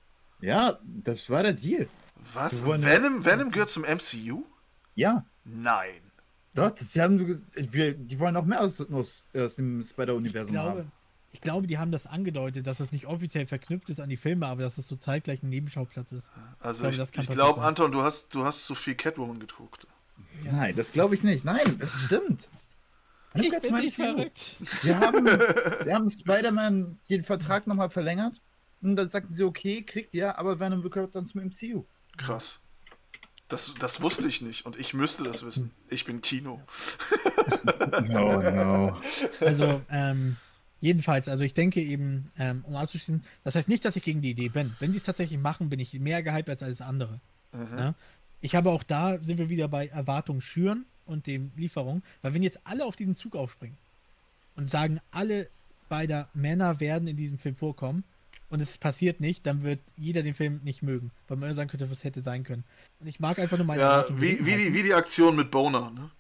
Ja, das war der Deal. Was? Venom, Venom gehört zum MCU? Ja. Nein. Doch, das, sie haben, wir, die wollen auch mehr aus, aus, aus dem Spider-Universum haben. Ich glaube, die haben das angedeutet, dass es nicht offiziell verknüpft ist an die Filme, aber dass es so zeitgleich ein Nebenschauplatz ist. Also glaube, ich, das kann ich glaube, sein. Anton, du hast, du hast zu viel Catwoman geguckt. Nein, das glaube ich nicht. Nein, das stimmt. Ich at bin nicht verrückt. Wir haben, wir haben Spider-Man den Vertrag nochmal verlängert. Und dann sagten sie, okay, kriegt ihr, aber Venom gehört dann zum MCU. Krass. Das, das wusste ich nicht und ich müsste das wissen. Ich bin Kino. No, no. Also, ähm, jedenfalls, also ich denke eben, ähm, um abzuschließen, das heißt nicht, dass ich gegen die Idee bin. Wenn sie es tatsächlich machen, bin ich mehr gehypt als alles andere. Mhm. Ja? Ich habe auch da, sind wir wieder bei Erwartung schüren und dem Lieferung, weil wenn jetzt alle auf diesen Zug aufspringen und sagen, alle beider Männer werden in diesem Film vorkommen und es passiert nicht, dann wird jeder den Film nicht mögen, weil man sagen könnte, was hätte sein können. Und ich mag einfach nur meine Ja, Erwartungen wie, wie, die, halten. wie die Aktion mit Boner. Ne?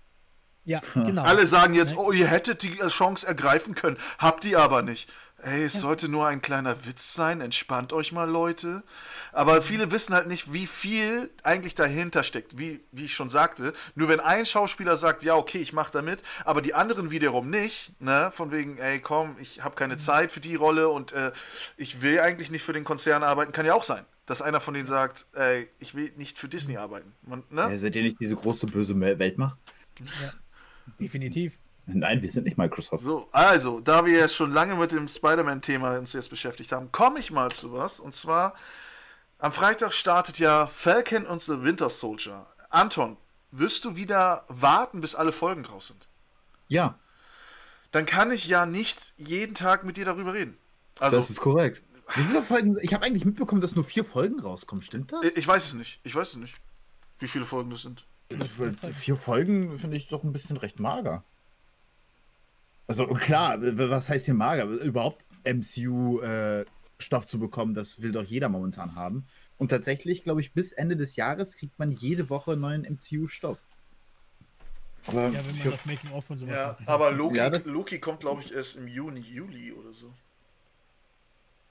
Ja, genau. Alle sagen jetzt, oh, ihr hättet die Chance ergreifen können, habt ihr aber nicht. Ey, es sollte nur ein kleiner Witz sein, entspannt euch mal, Leute. Aber viele wissen halt nicht, wie viel eigentlich dahinter steckt. Wie, wie ich schon sagte, nur wenn ein Schauspieler sagt, ja, okay, ich mach da mit, aber die anderen wiederum nicht, ne, von wegen, ey, komm, ich habe keine Zeit für die Rolle und äh, ich will eigentlich nicht für den Konzern arbeiten, kann ja auch sein, dass einer von denen sagt, ey, ich will nicht für Disney arbeiten. Man, ne? Ja, seid ihr nicht diese große böse Weltmacht? Ja, definitiv. Nein, wir sind nicht Microsoft. So, also, da wir jetzt schon lange mit dem Spider-Man-Thema uns jetzt beschäftigt haben, komme ich mal zu was. Und zwar, am Freitag startet ja Falcon und the Winter Soldier. Anton, wirst du wieder warten, bis alle Folgen raus sind? Ja, Dann kann ich ja nicht jeden Tag mit dir darüber reden. Also, das ist korrekt. Ich habe eigentlich mitbekommen, dass nur vier Folgen rauskommen. Stimmt das? ich weiß es nicht. Ich weiß es nicht, wie viele Folgen das sind. Vier Folgen finde ich doch ein bisschen recht mager. Also klar, w- was heißt hier mager? Überhaupt MCU-Stoff zu bekommen, das will doch jeder momentan haben. Und tatsächlich, glaube ich, bis Ende des Jahres kriegt man jede Woche neuen MCU-Stoff. Aber Ja, wenn man das Making-of und sowas Ja, aber Loki, Ja, Loki kommt, glaube ich, erst im Juni, Juli oder so.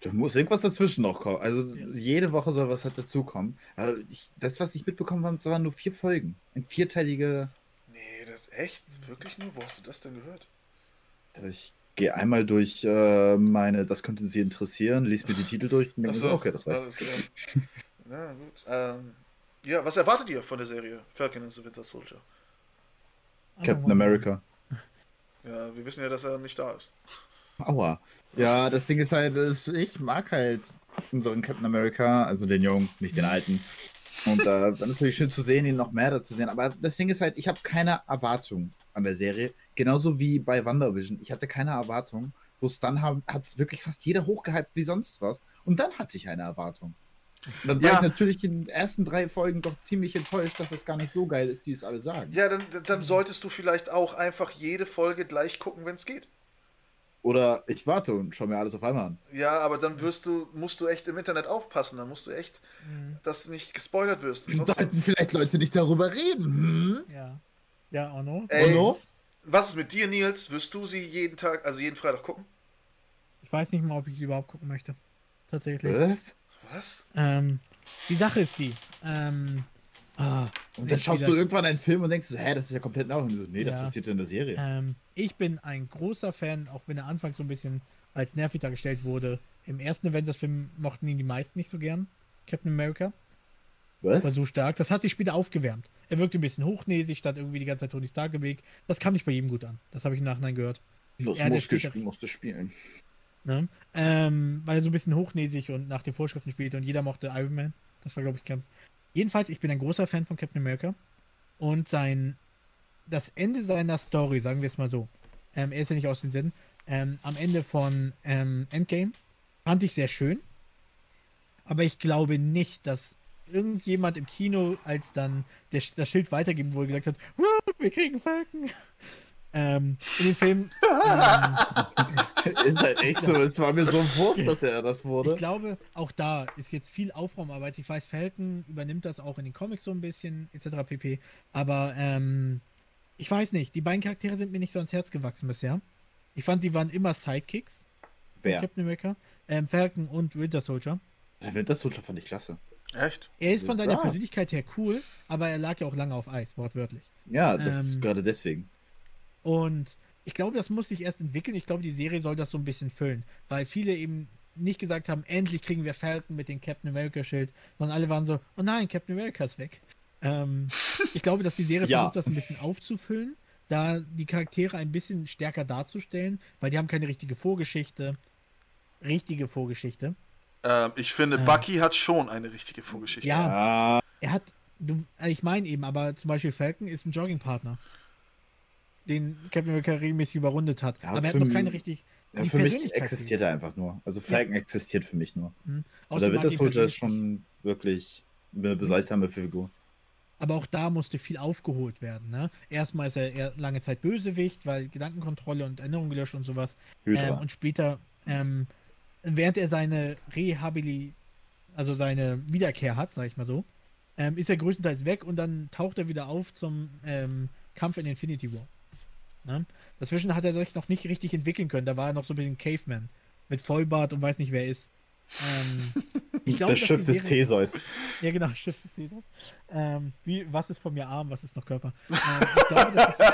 Da muss irgendwas dazwischen noch kommen. Also Ja. jede Woche soll was halt dazukommen. Also ich, das, was ich mitbekommen habe, waren nur vier Folgen. Ein vierteilige. Nee, das ist echt? Wirklich nur? Wo hast du das denn gehört? Ich gehe einmal durch äh, meine, das könnte Sie interessieren, lies mir die Titel durch und denke so, okay, das war. Na gut. Ähm, ja, was erwartet ihr von der Serie Falcon and the Winter Soldier? Captain America. Ja, wir wissen ja, dass er nicht da ist. Aua. Ja, das Ding ist halt, ich mag halt unseren Captain America, also den Jungen, nicht den alten. Und äh, war natürlich schön zu sehen, ihn noch mehr dazu sehen. Aber das Ding ist halt, ich habe keine Erwartung an der Serie. Genauso wie bei WandaVision. Ich hatte keine Erwartung. Bloß dann hat es wirklich fast jeder hochgehypt wie sonst was. Und dann hatte ich eine Erwartung. Und dann war Ja. ich natürlich in den ersten drei Folgen doch ziemlich enttäuscht, dass das gar nicht so geil ist, wie es alle sagen. Ja, dann, dann solltest du vielleicht auch einfach jede Folge gleich gucken, wenn es geht. Oder ich warte und schaue mir alles auf einmal an. Ja, aber dann wirst du, musst du echt im Internet aufpassen. Dann musst du echt, Mhm. dass du nicht gespoilert wirst. sonst Sollten vielleicht Leute nicht darüber reden. Hm? Ja. Ja, Arno. Ey, Ono? was ist mit dir, Nils? Wirst du sie jeden Tag, also jeden Freitag gucken? Ich weiß nicht mal, ob ich sie überhaupt gucken möchte. Tatsächlich. Was? Was? Ähm, die Sache ist die. Ähm, ah, Und dann schaust du irgendwann einen Film und denkst so, hä, das ist ja komplett neu. Und so, nee, das Ja. passiert ja in der Serie. Ähm, ich bin ein großer Fan, auch wenn er anfangs so ein bisschen als nervig dargestellt wurde. Im ersten Avengers-Film mochten ihn die meisten nicht so gern. Captain America Was? war so stark. Das hat sich später aufgewärmt. Er wirkte ein bisschen hochnäsig, statt irgendwie die ganze Zeit Tony Stark im Weg. Das kam nicht bei jedem gut an. Das habe ich im Nachhinein gehört. Das er musste, später- spielen, musste spielen. Ne? Ähm, weil er so ein bisschen hochnäsig und nach den Vorschriften spielte und jeder mochte Iron Man. Das war, glaube ich, ganz. Jedenfalls, ich bin ein großer Fan von Captain America. Und sein. Das Ende seiner Story, sagen wir es mal so. Ähm, er ist ja nicht aus den Sinn. Ähm, am Ende von ähm, Endgame fand ich sehr schön. Aber ich glaube nicht, dass irgendjemand im Kino, als dann der, das Schild weitergeben wurde, gesagt hat: "Wuh, Wir kriegen Falken. Ähm, in dem Film. ähm, ist halt echt so, es war mir so Wurst, dass er das wurde. Ich glaube, auch da ist jetzt viel Aufraumarbeit. Ich weiß, Falcon übernimmt das auch in den Comics so ein bisschen, etc. pp. Aber ähm, ich weiß nicht, die beiden Charaktere sind mir nicht so ans Herz gewachsen bisher. Ich fand, die waren immer Sidekicks. Wer? Captain America. Ähm, Falcon und Winter Soldier. Der Winter Soldier fand ich klasse. Echt? Er ist von seiner Ja. Persönlichkeit her cool, aber er lag ja auch lange auf Eis, wortwörtlich. Ja, das ist Ähm, gerade deswegen. Und ich glaube, das muss sich erst entwickeln. Ich glaube, die Serie soll das so ein bisschen füllen, weil viele eben nicht gesagt haben, endlich kriegen wir Falcon mit dem Captain America Schild, sondern alle waren so, oh nein, Captain America ist weg. Ähm, ich glaube, dass die Serie Ja. versucht, das ein bisschen aufzufüllen, da die Charaktere ein bisschen stärker darzustellen, weil die haben keine richtige Vorgeschichte. Richtige Vorgeschichte. Ähm, ich finde, Ähm. Bucky hat schon eine richtige Vorgeschichte. Ja, Ja, er hat, du, äh, ich meine eben, aber zum Beispiel Falcon ist ein Joggingpartner, den Captain America regelmäßig überrundet hat. Ja, aber er hat noch keine richtig. ja für mich existiert er einfach nur. Also Falcon existiert für mich nur. Hm. Oder Außerdem wird das Soldier schon wirklich eine besoltame Figur. Aber auch da musste viel aufgeholt werden. Ne? Erstmal ist er, lange Zeit Bösewicht, weil Gedankenkontrolle und Erinnerung gelöscht und sowas. Ähm, und später, ähm, während er seine Rehabili, also seine Wiederkehr hat, sag ich mal so, ähm, ist er größtenteils weg und dann taucht er wieder auf zum ähm, Kampf in Infinity War. Ne? Dazwischen hat er sich noch nicht richtig entwickeln können. Da war er noch so ein bisschen Caveman. Mit Vollbart und weiß nicht, wer er ist. Ähm, ich glaube, das Schiff des Theseus. ja, genau, Schiff des Theseus. Ähm, wie, was ist von mir Arm, was ist noch Körper? Ähm, ich glaube, das ist,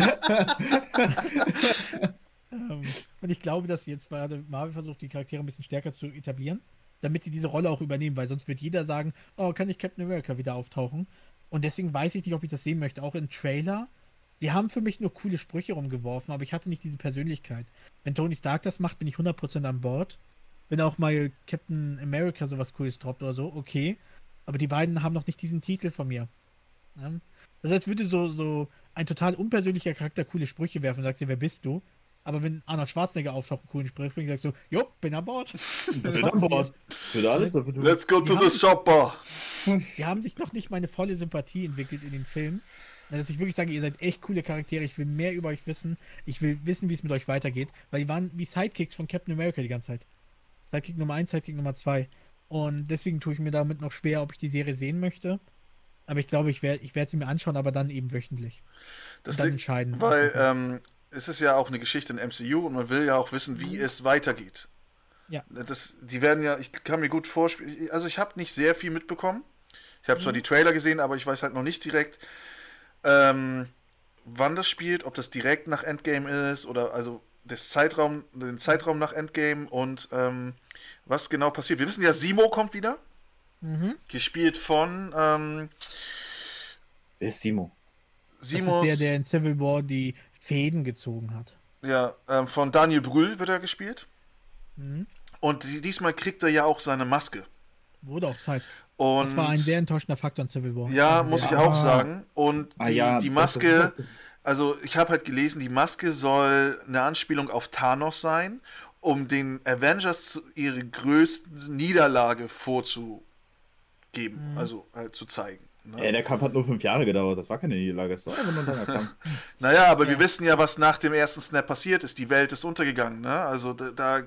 ähm, und ich glaube, dass jetzt gerade Marvel versucht, die Charaktere ein bisschen stärker zu etablieren, damit sie diese Rolle auch übernehmen, weil sonst wird jeder sagen, oh, kann ich Captain America wieder auftauchen? Und deswegen weiß ich nicht, ob ich das sehen möchte. Auch im Trailer, die haben für mich nur coole Sprüche rumgeworfen, aber ich hatte nicht diese Persönlichkeit. Wenn Tony Stark das macht, bin ich 100% an Bord. Wenn auch mal Captain America sowas Cooles droppt oder so, okay. Aber die beiden haben noch nicht diesen Titel von mir. Ja? Das als würde so, so ein total unpersönlicher Charakter coole Sprüche werfen und sagst dir, wer bist du? Aber wenn Arnold Schwarzenegger auftaucht und coolen Sprüche bringt, sagst du, jo, bin an Bord. Bin an Bord. Ich würde alles dafür tun. Let's go to the shopper. Die haben sich noch nicht meine volle Sympathie entwickelt in den Filmen. Dass ich wirklich sage, ihr seid echt coole Charaktere, ich will mehr über euch wissen. Ich will wissen, wie es mit euch weitergeht. Weil die waren wie Sidekicks von Captain America die ganze Zeit. Sidekick Nummer 1, Sidekick Nummer 2. Und deswegen tue ich mir damit noch schwer, ob ich die Serie sehen möchte. Aber ich glaube, ich werde ich werd sie mir anschauen, aber dann eben wöchentlich. Das Und dann entscheiden. Weil ähm, es ist ja auch eine Geschichte in MCU und man will ja auch wissen, wie es weitergeht. Ja. Das, die werden ja, ich kann mir gut vorspielen, also ich habe nicht sehr viel mitbekommen. Ich habe Mhm. zwar die Trailer gesehen, aber ich weiß halt noch nicht direkt, ähm, wann das spielt, ob das direkt nach Endgame ist oder also das Zeitraum, den Zeitraum nach Endgame und ähm, was genau passiert. Wir wissen ja, Simo kommt wieder, Mhm. gespielt von ähm, Wer ist Simo? Das Simos, ist der, der in Civil War die Fäden gezogen hat. ja, ähm, von Daniel Brühl wird er gespielt. Mhm. Und die- diesmal kriegt er ja auch seine Maske. Wurde auch Zeit. Und Das war ein sehr enttäuschender Faktor in Civil War. ja, Also muss ich sehr- auch Ah. sagen. Und die, Ah ja, die Maske, also ich habe halt gelesen, die Maske soll eine Anspielung auf Thanos sein, um den Avengers ihre größte Niederlage vorzugeben, Mhm. also halt zu zeigen. Ne? Ja, der Kampf hat nur fünf Jahre gedauert. Das war keine Niederlage. Das war einfach nur ein langer Kampf. Naja, aber wir Ja. wissen ja, was nach dem ersten Snap passiert ist. Die Welt ist untergegangen, ne? Also da, da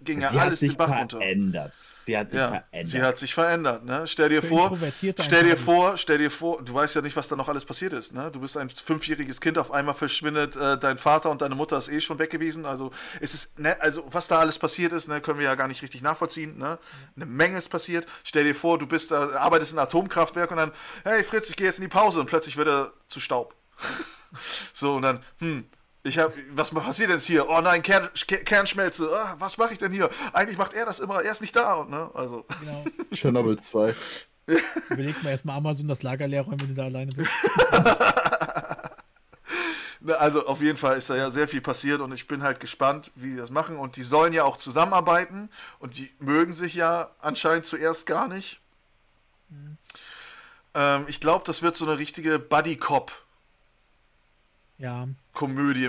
ging ja Sie hat alles den sich Bach runter. verändert. Sie hat sich Ja, verändert. sie hat sich verändert, ne? Stell dir vor, stell dir vor, stell dir vor, du weißt ja nicht, was da noch alles passiert ist, ne? Du bist ein fünfjähriges Kind, auf einmal verschwindet äh, dein Vater und deine Mutter ist eh schon weg gewesen. Also es ist, ne, also was da alles passiert ist, ne, können wir ja gar nicht richtig nachvollziehen, ne? Eine Menge ist passiert. Stell dir vor, du bist da, arbeitest in einem Atomkraftwerk und dann, hey Fritz, ich gehe jetzt in die Pause und plötzlich wird er zu Staub. so und dann, hm. Ich hab, was passiert denn jetzt hier? Oh nein, Kern, Ke- Kernschmelze. Ah, was mache ich denn hier? Eigentlich macht er das immer. Er ist nicht da. Ne? Also, Genau. Chernobyl 2. Überleg mal erstmal Amazon das Lager leer räumen, wenn du da alleine bist. Also auf jeden Fall ist da ja sehr viel passiert und ich bin halt gespannt, wie sie das machen. Und die sollen ja auch zusammenarbeiten und die mögen sich ja anscheinend zuerst gar nicht. Ähm, ich glaube, das wird so eine richtige Buddy-Cop-Komödie Ja.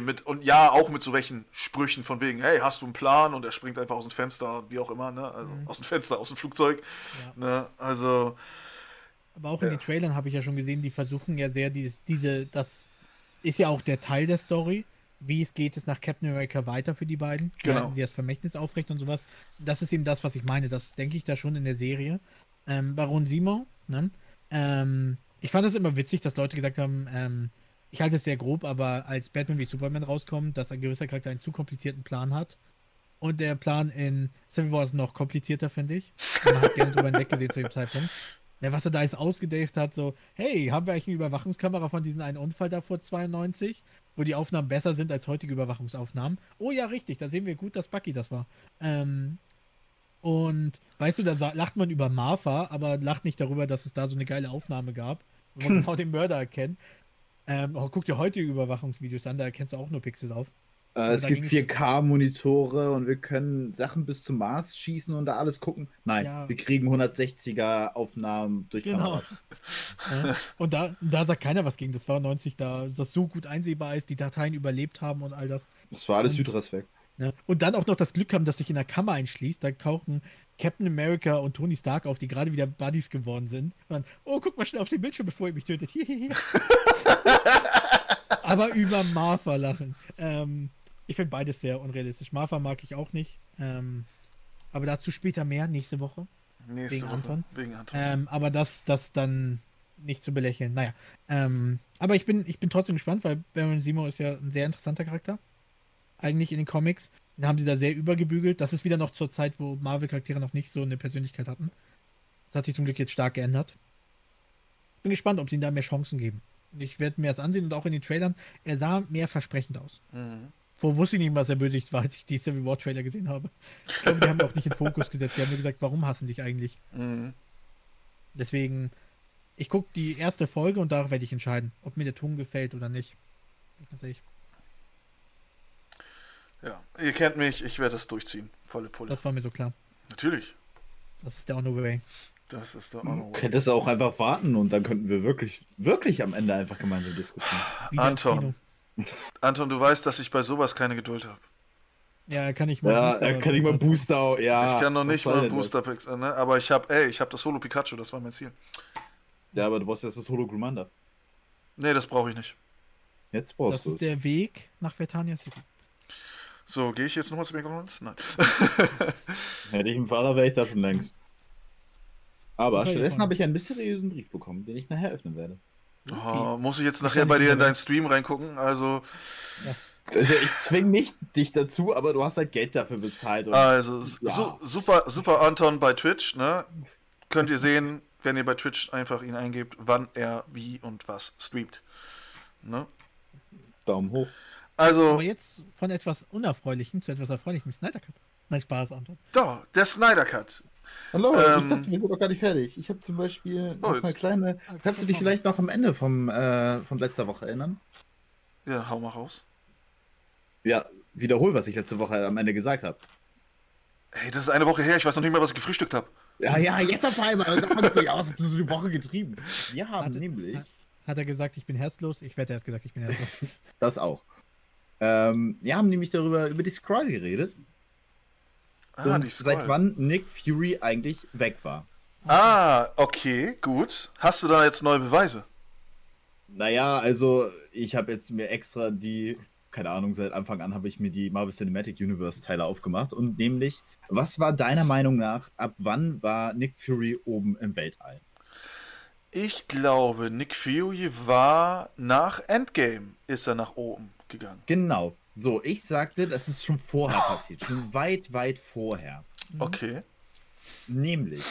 mit und ja, auch mit so welchen Sprüchen von wegen, hey, hast du einen Plan? Und er springt einfach aus dem Fenster, wie auch immer, ne? Also aus dem Fenster, aus dem Flugzeug. Ne? Also, Aber auch in Ja. den Trailern habe ich ja schon gesehen, die versuchen ja sehr dieses, diese, das ist ja auch der Teil der Story. Wie es geht es nach Captain America weiter für die beiden? Genau. sie das Vermächtnis aufrecht und sowas? Das ist eben das, was ich meine. Das denke ich da schon in der Serie. Ähm, Baron Simon, ne? Ähm, ich fand das immer witzig, dass Leute gesagt haben, ähm, ich halte es sehr grob, aber als Batman wie Superman rauskommt, dass ein gewisser Charakter einen zu komplizierten Plan hat, Und der Plan in Civil War ist noch komplizierter, finde ich. Und Man hat gerne drüber hinweggesehen zu dem Zeitpunkt. Ja, was er da jetzt ausgedacht hat, so, hey, haben wir eigentlich eine Überwachungskamera von diesem einen Unfall da vor 92, wo die Aufnahmen besser sind als heutige Überwachungsaufnahmen? Oh ja, richtig, da sehen wir gut, dass Bucky das war. Ähm, und weißt du, da lacht man über Martha, aber lacht nicht darüber, dass es da so eine geile Aufnahme gab, wo man genau den Mörder erkennt. Ähm, oh, guck dir heutige Überwachungsvideos an, da erkennst du auch nur Pixel auf. Äh, es gibt ging es- 4K-Monitore und wir können Sachen bis zum Mars schießen und da alles gucken. Nein, Ja. wir kriegen 160er Aufnahmen durch Genau. Kamera. Ja. Und da, da sagt keiner was gegen. Das war 90, da das so gut einsehbar ist, die Dateien überlebt haben und all das. Das war alles Hydras weg. Ne? Und dann auch noch das Glück haben, dass sich in der Kammer einschließt. Da tauchen Captain America und Tony Stark auf, die gerade wieder Buddies geworden sind. Dann, oh, guck mal schnell auf den Bildschirm, bevor ihr mich tötet. Aber über Martha lachen. Ähm, ich finde beides sehr unrealistisch. Martha mag ich auch nicht. Ähm, aber dazu später mehr, nächste Woche. Nächste Wegen Woche. Anton? Wegen Anton. Ähm, aber das, das dann nicht zu belächeln. Naja. Ähm, aber ich bin, ich bin trotzdem gespannt, weil Baron Simo ist ja ein sehr interessanter Charakter. Eigentlich in den Comics. Den haben sie da sehr übergebügelt. Das ist wieder noch zur Zeit, wo Marvel-Charaktere noch nicht so eine Persönlichkeit hatten. Das hat sich zum Glück jetzt stark geändert. Bin gespannt, ob sie ihm da mehr Chancen geben. Und Ich werde mir das ansehen und auch in den Trailern. Er sah mehr versprechend aus. Mhm. Wo wusste ich nicht, was er bödigt war, als ich die Civil War Trailer gesehen habe. Ich glaube, die haben auch nicht in den Fokus gesetzt. Die haben mir gesagt, warum hassen dich eigentlich? Mhm. Deswegen, ich gucke die erste Folge und da werde ich entscheiden, ob mir der Ton gefällt oder nicht. Bin ich Ganz ehrlich. Ja, ihr kennt mich, ich werde es durchziehen. Volle Pulle. Das war mir so klar. Natürlich. Das ist der Honor Way. Das ist der Du Honor. könntest auch einfach warten und dann könnten wir wirklich, wirklich am Ende einfach gemeinsam diskutieren. Ins Anton. Anton, du weißt, dass ich bei sowas keine Geduld habe. Ja, kann ich mal. Ja, Booster- er kann ich mal Booster. Ja, ich kann noch nicht mal Booster Picks, ne? aber ich habe, ey, ich habe das Holo Pikachu, das war mein Ziel. das? Ja, aber du brauchst jetzt das Hologrammanda. Nee, das brauche ich nicht. Jetzt brauchst Das du ist es. der Weg nach Vertania City. So, gehe ich jetzt nochmal zu McDonalds? Nein. Hätte ich einen Fahrer, wäre ich da schon längst. Aber stattdessen habe ich einen mysteriösen Brief bekommen, den ich nachher öffnen werde. Oh, muss ich jetzt nachher bei dir in deinen Stream reingucken? Also, Also ich zwing nicht dich dazu, aber du hast halt Geld dafür bezahlt. Und also Ja. su super, super Anton bei Twitch, ne? Könnt ihr sehen, wenn ihr bei Twitch einfach ihn eingebt, wann er wie und was streamt. Ne? Daumen hoch. Also, Aber jetzt von etwas Unerfreulichem zu etwas Erfreulichem Snyder Cut. Nein, Spaß, Anton. da, der Snyder Cut. Hallo, Ähm, ich dachte, wir sind doch gar nicht fertig. Ich habe zum Beispiel noch Oh, mal jetzt- kleine. Kannst du dich vielleicht noch am Ende vom, äh, von letzter Woche erinnern? Ja, hau mal raus. Ja, wiederhol, was ich letzte Woche am Ende gesagt habe. Hey, das ist eine Woche her, ich weiß noch nicht mehr, was ich gefrühstückt habe. Ja, ja, jetzt auf einmal. Sag mal ja, was hast du so die Woche getrieben? Wir haben Warte, nämlich. Hat er gesagt, ich bin herzlos? Ich wette, er hat gesagt, ich bin herzlos. Das auch. Ähm, wir haben nämlich darüber, über die Scroll geredet. Ah, und seit wann Nick Fury eigentlich weg war. Ah, okay, gut. Hast du da jetzt neue Beweise? Naja, also ich habe jetzt mir extra die, keine Ahnung, seit Anfang an habe ich mir die Marvel Cinematic Universe Teile aufgemacht und nämlich, was war deiner Meinung nach, ab wann war Nick Fury oben im Weltall? Ich glaube, Nick Fury war nach Endgame, ist er nach oben gegangen. Genau. So, ich sagte, das ist schon vorher passiert, schon weit, weit vorher. Mhm. Okay. Nämlich,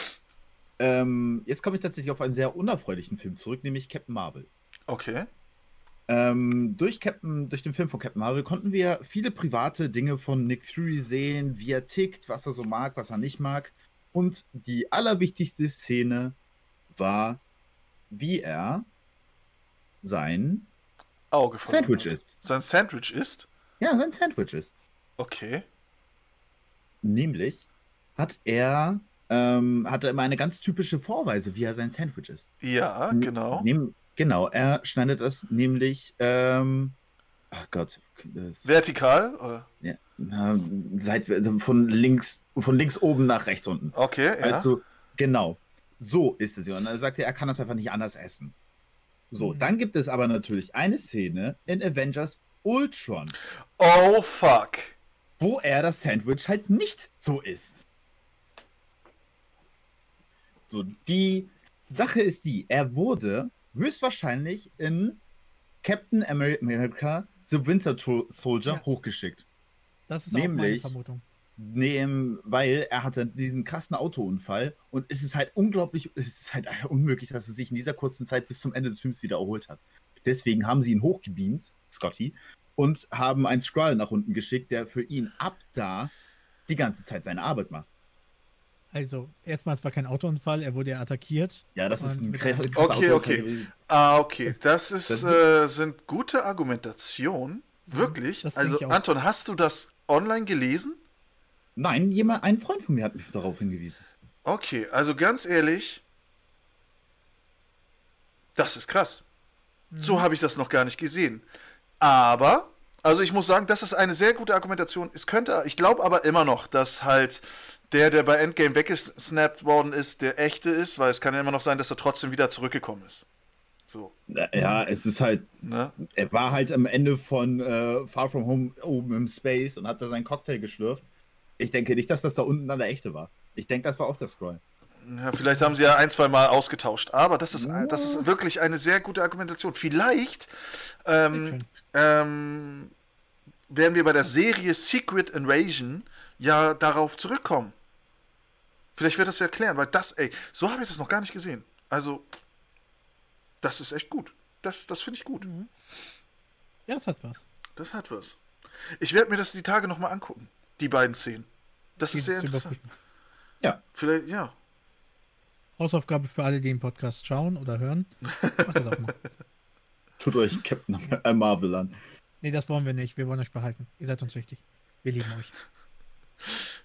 ähm, jetzt komme ich tatsächlich auf einen sehr unerfreulichen Film zurück, nämlich Captain Marvel. Okay. Ähm, durch, Captain, durch den Film von Captain Marvel konnten wir viele private Dinge von Nick Fury sehen, wie er tickt, was er so mag, was er nicht mag. Und die allerwichtigste Szene war, wie er sein Auge Sandwich isst. Sein Sandwich ist? Ja, sein Sandwich isst. Okay. Nämlich hat er, ähm, hatte immer eine ganz typische Vorweise, wie er sein Sandwich isst. Ja, genau. Nehm, genau, er schneidet das nämlich, ähm, ach Gott, das, Vertikal? Oder? Ja, na, seit, von links, von links oben nach rechts unten. Okay, ja. Weißt du, genau. So ist es ja. Und dann sagt er, er kann das einfach nicht anders essen. So, Mhm. dann gibt es aber natürlich eine Szene in Avengers Ultron, Oh, fuck. wo er das Sandwich halt nicht so isst. So, die Sache ist die, er wurde höchstwahrscheinlich in Captain Amer- America The Winter Soldier Ja. hochgeschickt. Das ist auch meine Nämlich- Vermutung. nehmen, weil er hatte diesen krassen Autounfall und es ist halt unglaublich, es ist halt unmöglich, dass es sich in dieser kurzen Zeit bis zum Ende des Films wieder erholt hat. Deswegen haben sie ihn hochgebeamt, Scotty, und haben einen Skrull nach unten geschickt, der für ihn ab da die ganze Zeit seine Arbeit macht. Also, erstmal, es war kein Autounfall, er wurde ja attackiert. Ja, das ist ein krasser Okay, Autounfall okay. gewesen. Ah, okay. Das ist, Das- äh, sind gute Argumentationen. Wirklich? das Also. Anton, hast du das online gelesen? Nein, jemand, ein Freund von mir hat mich darauf hingewiesen. Okay, also ganz ehrlich, das ist krass. Mhm. So habe ich das noch gar nicht gesehen. Aber, also ich muss sagen, das ist eine sehr gute Argumentation. Es könnte, ich glaube aber immer noch, dass halt der, der bei Endgame weggesnappt worden ist, der echte ist, weil es kann ja immer noch sein, dass er trotzdem wieder zurückgekommen ist. So, Ja, es ist halt, ne? er war halt am Ende von äh, Far From Home oben im Space und hat da seinen Cocktail geschlürft. Ich denke nicht, dass das da unten dann der echte war. Ich denke, das war auch der Scroll. Ja, vielleicht haben sie ja ein, zwei Mal ausgetauscht. Aber das ist, das ist wirklich eine sehr gute Argumentation. Vielleicht ähm, ähm, werden wir bei der Serie Secret Invasion ja darauf zurückkommen. Vielleicht wird das ja erklären, weil das, ey, so habe ich das noch gar nicht gesehen. Also, das ist echt gut. Das, das finde ich gut. Ja, das hat was. Das hat was. Ich werde mir das die Tage nochmal angucken. Die beiden Szenen. Das ist Geht sehr es interessant. überhaupt Vielleicht, ja. Hausaufgabe für alle, die den Podcast schauen oder hören. Macht das auch mal. Tut euch Captain äh, Marvel an. Nee, das wollen wir nicht. Wir wollen euch behalten. Ihr seid uns wichtig. Wir lieben euch.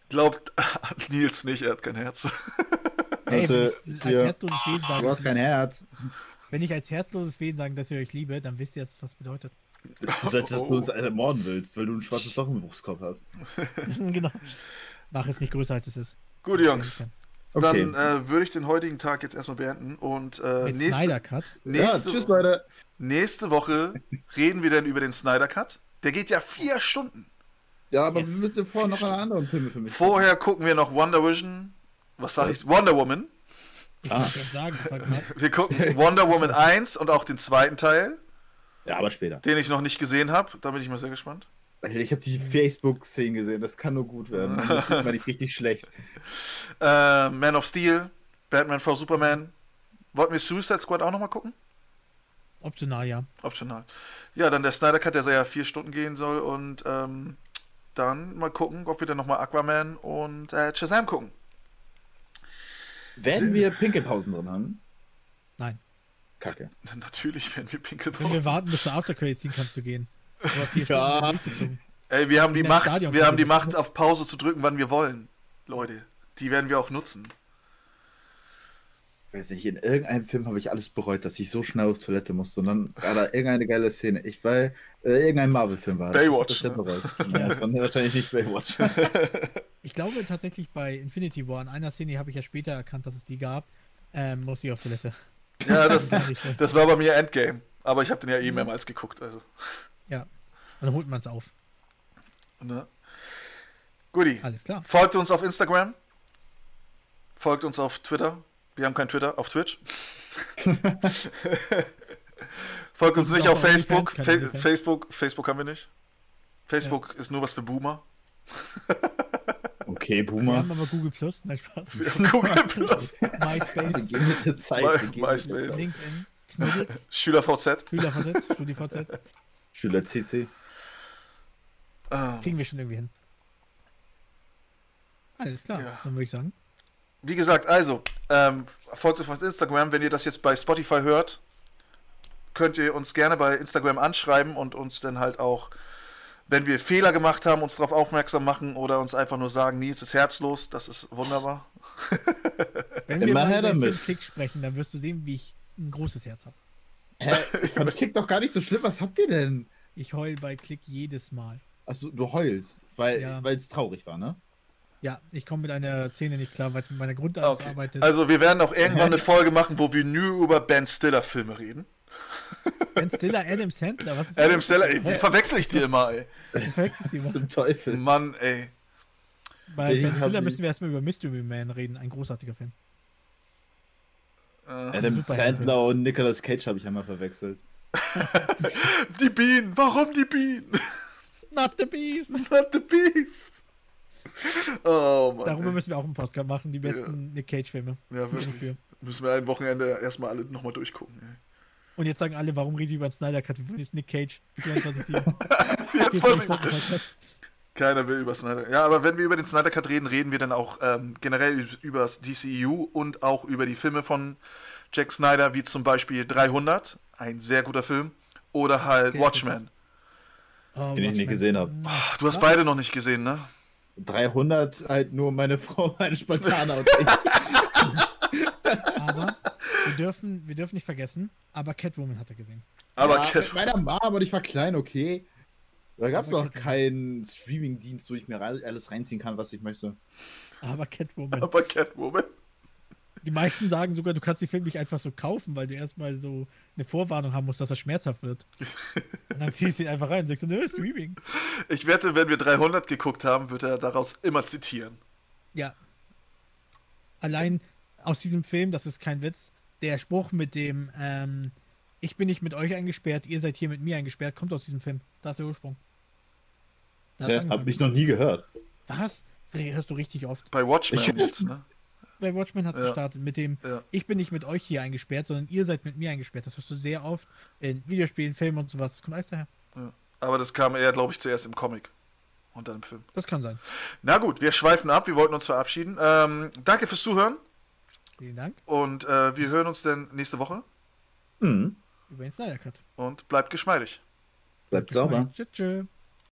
Glaubt Nils nicht, er hat kein Herz. Hey, Leute, wenn ich als hier, du hast sage, kein Herz. wenn ich als herzloses Wesen sage, dass ich euch liebe, dann wisst ihr, was das bedeutet. Das bedeutet, dass du uns ermorden willst, weil du ein schwarzes Loch im Brustkorb hast. genau. Mach es nicht größer, als es ist. Gut, Jungs. Okay. Dann äh, würde ich den heutigen Tag jetzt erstmal beenden und äh, Mit nächste, Snyder Cut. ja, nächste, tschüss, Leute. nächste Woche reden wir dann über den Snyder Cut. Der geht ja vier Stunden. Ja, aber Yes. wir müssen vorher noch eine andere Filme für mich. Vorher gucken wir noch Wonder Vision. Was sag ich? Wonder Woman. Ich Ah. sagen, das war gerade. Wir gucken Wonder Woman 1 und auch den zweiten Teil, Ja, aber später. den ich noch nicht gesehen habe. Da bin ich mal sehr gespannt. Ich habe die Facebook-Szenen gesehen, das kann nur gut werden. Das mir nicht richtig schlecht. Äh, Man of Steel, Batman vs Superman. Wollten wir Suicide Squad auch nochmal gucken? Optional, ja. Optional. Ja, dann der Snyder Cut, der ja vier Stunden gehen soll und ähm, dann mal gucken, ob wir dann nochmal Aquaman und äh, Shazam gucken. Werden wir Pinkelpausen drin haben? Nein. Kacke. Natürlich werden wir Pinkel Wenn wir warten, bis du Aftercredit ziehen kannst du gehen. Aber vier Ja. Ey, wir haben die Macht, Stadion- wir haben die Macht, auf Pause zu drücken, wann wir wollen. Leute, die werden wir auch nutzen. weiß nicht, in irgendeinem Film habe ich alles bereut, dass ich so schnell auf Toilette musste. Und dann war da irgendeine geile Szene. Ich weil äh, irgendein Marvel-Film war. das. Baywatch, ne? das bereut. Ja, das war wahrscheinlich nicht Baywatch. Ich glaube tatsächlich bei Infinity War, in einer Szene habe ich ja später erkannt, dass es die gab, ähm, musste ich auf Toilette. Ja, das, das war bei mir Endgame. Aber ich habe den ja eh mehrmals geguckt. Also, Ja. Dann holt man es auf. ne? Guti. Alles klar. Folgt uns auf Instagram. Folgt uns auf Twitter. Wir haben kein Twitter, auf Twitch. Folgt uns nicht auf Facebook. Fa. Facebook. Facebook haben wir nicht. Facebook ist nur was für Boomer. Okay, Wir Boomer. haben aber Google Plus, nein Spaß. Google Plus. Wir MySpace, gehen mit der Zeit. My- Wir gehen mit der MySpace. Zeit. LinkedIn, Knuddels, SchülerVZ. SchülerVZ, StudiVZ. Schüler CC. Ähm, Kriegen wir schon irgendwie hin. Alles klar, Ja. dann würde ich sagen. Wie gesagt, also, ähm, folgt uns auf Instagram. Wenn ihr das jetzt bei Spotify hört, könnt ihr uns gerne bei Instagram anschreiben und uns dann halt auch, wenn wir Fehler gemacht haben, uns darauf aufmerksam machen oder uns einfach nur sagen, Nils ist herzlos. Das ist wunderbar. Wenn wir mach mal her damit. Klick sprechen, dann wirst du sehen, wie ich ein großes Herz habe. Hä? Ich fand Klick doch gar nicht so schlimm. Was habt ihr denn? Ich heul bei Klick jedes Mal. Achso, du heulst, weil Ja. es traurig war, ne? Ja, ich komme mit einer Szene nicht klar, weil es mit meiner Grundangst Okay. arbeitet. Also, wir werden auch irgendwann eine Folge machen, wo wir nur über Ben Stiller-Filme reden. Ben Stiller, Adam Sandler, was ist Adam Stiller, ey, wie verwechsel ich die immer, ey? Du verwechselst die mal. Zum Teufel. Mann, ey. Bei Ben Stiller müssen wir erstmal über Mystery Man reden, ein großartiger Film. Äh, Adam. Sandler und Nicolas Cage habe ich einmal verwechselt. die Bienen, warum die Bienen? Not the Beast! Not the Bees. Oh Mann. Darüber ey. müssen wir auch einen Podcast machen, die besten Nick Cage-Filme. Ja, wirklich. Müssen wir ein Wochenende erstmal alle nochmal durchgucken. Ey. Und jetzt sagen alle, warum rede ich über den Snyder Cut? Wir wollen jetzt Nick Cage. 24-7. 24 Podcast. Keiner will über Snyder. Ja, aber wenn wir über den Snyder Cut reden, reden wir dann auch ähm, generell über das DCU und auch über die Filme von Jack Snyder, wie zum Beispiel 300, ein sehr guter Film, oder halt Sehr Watchmen. Oh, Den ich nicht gesehen hab. Ach, Du hast beide noch nicht gesehen, ne? 300 halt nur meine Frau, meine Spartaner und ich. Aber wir dürfen, wir dürfen nicht vergessen, aber Catwoman hat er gesehen. Aber ja, Cat mit meiner Mom und ich war klein, okay. Da gab es noch keinen Streaming-Dienst, wo ich mir alles reinziehen kann, was ich möchte. Aber Catwoman. aber Catwoman. Die meisten sagen sogar, du kannst die Filme nicht einfach so kaufen, weil du erstmal so eine Vorwarnung haben musst, dass er schmerzhaft wird. Und dann ziehst du ihn einfach rein und sagst, nö, Streaming. Ich wette, wenn wir 300 geguckt haben, wird er daraus immer zitieren. Ja. Allein aus diesem Film, das ist kein Witz, der Spruch mit dem, ähm, ich bin nicht mit euch eingesperrt, ihr seid hier mit mir eingesperrt, kommt aus diesem Film. Da ist der Ursprung. Da Ja, hab ich noch nie gehört. Was? Das hörst du richtig oft. Bei Watchmen Ich- jetzt, ne? Bei Watchmen hat es Ja. gestartet mit dem, Ja. ich bin nicht mit euch hier eingesperrt, sondern ihr seid mit mir eingesperrt. Das hörst du sehr oft in Videospielen, Filmen und sowas. Das kommt alles daher. Aber das kam eher, glaube ich, zuerst im Comic und dann im Film. Das kann sein. Na gut, wir schweifen ab, wir wollten uns verabschieden. Ähm, danke fürs Zuhören Vielen Dank. und äh, wir hören uns dann nächste Woche Hm. Über den Snyder Cut. und bleibt geschmeidig. Bleibt sauber. Tschüss. tschüss.